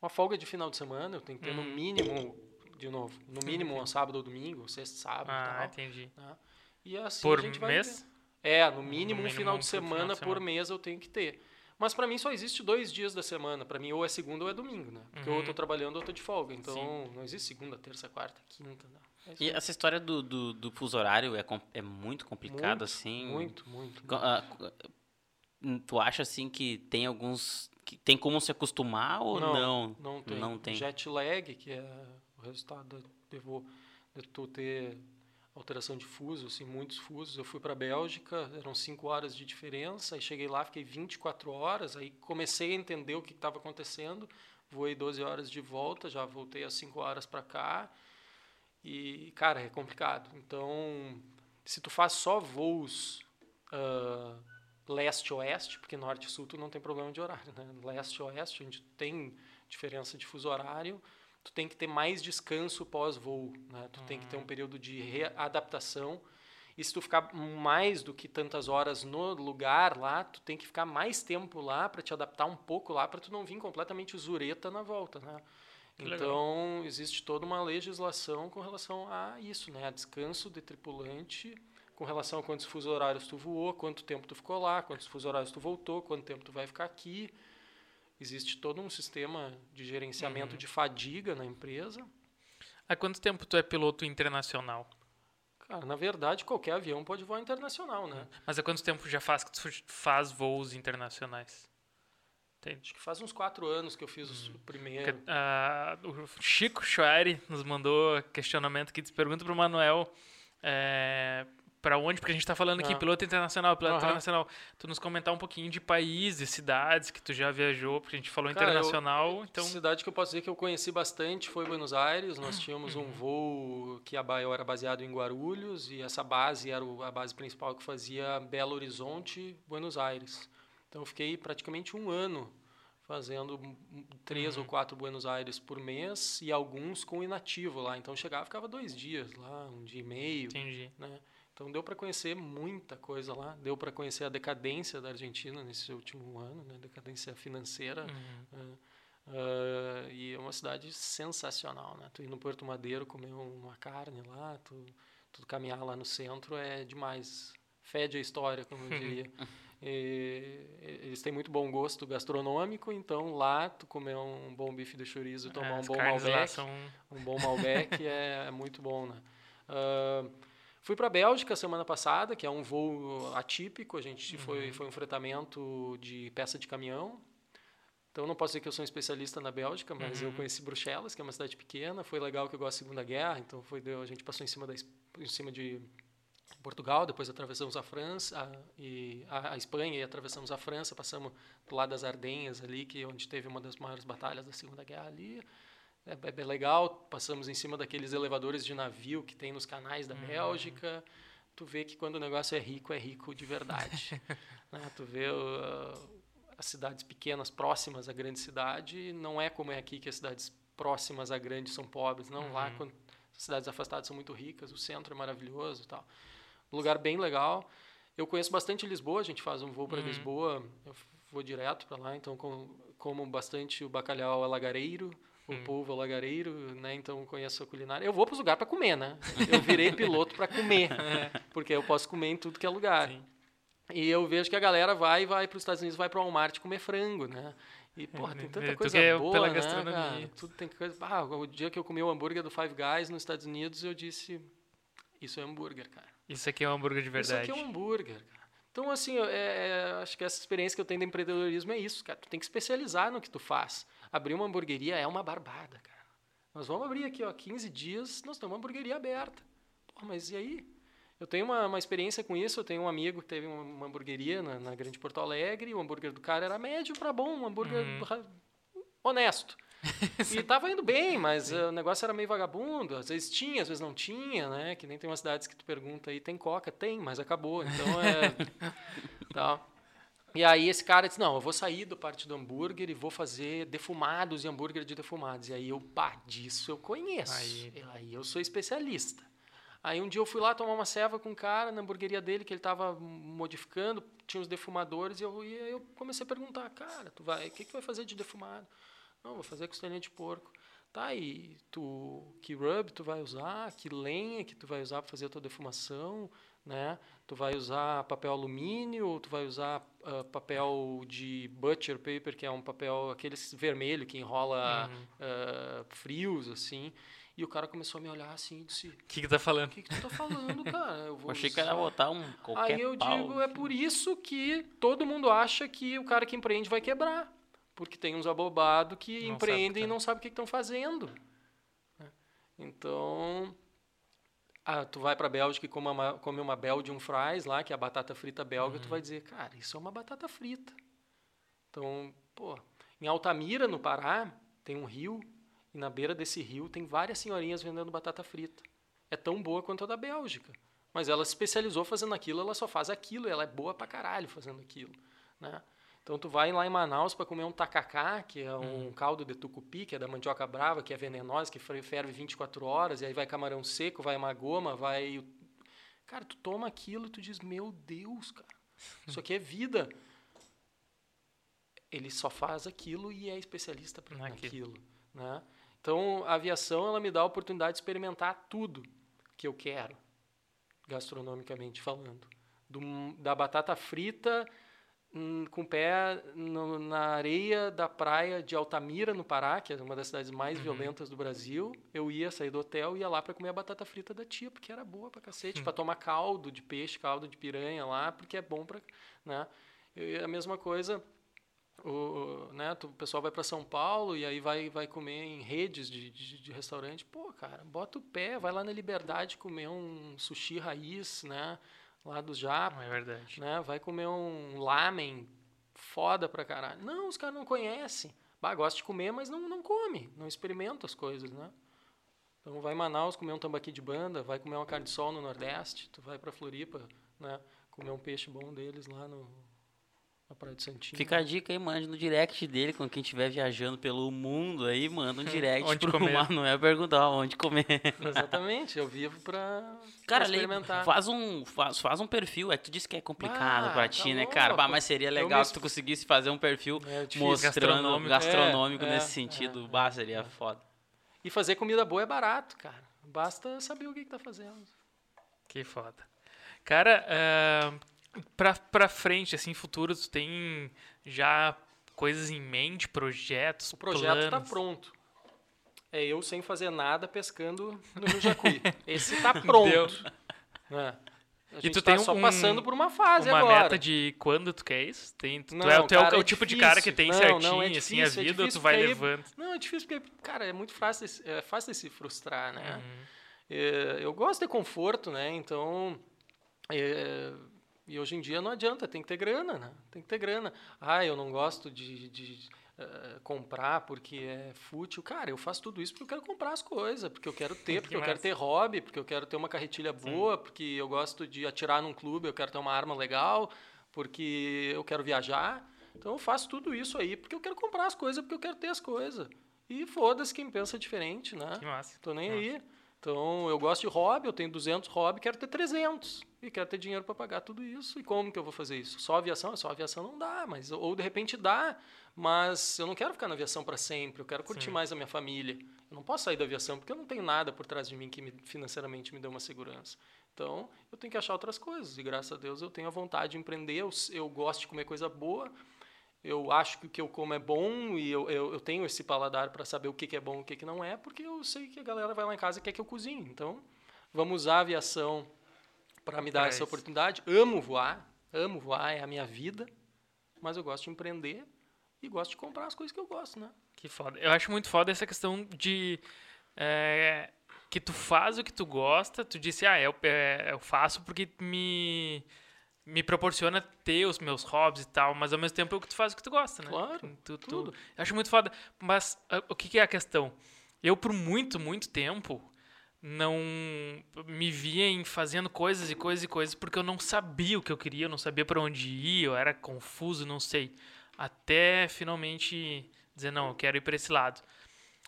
uma folga de final de semana, eu tenho que ter hum. no mínimo, de novo, no mínimo um sábado ou domingo, sexta, sábado ah, e tal. entendi. Né? E assim por a gente vai mês? É, no mínimo, no mínimo um final de semana final de por mês eu tenho que ter. Mas para mim só existe dois dias da semana. Para mim ou é segunda ou é domingo, né? Porque uhum. ou eu tô uhum. trabalhando ou eu tô de folga. Então Sim. não existe segunda, terça, quarta, quinta. Não. É e essa história do, do, do, fuso horário é, é muito complicado, muito, assim? Muito, muito. Uh, tu acha, assim, que tem alguns que tem como se acostumar ou não? Não, não tem. Não tem. Jet lag, que é o resultado de, de tu ter alteração de fuso, assim, muitos fusos. Eu fui para a Bélgica, eram 5 horas de diferença, aí cheguei lá, fiquei 24 horas, aí comecei a entender o que estava acontecendo, voei 12 horas de volta, já voltei às 5 horas para cá, e, cara, é complicado. Então, se tu faz só voos... Uh, leste-oeste, porque norte e sul tu não tem problema de horário, né? Leste-oeste, onde tem diferença de fuso horário, tu tem que ter mais descanso pós-voo, né? Tu uhum. tem que ter um hum. período de readaptação. E se tu ficar mais do que tantas horas no lugar lá, tu tem que ficar mais tempo lá para te adaptar um pouco lá, para tu não vir completamente zureta na volta, né? Que legal. Então, existe toda uma legislação com relação a isso, né? A descanso de tripulante, com relação a quantos fusos horários tu voou, quanto tempo tu ficou lá, quantos fusos horários tu voltou, quanto tempo tu vai ficar aqui. Existe todo um sistema de gerenciamento Uhum. de fadiga na empresa. Há quanto tempo tu é piloto internacional? Cara, na verdade, qualquer avião pode voar internacional, né? Mas há quanto tempo já faz que tu faz voos internacionais? Acho que faz uns quatro anos que eu fiz Uhum. o primeiro. Ah, o Chico Schwari nos mandou questionamento aqui, diz, pergunta pro Manuel é, para onde, porque a gente tá falando aqui, Ah. piloto internacional, piloto Aham. internacional. Tu nos comentar um pouquinho de países, cidades que tu já viajou, porque a gente falou Cara, eu- internacional, então... Cidade que eu posso dizer que eu conheci bastante foi Buenos Aires. Nós tínhamos Uhum. um voo que a ba- eu era baseado em Guarulhos e essa base era a base principal que fazia Belo Horizonte, Buenos Aires. Então eu fiquei praticamente um ano fazendo três Uhum. ou quatro Buenos Aires por mês e alguns com inativo lá. Então eu chegava, ficava dois dias lá, um dia e meio, Entendi. né? Então deu para conhecer muita coisa lá, deu para conhecer a decadência da Argentina nesse último ano, né? Decadência financeira. Uhum. Ah, e é uma cidade sensacional, né? Tu ir no Porto Madeiro comer uma carne lá, tu, tu caminhar lá no centro é demais. Fede a história, como eu diria. E, eles têm muito bom gosto gastronômico, então lá tu comer um bom bife de chorizo, tomar É, um bom Malbec, são... um bom Malbec é, é muito bom, né? Ah, fui para a Bélgica semana passada, que é um voo atípico. A gente foi, foi um fretamento de peça de caminhão. Então não posso dizer que eu sou um especialista na Bélgica, mas eu Uhum. conheci Bruxelas, que é uma cidade pequena. Foi legal que eu gosto da Segunda Guerra, então foi a gente passou em cima da em cima de Portugal, depois atravessamos a França a, e a, a Espanha e atravessamos a França, passamos do lado das Ardenhas ali, que é onde teve uma das maiores batalhas da Segunda Guerra ali. É, é legal, passamos em cima daqueles elevadores de navio que tem nos canais da Bélgica. Tu vê que quando o negócio é rico, é rico de verdade. né? Tu vê uh, as cidades pequenas próximas à grande cidade, não é como é aqui que as cidades próximas à grande são pobres. Não, lá Uhum. quando as cidades afastadas são muito ricas, o centro é maravilhoso e tal. Um lugar bem legal. Eu conheço bastante Lisboa, a gente faz um voo para Uhum. Lisboa, eu vou direto para lá, então com, como bastante o bacalhau alagareiro, o Hum. polvo alagareiro, né? Então conheço a culinária. Eu vou para os lugares para comer, né? Eu virei piloto para comer, porque eu posso comer em tudo que é lugar. Sim. E eu vejo que a galera vai vai para os Estados Unidos, vai para o Walmart comer frango, né? E, porra, tem tu tanta quer coisa é boa, pela né, gastronomia. cara? Tudo tem coisa... Ah, o dia que eu comi o hambúrguer do Five Guys nos Estados Unidos, eu disse, isso é hambúrguer, cara. Isso aqui é um hambúrguer de verdade. Isso aqui é um hambúrguer, cara. Então, assim, eu- é, é, acho que essa experiência que eu tenho de empreendedorismo é isso, cara. Tu tem que especializar no que tu faz. Abrir uma hamburgueria é uma barbada, cara. Nós vamos abrir aqui, ó, 15 dias, nós temos uma hamburgueria aberta. Pô, mas e aí? Eu tenho uma, uma experiência com isso. Eu tenho um amigo que teve uma, uma hamburgueria na, na Grande Porto Alegre. O hambúrguer do cara era médio para bom, um hambúrguer Uhum. honesto. e tava indo bem, mas eh, o negócio era meio vagabundo. Às vezes tinha, às vezes não tinha, né? Que nem tem umas cidades que tu pergunta aí, tem coca? Tem, mas acabou. Então é. tal. E aí esse cara disse, não, eu vou sair do parte do hambúrguer e vou fazer defumados e hambúrguer de defumados. E aí eu, pá, disso eu conheço. Aí. Aí, eu sou especialista. Aí um dia eu fui lá tomar uma ceva com um cara na hamburgueria dele que ele estava modificando, tinha os defumadores, e eu, e eu comecei a perguntar, cara, tu vai, o que, que vai fazer de defumado? Não, vou fazer costelinha de porco. Tá, e tu, que rub tu vai usar, que lenha que tu vai usar para fazer a tua defumação, né? Tu vai usar papel alumínio, ou tu vai usar ah, papel de butcher paper, que é um papel, aquele vermelho que enrola Uhum. ah, frios, assim. E o cara começou a me olhar assim e disse, O que que tá o falando? que, que tu tá falando, cara? Eu vou Achei que era usar." botar um qualquer Aí eu pau. digo, é por isso que todo mundo acha que o cara que empreende vai quebrar. Porque tem uns abobados que Não o empreendem e tá. não sabem o que estão fazendo. né? Então, ah, tu vai para a Bélgica e come uma, come uma Belgian fries lá, que é a batata frita belga, Uhum. tu vai dizer, cara, isso é uma batata frita. Então, pô, em Altamira, no Pará, tem um rio, e na beira desse rio tem várias senhorinhas vendendo batata frita. É tão boa quanto a da Bélgica. Mas ela se especializou fazendo aquilo, ela só faz aquilo, ela é boa pra caralho fazendo aquilo, né? Então tu vai lá em Manaus para comer um tacacá, que é um caldo de tucupi, que é da mandioca brava, que é venenosa, que fer- ferve 24 horas, e aí vai camarão seco, vai uma goma, vai... Cara, tu toma aquilo e tu diz, meu Deus, cara, isso aqui é vida. Ele só faz aquilo e é especialista Naquilo. naquilo, né? Então, a aviação ela me dá a oportunidade de experimentar tudo que eu quero, gastronomicamente falando. Do, da batata frita hum, com o pé no, na areia da praia de Altamira, no Pará, que é uma das cidades mais uhum. violentas do Brasil. Eu ia sair do hotel e ia lá para comer a batata frita da tia, porque era boa pra cacete, uhum. para tomar caldo de peixe, caldo de piranha lá, porque é bom para, né? E a mesma coisa, o, né, o pessoal vai para São Paulo e aí vai, vai comer em redes de, de, de, restaurante. Pô, cara, bota o pé, vai lá na Liberdade comer um sushi raiz, né? Lá do Japa. É verdade. Né, vai comer um lamen foda pra caralho. Não, os caras não conhecem. Bah, gosta de comer, mas não, não come, não experimenta as coisas, né? Então vai em Manaus comer um tambaqui de banda, vai comer uma carne de sol no Nordeste, tu vai para Floripa, né? Comer um peixe bom deles lá no, na Praia de Santinho. Fica a dica aí, mande no direct dele, quando quem estiver viajando pelo mundo aí, manda um direct onde pro comer. Manuel perguntar onde comer. Exatamente, eu vivo pra, Cara, pra experimentar. faz um, faz, faz um perfil, é que tu disse que é complicado Ah, pra tá ti, né, cara? Bah, mas seria legal me se tu conseguisse fazer um perfil É mostrando Gastronômico. gastronômico, É, nesse é, sentido. é, bah, seria foda. E fazer comida boa é barato, cara. Basta saber o que, que tá fazendo. Que foda. Cara, uh, pra, pra frente, assim, futuro, tu tem já coisas em mente, projetos, O projeto está planos? pronto. É eu sem fazer nada pescando no Rio Jacuí. Esse está pronto. É. A E gente tu tá tem só um- passando por uma fase Uma agora. meta de quando tu quer isso? Tem, tu, Não, é, tu é o- cara, é o é tipo de difícil. cara que tem Não, certinho, não, é assim, a difícil, é vida, ou tu difícil vai aí- levando? Não, é difícil porque, cara, é muito fácil, é fácil de se frustrar, né? Uhum. É, eu gosto de conforto, né? Então, é, e hoje em dia não adianta, tem que ter grana, né? Tem que ter grana. Ah, eu não gosto de, de, eh, comprar porque é fútil. Cara, eu faço tudo isso porque eu quero comprar as coisas, porque eu quero ter, porque eu quero massa. ter hobby, porque eu quero ter uma carretilha boa, porque eu gosto de atirar num clube, eu quero ter uma arma legal, porque eu quero viajar. Então eu faço tudo isso aí porque eu quero comprar as coisas, porque eu quero ter as coisas. E foda-se quem pensa diferente, né? Que massa. Tô nem Massa. aí. Então, eu gosto de hobby, eu tenho 200 hobby, quero ter 300. E quero ter dinheiro para pagar tudo isso. E como que eu vou fazer isso? Só aviação? Só aviação não dá, mas ou de repente dá, mas eu não quero ficar na aviação para sempre, eu quero curtir Sim. mais a minha família. Eu não posso sair da aviação porque eu não tenho nada por trás de mim que me, financeiramente me dê uma segurança. Então, eu tenho que achar outras coisas. E graças a Deus eu tenho a vontade de empreender, eu, eu gosto de comer coisa boa. Eu acho que o que eu como é bom e eu, eu, eu tenho esse paladar para saber o que, que é bom e o que, que não é, porque eu sei que a galera vai lá em casa e quer que eu cozinhe. Então, vamos usar a aviação para me dar Pra essa isso. oportunidade. Amo voar, amo voar, é a minha vida, mas eu gosto de empreender e gosto de comprar as coisas que eu gosto, né? Que foda. Eu acho muito foda essa questão de. é, que tu faz o que tu gosta, tu disse, ah, eu, é, eu faço porque me, me proporciona ter os meus hobbies e tal, mas ao mesmo tempo é o que tu faz o que tu gosta, né? Claro, Tu, tu- tudo. eu acho muito foda. Mas ah, o que, que é a questão? Eu, por muito, muito tempo, não me via em fazendo coisas e coisas e coisas porque eu não sabia o que eu queria, eu não sabia para onde ir, eu era confuso, não sei. Até finalmente dizer, não, eu quero ir para esse lado.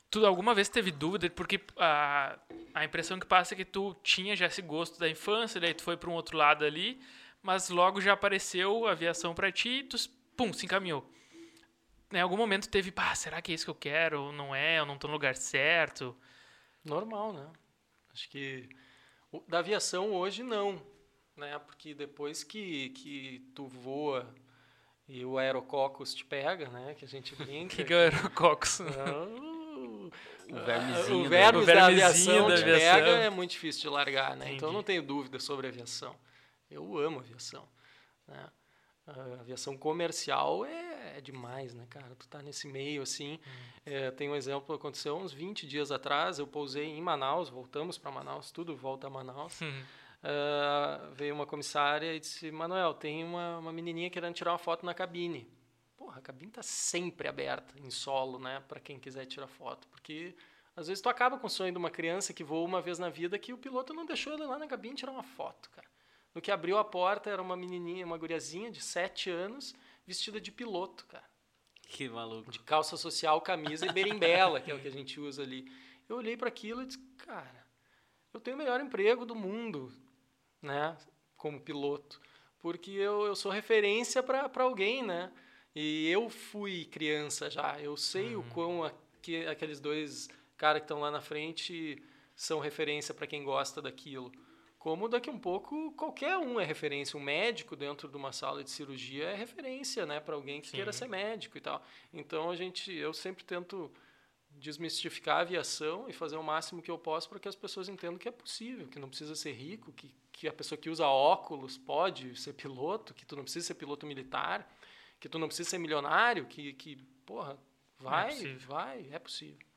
Tu alguma vez teve dúvida? Porque a, a impressão que passa é que tu tinha já esse gosto da infância, daí tu foi para um outro lado ali, mas logo já apareceu a aviação para ti e tu, pum, se encaminhou. Em algum momento teve, pá, será que é isso que eu quero? Não é? Eu não tô no lugar certo? Normal, né? Acho que o- da aviação hoje não, né? Porque depois que, que tu voa e o aerococos te pega, né? Que a gente O brinca. que, que é o Aerococcus? Ah, O vermezinho. o da- vermes O da vermezinho aviação da te aviação. pega é muito difícil de largar, né? Então Entendi. eu não tenho dúvida sobre aviação. Eu amo aviação, né? A aviação comercial é, é demais, né, cara? Tu tá nesse meio, assim. É, tem um exemplo, aconteceu uns 20 dias atrás, eu pousei em Manaus, voltamos para Manaus, tudo volta a Manaus. Uhum. Ah, veio uma comissária e disse, Manuel, tem uma, uma menininha querendo tirar uma foto na cabine. Porra, a cabine tá sempre aberta, em solo, né? Para quem quiser tirar foto. Porque às vezes tu acaba com o sonho de uma criança que voa uma vez na vida que o piloto não deixou ele lá na cabine tirar uma foto, cara. No que abriu a porta era uma menininha, uma guriazinha de 7 anos, vestida de piloto, cara Que maluco. de calça social, camisa e berimbela, que é o que a gente usa ali. Eu olhei para aquilo e disse, cara, eu tenho o melhor emprego do mundo, né, como piloto, porque eu, eu sou referência para alguém, né? E eu fui criança já, eu sei o quão aque- aqueles dois caras que estão lá na frente são referência para quem gosta daquilo. Como daqui um pouco qualquer um é referência, um médico dentro de uma sala de cirurgia é referência, né, para alguém que Sim. queira ser médico e tal. Então a gente, eu sempre tento desmistificar a aviação e fazer o máximo que eu posso para que as pessoas entendam que é possível, que não precisa ser rico, que, que a pessoa que usa óculos pode ser piloto, que tu não precisa ser piloto militar, que tu não precisa ser milionário, que, que porra, vai, possível. vai, é possível.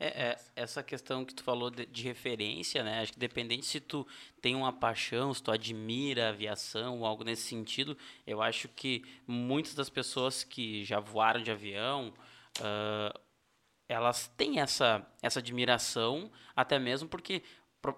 É, é, essa questão que tu falou de, de referência, né? Acho que dependente se tu tem uma paixão, se tu admira a aviação ou algo nesse sentido, eu acho que muitas das pessoas que já voaram de avião, ah, elas têm essa, essa admiração, até mesmo porque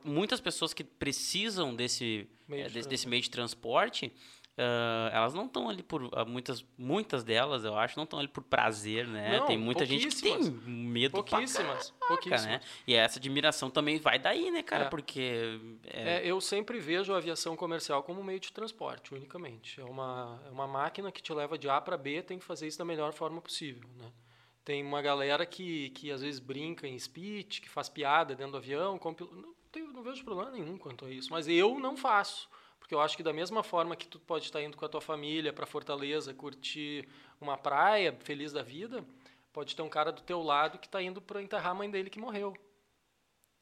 muitas pessoas que precisam desse Meio eh, de desse, desse meio de transporte, ah, elas não estão ali por ah, muitas muitas delas, eu acho, não estão ali por prazer, né? Não, tem muita gente que tem medo pra Pouquíssimas, Caraca, pouquíssimas. né? E essa admiração também vai daí, né, cara? É. Porque é, É, eu sempre vejo a aviação comercial como um meio de transporte, unicamente. É uma, é uma máquina que te leva de A para B, tem que fazer isso da melhor forma possível. Né? Tem uma galera que, que às vezes brinca em speech, que faz piada dentro do avião. Com, pil- não, tenho, não vejo problema nenhum quanto a isso. Mas eu não faço. Porque eu acho que da mesma forma que tu pode estar indo com a tua família para Fortaleza curtir uma praia feliz da vida, pode ter um cara do teu lado que está indo para enterrar a mãe dele que morreu.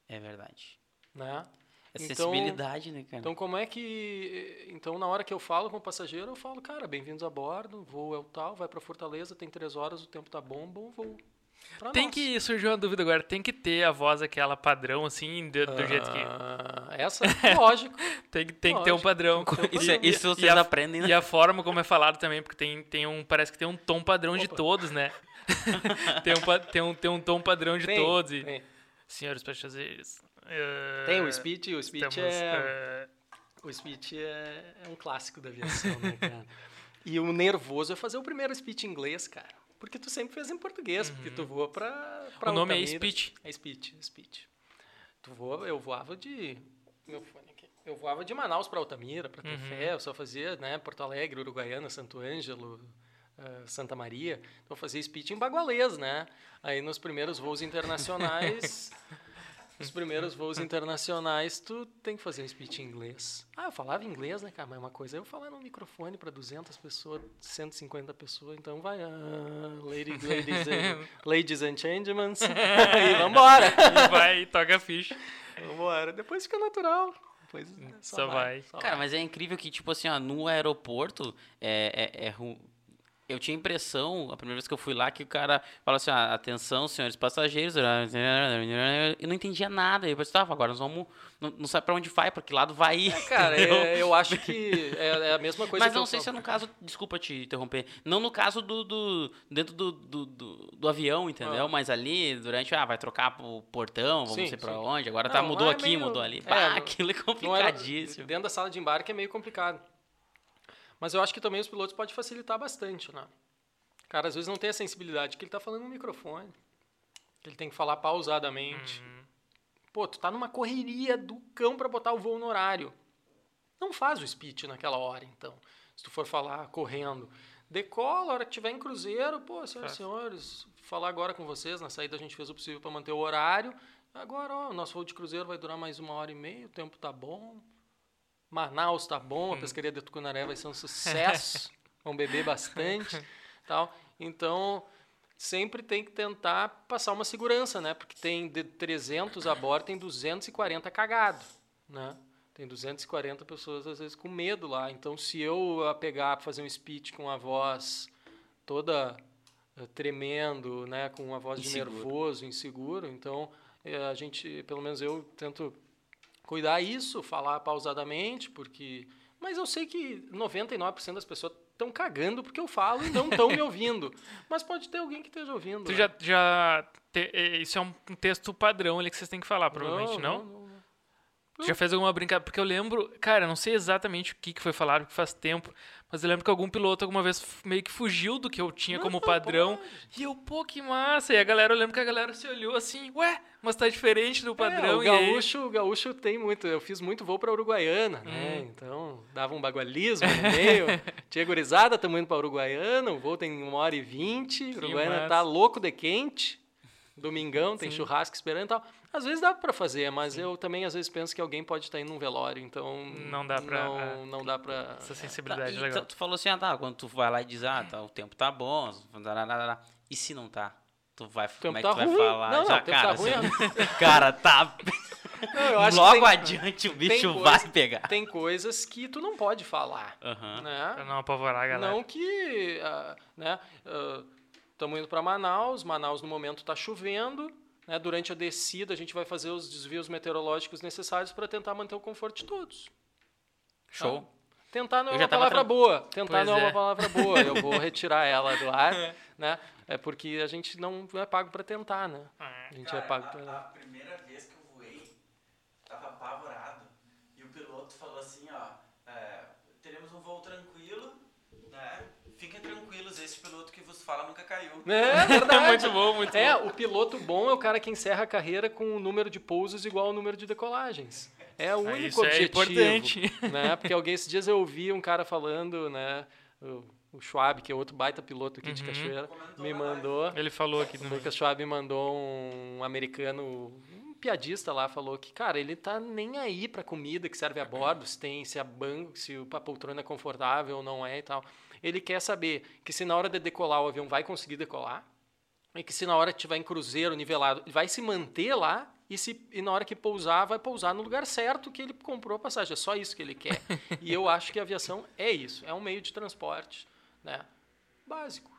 é verdade. Né? É Então- sensibilidade, né, cara? Então, como é que. Então, na hora que eu falo com o passageiro, eu falo, cara, bem-vindos a bordo, voo é o tal, vai para Fortaleza, tem três horas, o tempo tá bom, bom voo. Pra Tem nós. que surgir uma dúvida agora, tem que ter a voz aquela padrão, assim, do, do jeito que. Essa, lógico. Tem, que- tem que ter um lógico. padrão. Tem que ter um Isso, é- padrão. isso E vocês a- aprendem, né? E a forma como é falado também, porque tem, tem um. Parece que tem um tom padrão de Opa. todos, né? tem, um, tem, um, tem um tom padrão de Tem, todos. E, Tem, senhores passageiros. eh, Tem o speech, o speech estamos, é. eh, O speech é, é um clássico da aviação, né, cara? E o nervoso é fazer o primeiro speech em inglês, cara. Porque tu sempre fez em português, porque tu voa pra, pra O nome é speech. É speech, speech. Tu voa, eu voava de... Meu fone aqui. Eu voava de Manaus pra Altamira, pra Tefé, eu só fazia, né, Porto Alegre, Uruguaiana, Santo Ângelo, eh, Santa Maria. Então eu fazia speech em bagualês, né? Aí nos primeiros voos internacionais... Os primeiros voos internacionais, tu tem que fazer um speech em inglês. Ah, eu falava inglês, né, cara? Mas uma coisa é eu falar no microfone para 200 pessoas, 150 pessoas. Então vai, ah, ladies, ladies, and, ladies and gentlemen. e vambora. e vai e toca a ficha. Vambora. Depois fica natural. Depois Só vai. só Cara, mas é incrível que, tipo assim, ó, no aeroporto, é, é, é eu tinha a impressão, a primeira vez que eu fui lá, que o cara fala assim, ah, atenção, senhores passageiros, eu não entendia nada. Eu pensava, agora nós vamos, não, não sabe pra onde vai, pra que lado vai ir. Cara, entendeu? é- eu acho que é, é a mesma coisa Mas não sei se é no caso, desculpa te interromper, não no caso do, do dentro do, do, do, do avião, entendeu? Ah. Mas ali, durante, ah, vai trocar o portão, vamos Sim, sei pra sim. onde, agora tá, Não, mudou lá é aqui, meio- mudou ali. é, Bah, aquilo é Não era- complicadíssimo. dentro da sala de embarque é meio complicado. Mas eu acho que também os pilotos podem facilitar bastante, né? Cara às vezes não tem a sensibilidade que ele tá falando no microfone. Que ele tem que falar pausadamente. Pô, tu tá numa correria do cão para botar o voo no horário. Não faz o speech naquela hora, então. Se tu for falar correndo. Decola, a hora que tiver em cruzeiro, pô, senhoras e senhores, falar agora com vocês. Na saída a gente fez o possível para manter o horário. Agora, ó, o nosso voo de cruzeiro vai durar mais uma hora e meia, o tempo tá bom. Manaus tá bom, a pescaria de Tucunaré vai ser um sucesso. Vão beber bastante, tal. Então, sempre tem que tentar passar uma segurança, né? Porque tem de 300 a bordo, tem 240 cagado, né? Tem 240 pessoas às vezes com medo lá. Então, se eu a pegar para fazer um speech com a voz toda eh, tremendo, né, com uma voz de Inseguro. nervoso, inseguro, então eh, a gente, pelo menos eu tento cuidar isso, falar pausadamente, porque mas eu sei que 99% das pessoas estão cagando porque eu falo e não estão me ouvindo. Mas pode ter alguém que esteja ouvindo. Tu né? já. já te- eh, isso é um texto padrão ali que vocês têm que falar, provavelmente, não? não, não. Tu já fez alguma brincadeira? Porque eu lembro, cara, não sei exatamente o que, que foi falado, porque faz tempo, mas eu lembro que algum piloto alguma vez meio que fugiu do que eu tinha como padrão. E eu, pô, que massa! E a galera, eu lembro que a galera se olhou assim, ué, mas tá diferente do padrão. É, o e aí- gaúcho, o gaúcho tem muito. Eu fiz muito voo para Uruguaiana, né? Hum. Então dava um bagualismo no meio. Tinha gurizada, estamos indo para Uruguaiana. O voo tem uma hora e vinte. Uruguaiana massa. tá louco de quente. domingão, tem Sim. churrasco esperando e tal. Às vezes dá pra fazer, mas eu também às vezes penso que alguém pode estar indo num velório, então Não dá pra- não, é. não dá pra Essa Tá, sensibilidade e é legal. tu, tu falou assim, ah, tá, quando tu vai lá e diz, ah, tá, o tempo tá bom, e se não tá? Tu vai, como tempo é que tá tu vai ruim. falar? Não, não, Já, o tempo cara, tá ruim, assim, cara, tá... Não, eu acho que Logo tem- adiante o bicho coisa- vai pegar. tem coisas que tu não pode falar, Aham. né? Pra não apavorar a galera. Não que, ah, né, estamos indo para Manaus, Manaus no momento está chovendo, né, durante a descida a gente vai fazer os desvios meteorológicos necessários para tentar manter o conforto de todos. Show. Tentar não é uma palavra tran- boa, tentar Pois não é é. uma palavra boa, eu vou retirar ela do ar, né, é porque a gente não é pago para tentar, né, É. a gente Cara, é pago a, a para... primeira vez que eu voei, tava apavorado. E o piloto falou assim, ó, é, teremos um voo tranquilo, né? Fiquem tranquilos, esse piloto que vos fala nunca caiu. É verdade. muito bom, muito É, bom. o piloto bom é o cara que encerra a carreira com o número de pousos igual ao número de decolagens. É o Ah, único isso é objetivo. importante. Né? Porque alguém, esses dias eu ouvi um cara falando, né? O, o Schwab, que é outro baita piloto aqui de Uhum. Cachoeira, Comentou me live. mandou. Ele falou aqui O no Lucas Schwab me mandou um americano, um piadista lá, falou que, cara, ele tá nem aí pra comida que serve a bordo, se tem, se a banco, se a poltrona é confortável ou não é e tal. Ele quer saber que se na hora de decolar o avião vai conseguir decolar, e que se na hora que tiver em cruzeiro nivelado, vai se manter lá, e, se, e na hora que pousar, vai pousar no lugar certo que ele comprou a passagem. É só isso que ele quer. e eu acho que a aviação é isso, é um meio de transporte né? básico.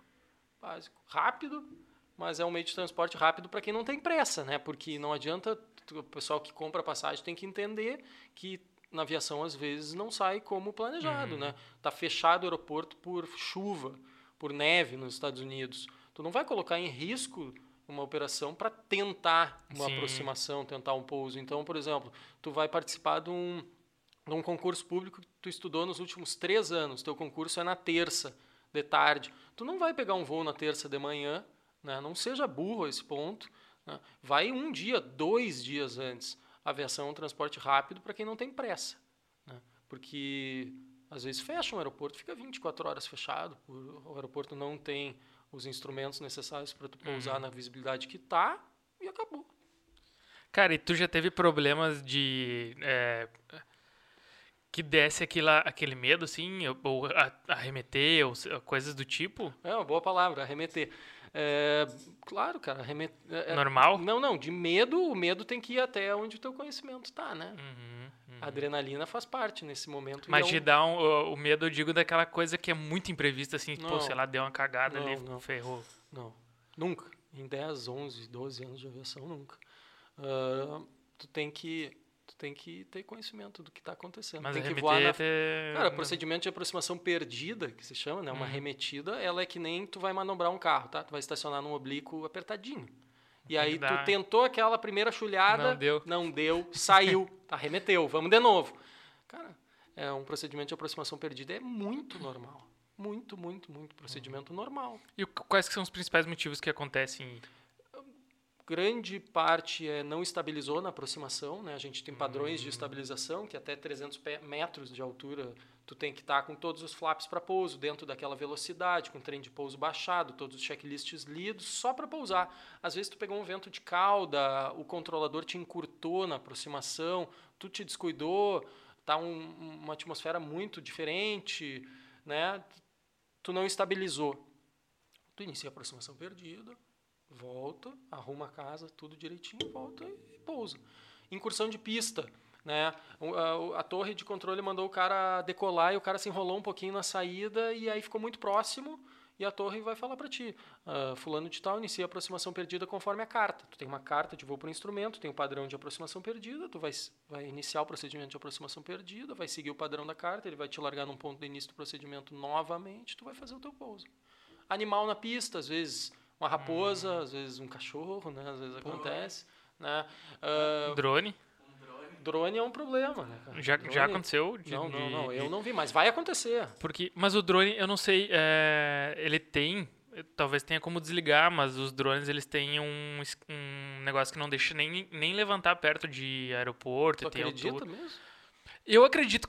Básico. Rápido, mas é um meio de transporte rápido para quem não tem pressa, né? Porque não adianta, o pessoal que compra passagem tem que entender que na aviação às vezes não sai como planejado, né? Tá fechado o aeroporto por chuva, por neve nos Estados Unidos. Tu não vai colocar em risco uma operação para tentar uma Sim. aproximação, tentar um pouso. Então, por exemplo, tu vai participar de um, de um concurso público que tu estudou nos últimos três anos. Teu concurso é na terça de tarde. Tu não vai pegar um voo na terça de manhã, né? Não seja burro a esse ponto. né? Vai um dia, dois dias antes. A aviação é um transporte rápido para quem não tem pressa, né? Porque às vezes fecha um aeroporto, fica 24 horas fechado. O aeroporto não tem os instrumentos necessários para tu pousar na visibilidade que tá e acabou. Cara, e tu já teve problemas de. é, que desse aquela, aquele medo, assim, ou- ou arremeter, ou se- coisas do tipo? É uma boa palavra, arremeter. É, claro, cara, arremeter. É, Normal? Não, não, de medo, o medo tem que ir até onde o teu conhecimento está, né? Uhum, uhum. A adrenalina faz parte nesse momento. Mas é de um- dar um- o, medo, eu digo, daquela coisa que é muito imprevista, assim, pô, Não. sei lá, deu uma cagada Não, ali, não. ferrou. Não, nunca. Em 10, 11, 12 anos de aviação, nunca. Ah, tu tem que tem que ter conhecimento do que está acontecendo. Mas tem que voar na até... Cara, procedimento de aproximação perdida, que se chama, né? Uma Uhum. remetida, ela é que nem tu vai manobrar um carro, tá? Tu vai estacionar num oblíquo apertadinho. E aí tu tentou aquela primeira chulhada, Não deu. não deu, saiu, tá? Remeteu, vamos de novo. Cara, é um procedimento de aproximação perdida, é muito normal. Muito, muito, muito procedimento normal. E quais são os principais motivos que acontecem? Grande parte é, não estabilizou na aproximação, né? A gente tem padrões de estabilização que até 300 pé- metros de altura tu tem que estar com todos os flaps para pouso dentro daquela velocidade, com o trem de pouso baixado, todos os checklists lidos só para pousar. Às vezes tu pegou um vento de cauda, o controlador te encurtou na aproximação, tu te descuidou, tá um- uma atmosfera muito diferente, né? Tu não estabilizou. Tu inicia a aproximação perdida, volta, arruma a casa, tudo direitinho, volta e pousa. Incursão de pista, né? O- a, o- a torre de controle mandou o cara decolar e o cara se enrolou um pouquinho na saída e aí ficou muito próximo e a torre vai falar para ti, ah, fulano de tal inicia a aproximação perdida conforme a carta. Tu tem uma carta de voo para instrumento, tem um padrão de aproximação perdida, tu vai, vai iniciar o procedimento de aproximação perdida, vai seguir o padrão da carta, ele vai te largar num ponto de início do procedimento novamente, tu vai fazer o teu pouso. Animal na pista, às vezes uma raposa, às vezes um cachorro, né? Às vezes acontece, né? Ah, Drone? drone é um problema, né? Já, Drone- já aconteceu? de- Não, não, de- não, eu de- não vi, mas vai acontecer. Porque, mas o drone, eu não sei, é, ele tem, talvez tenha como desligar, mas os drones eles têm um, um negócio que não deixa nem, nem levantar perto de aeroporto, Tu acredita altura. mesmo? Eu acredito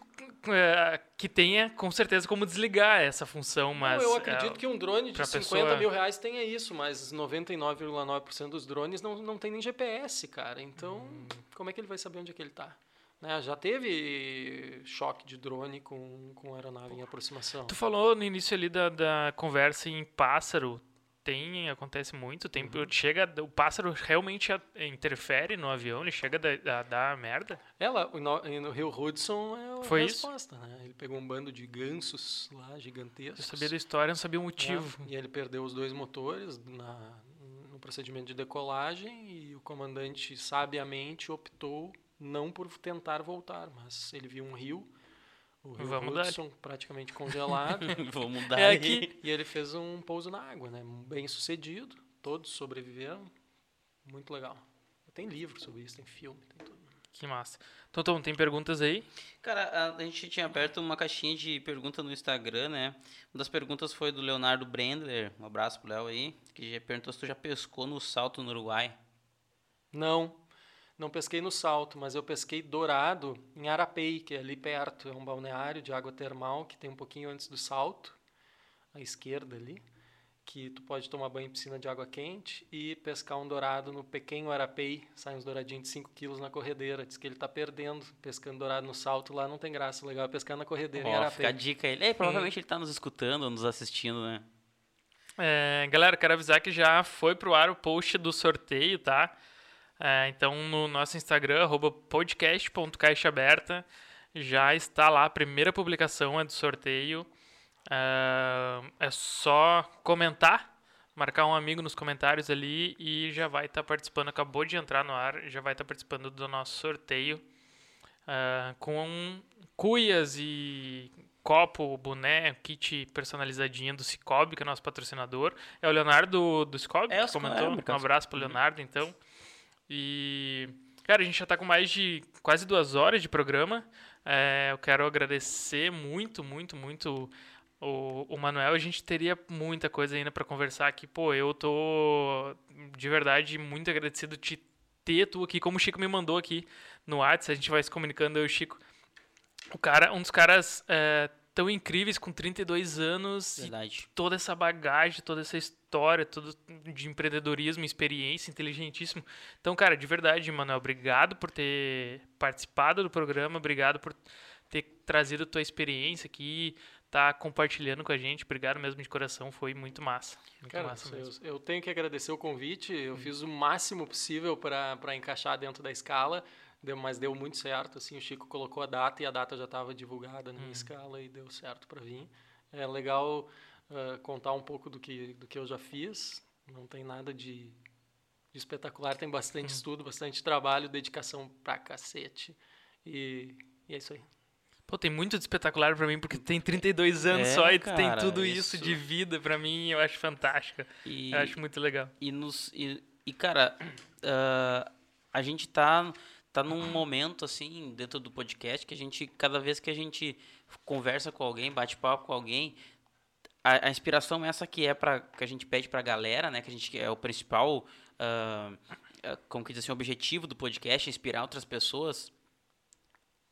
é, que tenha, com certeza, como desligar essa função, mas... Não, eu acredito é, que um drone de pra 50 pessoa- mil reais tenha isso, mas 99,9% dos drones não, não tem nem GPS, cara. Então, Hum. como é que ele vai saber onde é que ele tá? Né? Já teve choque de drone com, com aeronave em aproximação. Tu falou no início ali da, da conversa em pássaro. Tem, acontece muito. Tem, Uhum. chega, o pássaro realmente interfere no avião, ele chega a dar- merda. Ela, no, no Rio Hudson é a Foi isso? resposta, né? Ele pegou um bando de gansos lá, gigantescos. Eu sabia da história, não sabia o motivo. E ele perdeu os dois motores na, no procedimento de decolagem e o comandante sabiamente optou não por tentar voltar, mas ele viu um rio, o Rio Vamos dar. Hudson praticamente congelado. Vou mudar É aqui. e ele fez um pouso na água, né? Bem sucedido, todos sobreviveram, muito legal. Tem livro sobre isso, tem filme, tem tudo. Que massa. Então, Tom, tem perguntas aí? Cara, a, a gente tinha aberto uma caixinha de pergunta no Instagram, né? Uma das perguntas foi do Leonardo Brendler. Um abraço pro Léo aí. Que já perguntou se tu já pescou no salto no Uruguai. Não, não pesquei no Salto, mas eu pesquei dourado em Arapei, que é ali perto. É um balneário de água termal que tem um pouquinho antes do Salto, à esquerda ali, que tu pode tomar banho em piscina de água quente e pescar um dourado no pequeno Arapei. Sai uns douradinhos de 5 quilos na corredeira. Diz que ele tá perdendo. Pescando dourado no Salto lá não tem graça. O legal é pescar na corredeira em Ó, Arapei. fica a dica aí. É, provavelmente ele tá nos escutando nos assistindo, né? É, galera, quero avisar que já foi pro ar o post do sorteio, tá? É, então, no nosso Instagram, podcast.caixaaberta, já está lá a primeira publicação é do sorteio. É, é só comentar, marcar um amigo nos comentários ali e já vai estar participando. Acabou de entrar no ar, já vai estar participando do nosso sorteio é, com cuias e copo, boné, kit personalizadinho do Cicobi, que é nosso patrocinador. É o Leonardo do, Cicobi É, que comentou. é, um abraço pro. Leonardo, então. E, cara, a gente já tá com mais de quase duas horas de programa. É, eu quero agradecer muito, muito, muito o, o Manuel. A gente teria muita coisa ainda para conversar aqui. Pô, eu tô de verdade muito agradecido de ter tu aqui, como o Chico me mandou aqui no WhatsApp. A gente vai se comunicando, eu e o Chico. O cara, um dos caras é, tão incríveis, com 32 anos e Verdade. toda essa bagagem, toda essa história, tudo de empreendedorismo, experiência, inteligentíssimo. Então, cara, de verdade, Manuel, obrigado por ter participado do programa, obrigado por ter trazido tua experiência aqui, tá compartilhando com a gente. Obrigado mesmo de coração, foi muito massa. Muito Cara, massa eu, eu tenho que agradecer o convite. Eu Hum. fiz o máximo possível para encaixar dentro da escala, deu, mas deu muito certo. Assim, o Chico colocou a data e a data já estava divulgada na minha escala e deu certo para vir. É legal ah, contar um pouco do que, do que eu já fiz. Não tem nada de, de espetacular, tem Hum. bastante estudo, bastante trabalho, dedicação pra cacete. E, e é isso aí. Pô, tem muito de espetacular pra mim, porque tu tem 32 anos É, só e tu tem tudo isso, isso. de vida pra mim, eu acho fantástico. E, Eu acho muito legal. e, nos, e, e, cara, ah, a gente tá, tá num momento, assim, dentro do podcast, que a gente, cada vez que a gente conversa com alguém, bate papo com alguém, a, a inspiração essa que é para que a gente pede pra galera, né, que a gente é o principal, ah, como que diz assim, objetivo do podcast, inspirar outras pessoas.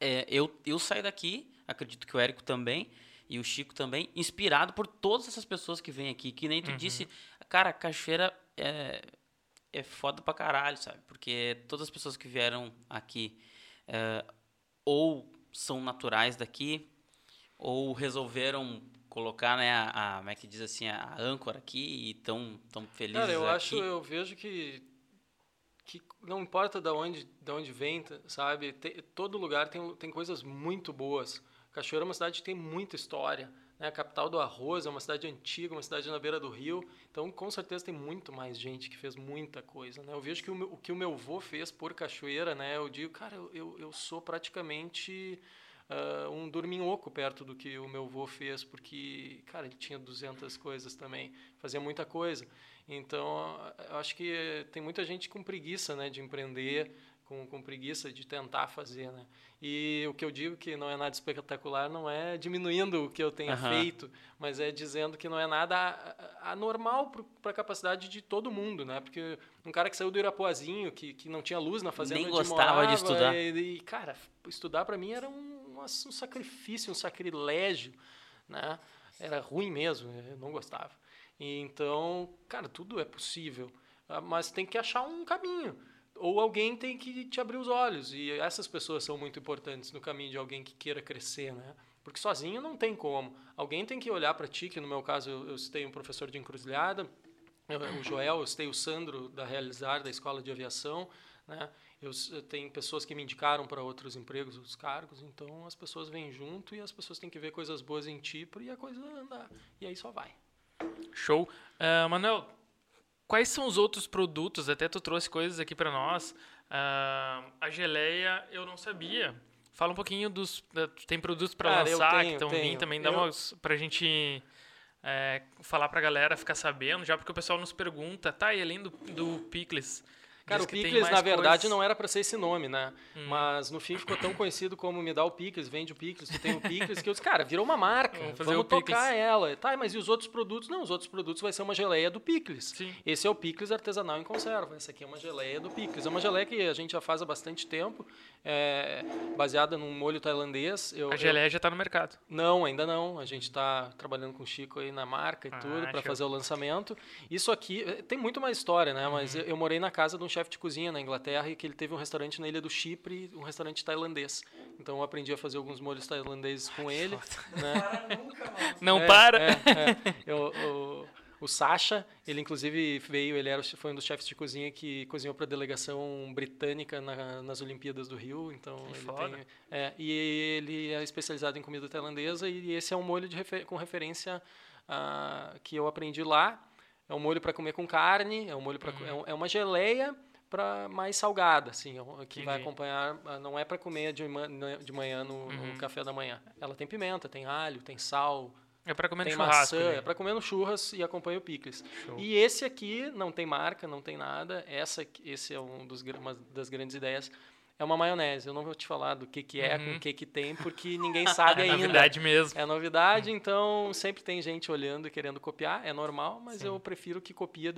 É, eu, eu saio daqui, acredito que o Érico também, e o Chico também, inspirado por todas essas pessoas que vêm aqui, que nem tu disse, cara, a cachoeira é, é foda pra caralho, sabe? Porque todas as pessoas que vieram aqui é, ou são naturais daqui, ou resolveram colocar, né, a, a- como é que diz assim, a âncora aqui e estão tão felizes Cara, eu aqui. acho, eu vejo que que não importa da onde, da onde vem, sabe? Te- todo lugar tem, tem coisas muito boas. Cachoeira é uma cidade que tem muita história. Né? A capital do arroz é uma cidade antiga, uma cidade na beira do rio. Então, com certeza, tem muito mais gente que fez muita coisa. Né? Eu vejo que o, meu, o que o meu avô fez por cachoeira, né? eu digo, cara, eu, eu, sou praticamente ah, um dorminhoco perto do que o meu avô fez, porque, cara, ele tinha 200 coisas também, fazia muita coisa. Então, eu acho que tem muita gente com preguiça, né, de empreender, com, com preguiça de tentar fazer, né? E o que eu digo que não é nada espetacular não é diminuindo o que eu tenha Aham. feito, mas é dizendo que não é nada anormal para a capacidade de todo mundo, né? Porque um cara que saiu do Irapuazinho, que, que não tinha luz na fazenda Nem gostava de morava, estudar. E, e, cara, estudar para mim era um um, sacrifício, um sacrilégio, né? Era ruim mesmo, eu não gostava. E então, cara, tudo é possível, ah, mas tem que achar um caminho. Ou alguém tem que te abrir os olhos. E essas pessoas são muito importantes no caminho de alguém que queira crescer, né? Porque sozinho não tem como. Alguém tem que olhar para ti, que no meu caso eu, eu citei um professor de encruzilhada, o Joel, eu citei o Sandro da Realizar, da Escola de Aviação, né? Eu, eu tenho pessoas que me indicaram para outros empregos, outros cargos, então as pessoas vêm junto e as pessoas têm que ver coisas boas em ti e a coisa andar. E aí só vai. Show. Uh, Manuel, quais são os outros produtos? Até tu trouxe coisas aqui para nós. Uh, a geleia eu não sabia. Fala um pouquinho dos. Tem produtos para lançar tenho, que estão vindo também. Dá eu... uma, pra gente é, falar pra galera ficar sabendo, já porque o pessoal nos pergunta, tá, e além do, do Picles, Cara, o Picles, na verdade, coisas... não era para ser esse nome, né? Hum. Mas no fim ficou tão conhecido como Me dá o Picles, vende o Picles, tu tem o Picles, que eu disse, cara, virou uma marca, vamos, vamos tocar ela. Tá, mas e os outros produtos? Não, os outros produtos vai ser uma geleia do Picles. Sim. Esse é o Picles artesanal em conserva. Essa aqui é uma geleia do Picles. É uma geleia que a gente já faz há bastante tempo, é, baseada num molho tailandês. Eu, a geleia eu... já está no mercado? Não, ainda não. A gente está trabalhando com o Chico aí na marca e ah, tudo, para fazer o lançamento. Isso aqui, eh, tem muito mais história, né? Mas uhum. eu, eu morei na casa de um chefe de cozinha na Inglaterra e que ele teve um restaurante na ilha do Chipre, um restaurante tailandês. Então eu aprendi a fazer alguns molhos tailandeses com Ai, ele. Né? Não é, para! É, é. Eu, eu, o Sasha, ele inclusive veio, ele era, foi um dos chefes de cozinha que cozinhou para a delegação britânica na, nas Olimpíadas do Rio, então que ele foda. tem, é, e ele é especializado em comida tailandesa e esse é um molho refer, com referência a, que eu aprendi lá. É um molho para comer com carne, é um molho para uhum. é, é uma geleia para mais salgada, assim, que Entendi. vai acompanhar, ah, não é para comer de, manhã, de manhã no, uhum. no, café da manhã. Ela tem pimenta, tem alho, tem sal. É para comer no churrasco. Maçã, é para comer no churras e acompanha o picles. Show. E esse aqui não tem marca, não tem nada. Essa, esse é um dos, uma das grandes ideias é uma maionese. Eu não vou te falar do que, que é, uhum. com o que, que tem, porque ninguém sabe é ainda. É novidade mesmo. É novidade, então sempre tem gente olhando e querendo copiar, é normal, mas Sim. eu prefiro que copie,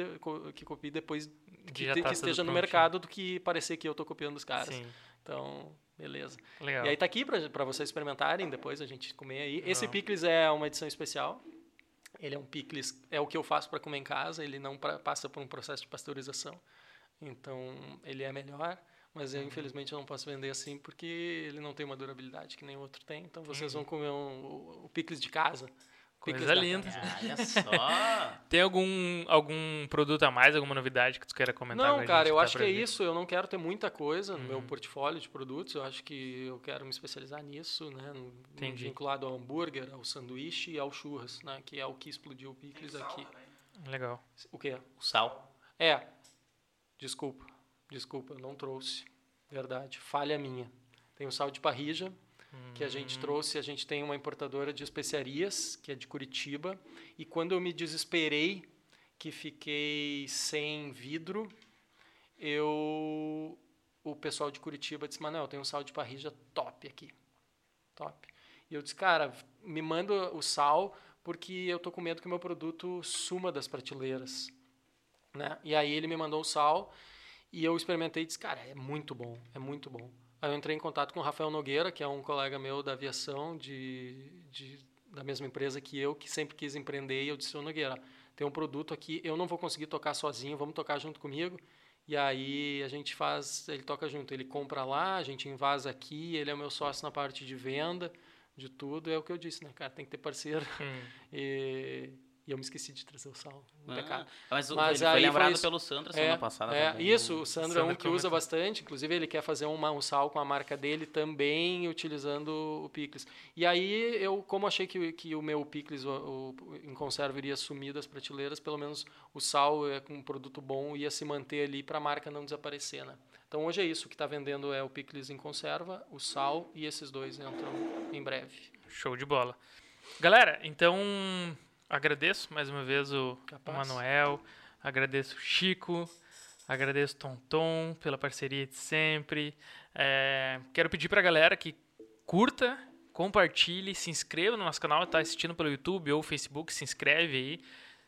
que copie depois que, te, tá que esteja no mercado do que parecer que eu estou copiando os caras. Sim. Então, beleza. Legal. E aí tá aqui para vocês experimentarem, depois a gente comer aí. Esse picles é uma edição especial. Ele é um picles, é o que eu faço para comer em casa, ele não pra, passa por um processo de pasteurização. Então, ele é melhor. Mas eu, infelizmente, eu não posso vender assim porque ele não tem uma durabilidade que nem o outro tem. Então vocês vão comer um, o picles de casa. Coisa linda. Olha só. tem algum, algum produto a mais, alguma novidade que tu queira comentar? Não, cara, eu tá acho que é isso. Eu não quero ter muita coisa no uhum. meu portfólio de produtos. Eu acho que eu quero me especializar nisso, né? Entendi. Vinculado ao hambúrguer, ao sanduíche e ao churras, né? Que é o que explodiu o picles aqui. Legal. O quê? O sal. É. Desculpa. Desculpa, eu não trouxe. Verdade, falha minha. Tem o sal de parrija, que a gente trouxe. A gente tem uma importadora de especiarias, que é de Curitiba. E quando eu me desesperei, que fiquei sem vidro, eu o pessoal de Curitiba disse, Manuel, tem um sal de parrija top aqui. Top. E eu disse, cara, me manda o sal, porque eu tô com medo que meu produto suma das prateleiras. Né? E aí ele me mandou o sal e eu experimentei e disse, cara, é muito bom, é muito bom. Aí eu entrei em contato com o Rafael Nogueira, que é um colega meu da aviação, de, de da mesma empresa que eu, que sempre quis empreender. E eu disse, ô Nogueira, tem um produto aqui, eu não vou conseguir tocar sozinho, vamos tocar junto comigo. E aí a gente faz, ele toca junto, ele compra lá, a gente invasa aqui, ele é o meu sócio na parte de venda, de tudo. É o que eu disse, né, cara, tem que ter parceiro. Hum. E e eu me esqueci de trazer o sal. Um ah, Mas, mas ele foi lembrado foi pelo Sandro semana é, passada. É, também. isso, o Sandro, Sandro é um que usa bastante. Inclusive, ele quer fazer uma, um sal com a marca dele também, utilizando o picles. E aí, eu, como achei que, que o meu picles o, o, em conserva iria sumir das prateleiras, pelo menos o sal é um produto bom ia se manter ali para a marca não desaparecer, né? Então, hoje é isso. O que está vendendo é o picles em conserva, o sal, e esses dois entram em breve. Show de bola. Galera, então agradeço mais uma vez o, o Manuel, agradeço o Chico, agradeço o Tonton pela parceria de sempre. É, quero pedir para a galera que curta, compartilhe, se inscreva no nosso canal, está assistindo pelo YouTube ou Facebook, se inscreve aí.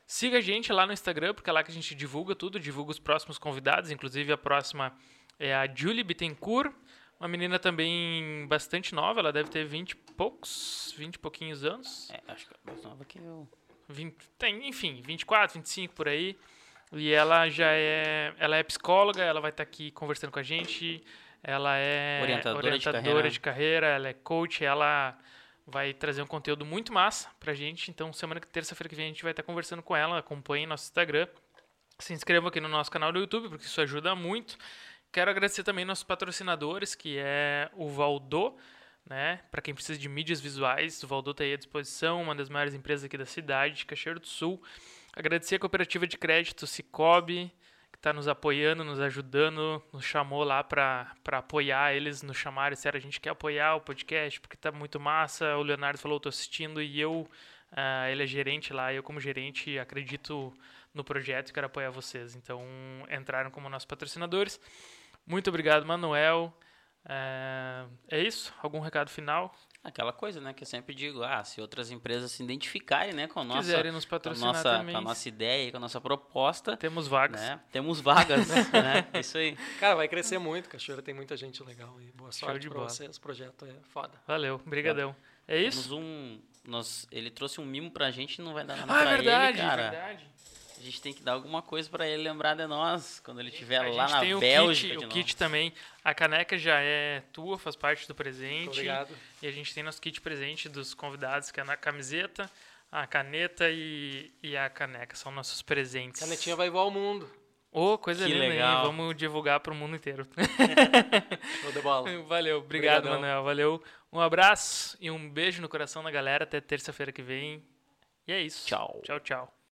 Siga a gente lá no Instagram, porque é lá que a gente divulga tudo, divulga os próximos convidados, inclusive a próxima é a Julie Bittencourt, Uma menina também bastante nova, ela deve ter 20 e poucos, 20 e pouquinhos anos. É, acho que é mais nova que eu. 20, tem, enfim, 24, 25 por aí. E ela já é, ela é psicóloga, ela vai estar aqui conversando com a gente. Ela é Orientadora de orientadora carreira. de carreira, ela é coach, ela vai trazer um conteúdo muito massa pra gente. Então, semana que terça-feira que vem a gente vai estar conversando com ela. Acompanhe nosso Instagram. Se inscrevam aqui no nosso canal do YouTube, porque isso ajuda muito. Quero agradecer também nossos patrocinadores, que é o Valdô, né? Para quem precisa de mídias visuais, o Valdô está aí à disposição, uma das maiores empresas aqui da cidade, de do Sul. Agradecer a cooperativa de crédito Cicobi, que está nos apoiando, nos ajudando, nos chamou lá para apoiar eles, nos chamaram, disseram a gente quer apoiar o podcast porque tá muito massa. O Leonardo falou, tô assistindo e eu, ah, ele é gerente lá, eu como gerente acredito no projeto e quero apoiar vocês. Então entraram como nossos patrocinadores. Muito obrigado, Manuel. É, é isso? Algum recado final? Aquela coisa, né? Que eu sempre digo, ah, se outras empresas se identificarem, né, com a nossa, Quiserem nos com a patrocinar nossa, também. com a nossa ideia, com a nossa proposta, Temos vagas. né? Temos vagas, né? É Isso aí. Cara, vai crescer muito. Cachoeira tem muita gente legal e boa Show sorte de pra bola. vocês. O projeto é foda. Valeu, brigadão. É isso? Temos um, nós, ele trouxe um mimo pra gente, não vai dar nada Ah, é pra verdade, ele, cara. verdade. A gente tem que dar alguma coisa pra ele lembrar de nós, quando ele estiver A lá gente na tem o Bélgica kit, de o kit também. A caneca já é tua, faz parte do presente. Muito obrigado. E a gente tem nosso kit presente dos convidados, que é na camiseta, a caneta e, e a caneca. São nossos presentes. Canetinha vai voar ao mundo. Ô, coisa Que linda, hein? legal. Vamos divulgar pro mundo inteiro. Show de bola. Valeu, obrigado, Obrigadão. Manuel. Valeu. Um abraço e um beijo no coração da galera. Até terça-feira que vem. E é isso. Tchau. Tchau, tchau.